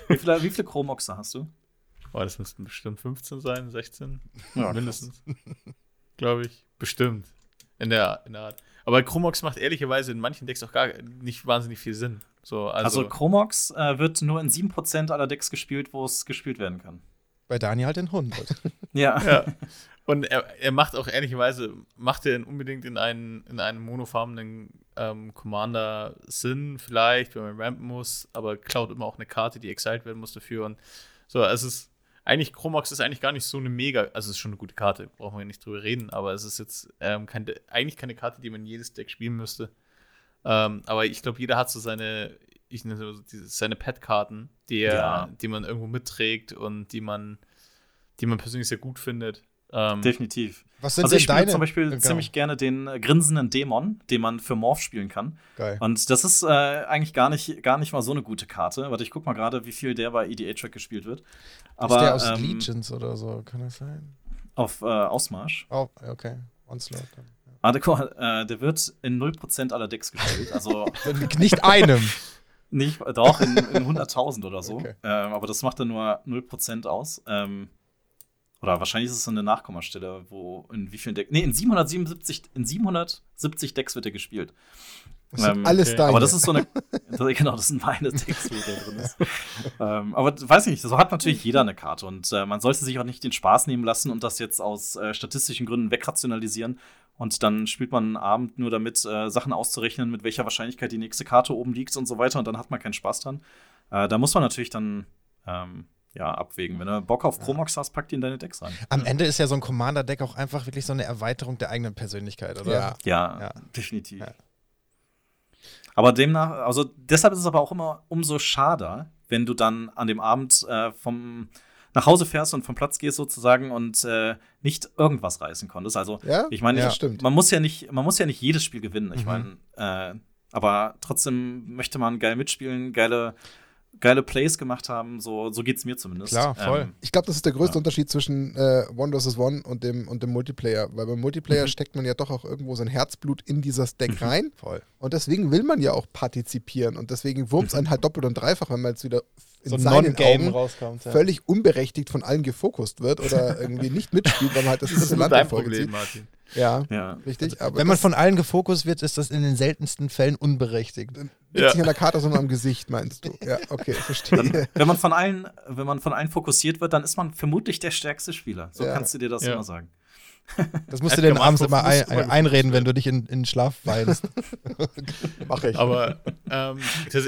Wie viele, wie viele Chromoxe hast du? Boah, das müssten bestimmt 15 sein, 16. Ja, mindestens. Glaube ich. Bestimmt. In der, in der Art. Aber Chromox macht ehrlicherweise in manchen Decks auch gar nicht wahnsinnig viel Sinn. So, also, Also, Chromox äh, wird nur in 7% aller Decks gespielt, wo es gespielt werden kann. Bei Daniel halt in 100. Ja. ja. Und er, er macht auch ehrlicherweise, macht er unbedingt in einen, in einem monofarbenen ähm, Commander Sinn, vielleicht, wenn man rampen muss, aber klaut immer auch eine Karte, die exiled werden muss dafür. Und so, es ist eigentlich, Chromox ist eigentlich gar nicht so eine mega, also es ist schon eine gute Karte, brauchen wir nicht drüber reden, aber es ist jetzt ähm, kein, eigentlich keine Karte, die man jedes Deck spielen müsste. Ähm, aber ich glaube, jeder hat so seine, ich nenne so diese, seine Pet-Karten, die, er- Ja. die man irgendwo mitträgt und die man, die man persönlich sehr gut findet. Ähm, Definitiv. Was sind Also ich spiele zum Beispiel Genau. ziemlich gerne den äh, grinsenden Dämon, den man für Morph spielen kann. Geil. Und das ist äh, eigentlich gar nicht, gar nicht mal so eine gute Karte. Warte, ich guck mal gerade, wie viel der bei EDA-Track gespielt wird. Aber ist der aus ähm, Legions oder so, kann das sein? auf äh, Ausmarsch. Oh, okay. Onslaught. dann. Ah, der, äh, der wird in 0% aller Decks gespielt. Also Nicht einem. nicht, doch, in, in 100.000 oder so. Okay. Ähm, aber das macht dann nur 0% aus. Ähm, oder wahrscheinlich ist es so eine Nachkommastelle, wo in wie vielen Decks. Nee, in 777, in 770 Decks wird er gespielt. Das Ähm, alles okay. deine. Aber das ist so eine. das, genau, das sind meine Decks, wo der drin ist. ähm, aber weiß ich nicht, so hat natürlich jeder eine Karte. Und äh, man sollte sich auch nicht den Spaß nehmen lassen und das jetzt aus äh, statistischen Gründen wegrationalisieren. Und dann spielt man einen Abend nur damit, äh, Sachen auszurechnen, mit welcher Wahrscheinlichkeit die nächste Karte oben liegt und so weiter. Und dann hat man keinen Spaß dran. Äh, da muss man natürlich dann ähm, ja, abwägen. Wenn du Bock auf Chromox hast, pack die in deine Decks rein. Am Ende ist ja so ein Commander-Deck auch einfach wirklich so eine Erweiterung der eigenen Persönlichkeit, oder? Ja. Ja, Ja. definitiv. Ja. Aber demnach, also deshalb ist es aber auch immer umso schade, wenn du dann an dem Abend äh, vom nach Hause fährst und vom Platz gehst sozusagen und äh, nicht irgendwas reißen konntest. Also Ja? ich meine, Ja, man muss ja nicht, man muss ja nicht jedes Spiel gewinnen. Ich Mhm. meine, äh, aber trotzdem möchte man geil mitspielen, geile, geile Plays gemacht haben. So, so geht es mir zumindest. Klar, voll. Ähm, Ich glaube, das ist der größte Ja. Unterschied zwischen äh, One vs. One und dem, und dem Multiplayer. Weil beim Multiplayer Mhm. steckt man ja doch auch irgendwo sein Herzblut in dieses Deck Mhm. rein. Voll. Und deswegen will man ja auch partizipieren. Und deswegen wurmt es einen halt doppelt und dreifach, wenn man jetzt wieder in So ein seinen Non-Game Augen rauskommt. Ja. völlig unberechtigt von allen gefokust wird oder irgendwie nicht mitspielt, weil man halt das das ist dritte Land in dein Problem, zieht. Martin. Ja, ja. richtig. aber Wenn man von allen gefokust wird, ist das in den seltensten Fällen unberechtigt. liegt Ja. nicht an der Karte, sondern am Gesicht, meinst du? Ja, okay, verstehe. Wenn man von allen, wenn man von allen fokussiert wird, dann ist man vermutlich der stärkste Spieler. So Ja. kannst du dir das Ja. immer sagen. Das musst du dir abends immer ein, immer einreden, wenn du dich in, in Schlaf weinst. Mach ich. Aber ähm,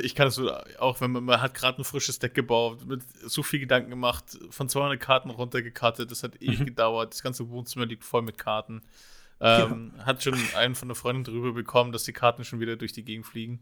ich kann es so, auch wenn man, man hat gerade ein frisches Deck gebaut, mit so viel Gedanken gemacht, von 200 Karten runtergekartet, das hat ewig Mhm. gedauert, das ganze Wohnzimmer liegt voll mit Karten. Ähm, Hat schon einen von der Freundin drüber bekommen, dass die Karten schon wieder durch die Gegend fliegen.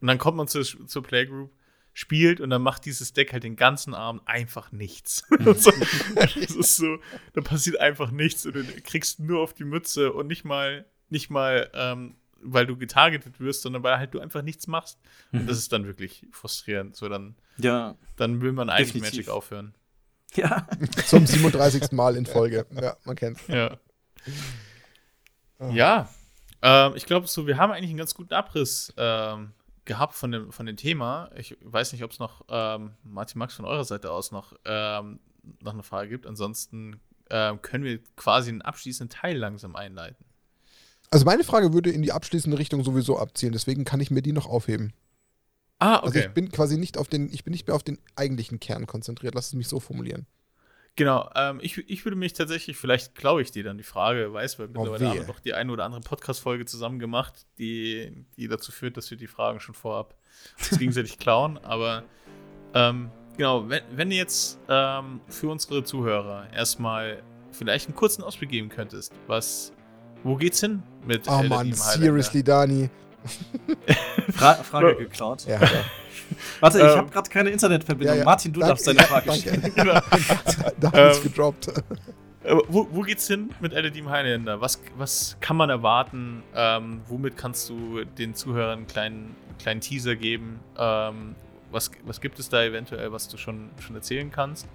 Und dann kommt man zur, zur Playgroup, spielt und dann macht dieses Deck halt den ganzen Abend einfach nichts. so, das ist so, da passiert einfach nichts und du kriegst nur auf die Mütze und nicht mal, nicht mal, ähm, weil du getargetet wirst, sondern weil halt du einfach nichts machst. Und das ist dann wirklich frustrierend. So, dann, Ja. dann will man eigentlich Definitiv. Magic aufhören. Ja. Zum 37. Mal in Folge. Ja, man kennt's. Ja. Ah. Ja. Ähm, ich glaube, so, wir haben eigentlich einen ganz guten Abriss ähm, gehabt von dem, von dem Thema. Ich weiß nicht, ob es noch, ähm, Martin Max, von eurer Seite aus noch, ähm, noch eine Frage gibt. Ansonsten ähm, können wir quasi einen abschließenden Teil langsam einleiten. Also meine Frage würde in die abschließende Richtung sowieso abzielen, deswegen kann ich mir die noch aufheben. Ah, Also okay. ich bin quasi nicht auf den, ich bin nicht mehr auf den eigentlichen Kern konzentriert. Lass es mich so formulieren. Genau, ähm, ich, ich würde mich tatsächlich, vielleicht klaue ich dir dann die Frage, weiß, weil mittlerweile haben wir doch die eine oder andere Podcast-Folge zusammen gemacht, die, die dazu führt, dass wir die Fragen schon vorab uns gegenseitig klauen. Aber ähm, genau, wenn, wenn du jetzt ähm, für unsere Zuhörer erstmal vielleicht einen kurzen Ausblick geben könntest, was, wo geht's hin mit Oh Elder Mann, seriously, Dani. Fra Frage geklaut. Ja, ja. Warte, ich Ähm, habe gerade keine Internetverbindung. Ja, ja. Martin, du Danke, darfst deine Frage danke. stellen. da hat es Ähm, gedroppt. Äh, wo, wo geht's hin mit Elder Team Highlander? Was, was kann man erwarten? Ähm, womit kannst du den Zuhörern einen kleinen, kleinen Teaser geben? Ähm, was, was gibt es da eventuell, was du schon, schon erzählen kannst?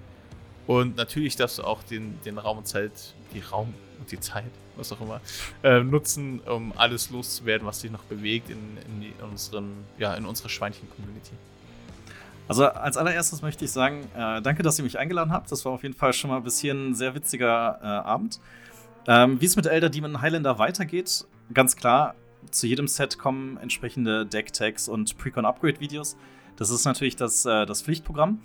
Und natürlich darfst du auch den, den Raum und Zeit, die Raum und die Zeit, was auch immer, äh, nutzen, um alles loszuwerden, was dich noch bewegt in, in, die, in, unseren, ja, in unserer Schweinchen-Community. Also als allererstes möchte ich sagen, äh, danke, dass ihr mich eingeladen habt. Das war auf jeden Fall schon mal bis hier ein sehr witziger äh, Abend. Ähm, Wie es mit Elder Demon Highlander weitergeht, ganz klar, zu jedem Set kommen entsprechende Deck-Tags und Precon-Upgrade-Videos. Das ist natürlich das, äh, das Pflichtprogramm.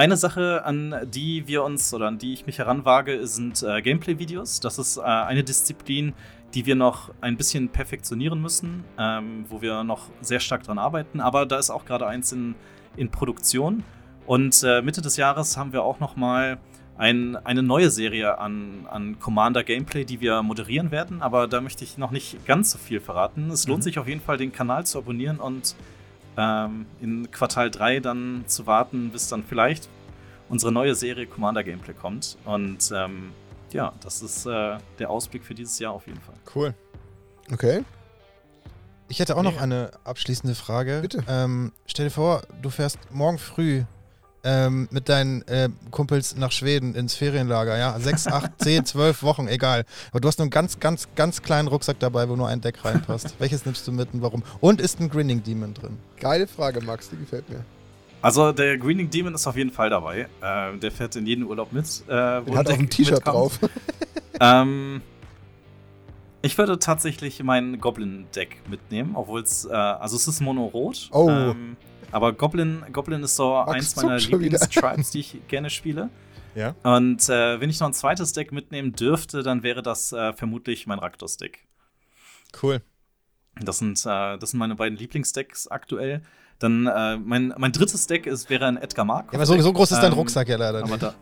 Eine Sache, an die wir uns oder an die ich mich heranwage, sind äh, Gameplay-Videos. Das ist äh, eine Disziplin, die wir noch ein bisschen perfektionieren müssen, ähm, wo wir noch sehr stark dran arbeiten. Aber da ist auch gerade eins in, in Produktion. Und äh, Mitte des Jahres haben wir auch noch mal ein, eine neue Serie an, an Commander Gameplay, die wir moderieren werden. Aber da möchte ich noch nicht ganz so viel verraten. Es lohnt Mhm. sich auf jeden Fall, den Kanal zu abonnieren und ähm, in Quartal 3 dann zu warten, bis dann vielleicht unsere neue Serie Commander Gameplay kommt. Und ähm, ja, das ist äh, der Ausblick für dieses Jahr auf jeden Fall. Cool. Okay. Ich hätte auch noch Ja. eine abschließende Frage. Bitte. Ähm, stell dir vor, du fährst morgen früh ähm, mit deinen äh, Kumpels nach Schweden ins Ferienlager, ja? Sechs, acht, zehn, zwölf Wochen, egal. Aber du hast nur einen ganz, ganz, ganz kleinen Rucksack dabei, wo nur ein Deck reinpasst. Welches nimmst du mit und warum? Und ist ein Grinning Demon drin? Geile Frage, Max, die gefällt mir. Also der Greening Demon ist auf jeden Fall dabei. Äh, der fährt in jeden Urlaub mit. Äh, hat auch ein T-Shirt drauf. Ähm, ich würde tatsächlich mein Goblin-Deck mitnehmen, obwohl es, äh, also es ist mono-rot. Oh. Ähm, aber Goblin, Goblin ist so Max eins meiner. Lieblings-Tribes, die ich gerne spiele. Ja. Und äh, wenn ich noch ein zweites Deck mitnehmen dürfte, dann wäre das äh, vermutlich mein Raktos-Deck. Cool. Das sind, äh, das sind meine beiden Lieblingsdecks aktuell. Dann äh, mein, mein drittes Deck ist, wäre ein Edgar Mark. Ja, aber so, so groß ist dein Ähm, Rucksack ja leider Aber nicht. da,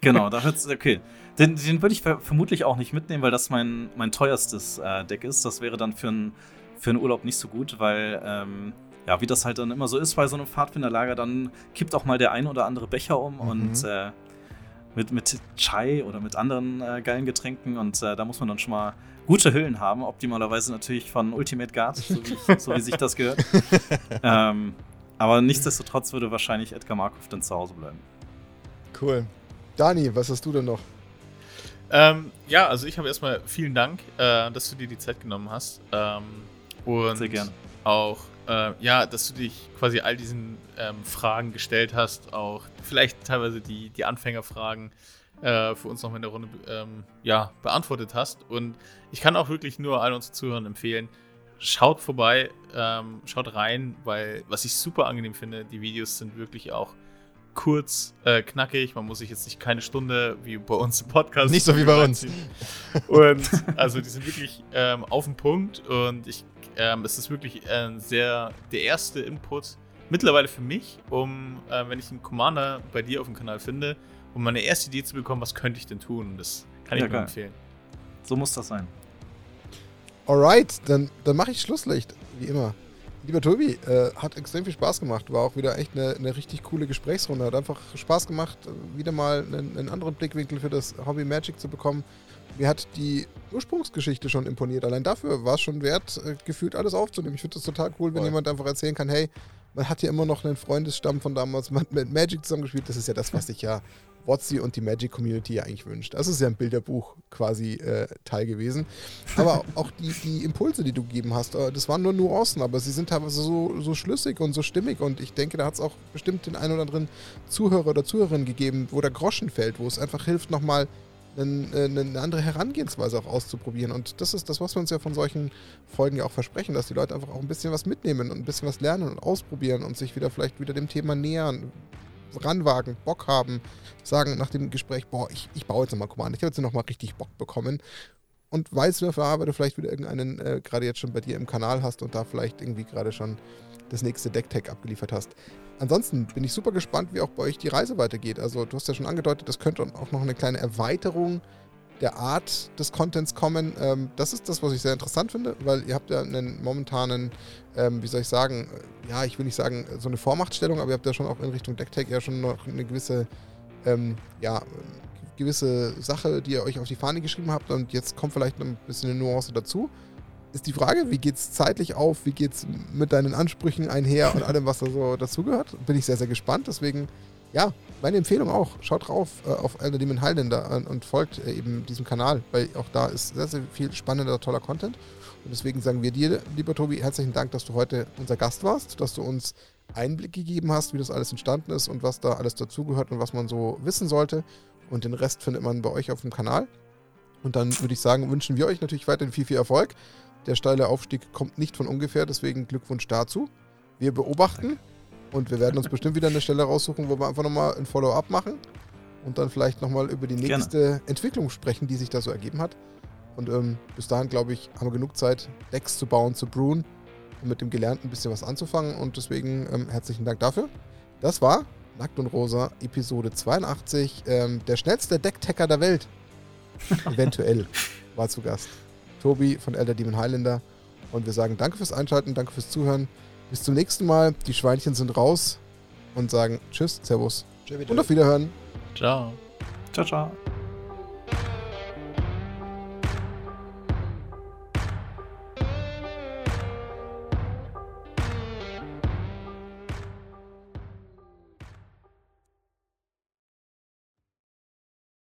genau, da wird's, okay. Den, den würde ich ver vermutlich auch nicht mitnehmen, weil das mein, mein teuerstes äh, Deck ist. Das wäre dann für einen für einen Urlaub nicht so gut, weil, ähm, ja, wie das halt dann immer so ist bei so einem Pfadfinderlager, dann kippt auch mal der ein oder andere Becher um Mhm. und äh, mit, mit Chai oder mit anderen äh, geilen Getränken und äh, da muss man dann schon mal gute Hüllen haben, optimalerweise natürlich von Ultimate Guard, so wie, ich, so wie sich das gehört. ähm, aber nichtsdestotrotz würde wahrscheinlich Edgar Markov dann zu Hause bleiben. Cool. Dani, was hast du denn noch? Ähm, ja, also ich habe erstmal vielen Dank, äh, dass du dir die Zeit genommen hast. Ähm, und Sehr gerne. auch, äh, ja, dass du dich quasi all diesen ähm, Fragen gestellt hast, auch vielleicht teilweise die, die Anfängerfragen äh, für uns noch in der Runde ähm, ja, beantwortet hast. Und ich kann auch wirklich nur all unseren Zuhörern empfehlen, schaut vorbei, ähm, schaut rein, weil was ich super angenehm finde, die Videos sind wirklich auch kurz, äh, knackig. Man muss sich jetzt nicht keine Stunde wie bei uns im Podcast. Nicht so wie bei uns. Und also die sind wirklich ähm, auf den Punkt und ich, ähm, es ist wirklich äh, sehr der erste Input mittlerweile für mich, um, äh, wenn ich einen Commander bei dir auf dem Kanal finde, um meine erste Idee zu bekommen, was könnte ich denn tun. Und das kann ich Ja, nur geil. empfehlen. So muss das sein. Alright, dann, dann mache ich Schlusslicht, wie immer. Lieber Tobi, äh, hat extrem viel Spaß gemacht. War auch wieder echt eine, eine richtig coole Gesprächsrunde. Hat einfach Spaß gemacht, wieder mal einen, einen anderen Blickwinkel für das Hobby Magic zu bekommen. Mir hat die Ursprungsgeschichte schon imponiert. Allein dafür war es schon wert, äh, gefühlt alles aufzunehmen. Ich finde das total cool, wenn Voll. jemand einfach erzählen kann, hey, man hat ja immer noch einen Freundesstamm von damals, man hat mit Magic zusammengespielt. Das ist ja das, was sich ja Wotzi und die Magic Community ja eigentlich wünscht. Das ist ja ein Bilderbuch quasi äh, Teil gewesen. Aber auch die, die Impulse, die du gegeben hast, äh, das waren nur Nuancen, aber sie sind teilweise so, so schlüssig und so stimmig und ich denke, da hat es auch bestimmt den einen oder anderen Zuhörer oder Zuhörerin gegeben, wo der Groschen fällt, wo es einfach hilft, nochmal äh, eine andere Herangehensweise auch auszuprobieren. Und das ist das, was wir uns ja von solchen Folgen ja auch versprechen, dass die Leute einfach auch ein bisschen was mitnehmen und ein bisschen was lernen und ausprobieren und sich wieder vielleicht wieder dem Thema nähern, ranwagen, Bock haben, sagen nach dem Gespräch, boah, ich, ich baue jetzt nochmal Command, ich habe jetzt nochmal richtig Bock bekommen. und weiß, weil du vielleicht wieder irgendeinen äh, gerade jetzt schon bei dir im Kanal hast und da vielleicht irgendwie gerade schon das nächste Decktech abgeliefert hast. Ansonsten bin ich super gespannt, wie auch bei euch die Reise weitergeht. Also du hast ja schon angedeutet, das könnte auch noch eine kleine Erweiterung der Art des Contents kommen. Ähm, das ist das, was ich sehr interessant finde, weil ihr habt ja einen momentanen, ähm, wie soll ich sagen, ja, ich will nicht sagen so eine Vormachtstellung, aber ihr habt ja schon auch in Richtung Decktech ja schon noch eine gewisse, ähm, ja, gewisse Sache, die ihr euch auf die Fahne geschrieben habt und jetzt kommt vielleicht ein bisschen eine Nuance dazu. Ist die Frage, wie geht es zeitlich auf, wie geht es mit deinen Ansprüchen einher und allem, was da so dazugehört? Bin ich sehr, sehr gespannt. Deswegen ja, meine Empfehlung auch. Schaut drauf äh, auf Elder Demon Highlander und, und folgt äh, eben diesem Kanal, weil auch da ist sehr, sehr viel spannender, toller Content. Und deswegen sagen wir dir, lieber Tobi, herzlichen Dank, dass du heute unser Gast warst, dass du uns Einblick gegeben hast, wie das alles entstanden ist und was da alles dazugehört und was man so wissen sollte. Und den Rest findet man bei euch auf dem Kanal. Und dann würde ich sagen, wünschen wir euch natürlich weiterhin viel, viel Erfolg. Der steile Aufstieg kommt nicht von ungefähr, deswegen Glückwunsch dazu. Wir beobachten. Danke und wir werden uns bestimmt wieder eine Stelle raussuchen, wo wir einfach nochmal ein Follow-up machen und dann vielleicht nochmal über die nächste Gerne. Entwicklung sprechen, die sich da so ergeben hat. Und ähm, bis dahin, glaube ich, haben wir genug Zeit, Decks zu bauen, zu brewen und mit dem Gelernten ein bisschen was anzufangen. Und deswegen ähm, herzlichen Dank dafür. Das war Nackt und Rosa, Episode 82. Ähm, der schnellste Decktacker der Welt. Eventuell war zu Gast. Tobi von Elder Demon Highlander. Und wir sagen danke fürs Einschalten, danke fürs Zuhören. Bis zum nächsten Mal. Die Schweinchen sind raus und sagen Tschüss, Servus und auf Wiederhören. Ciao. Ciao, ciao.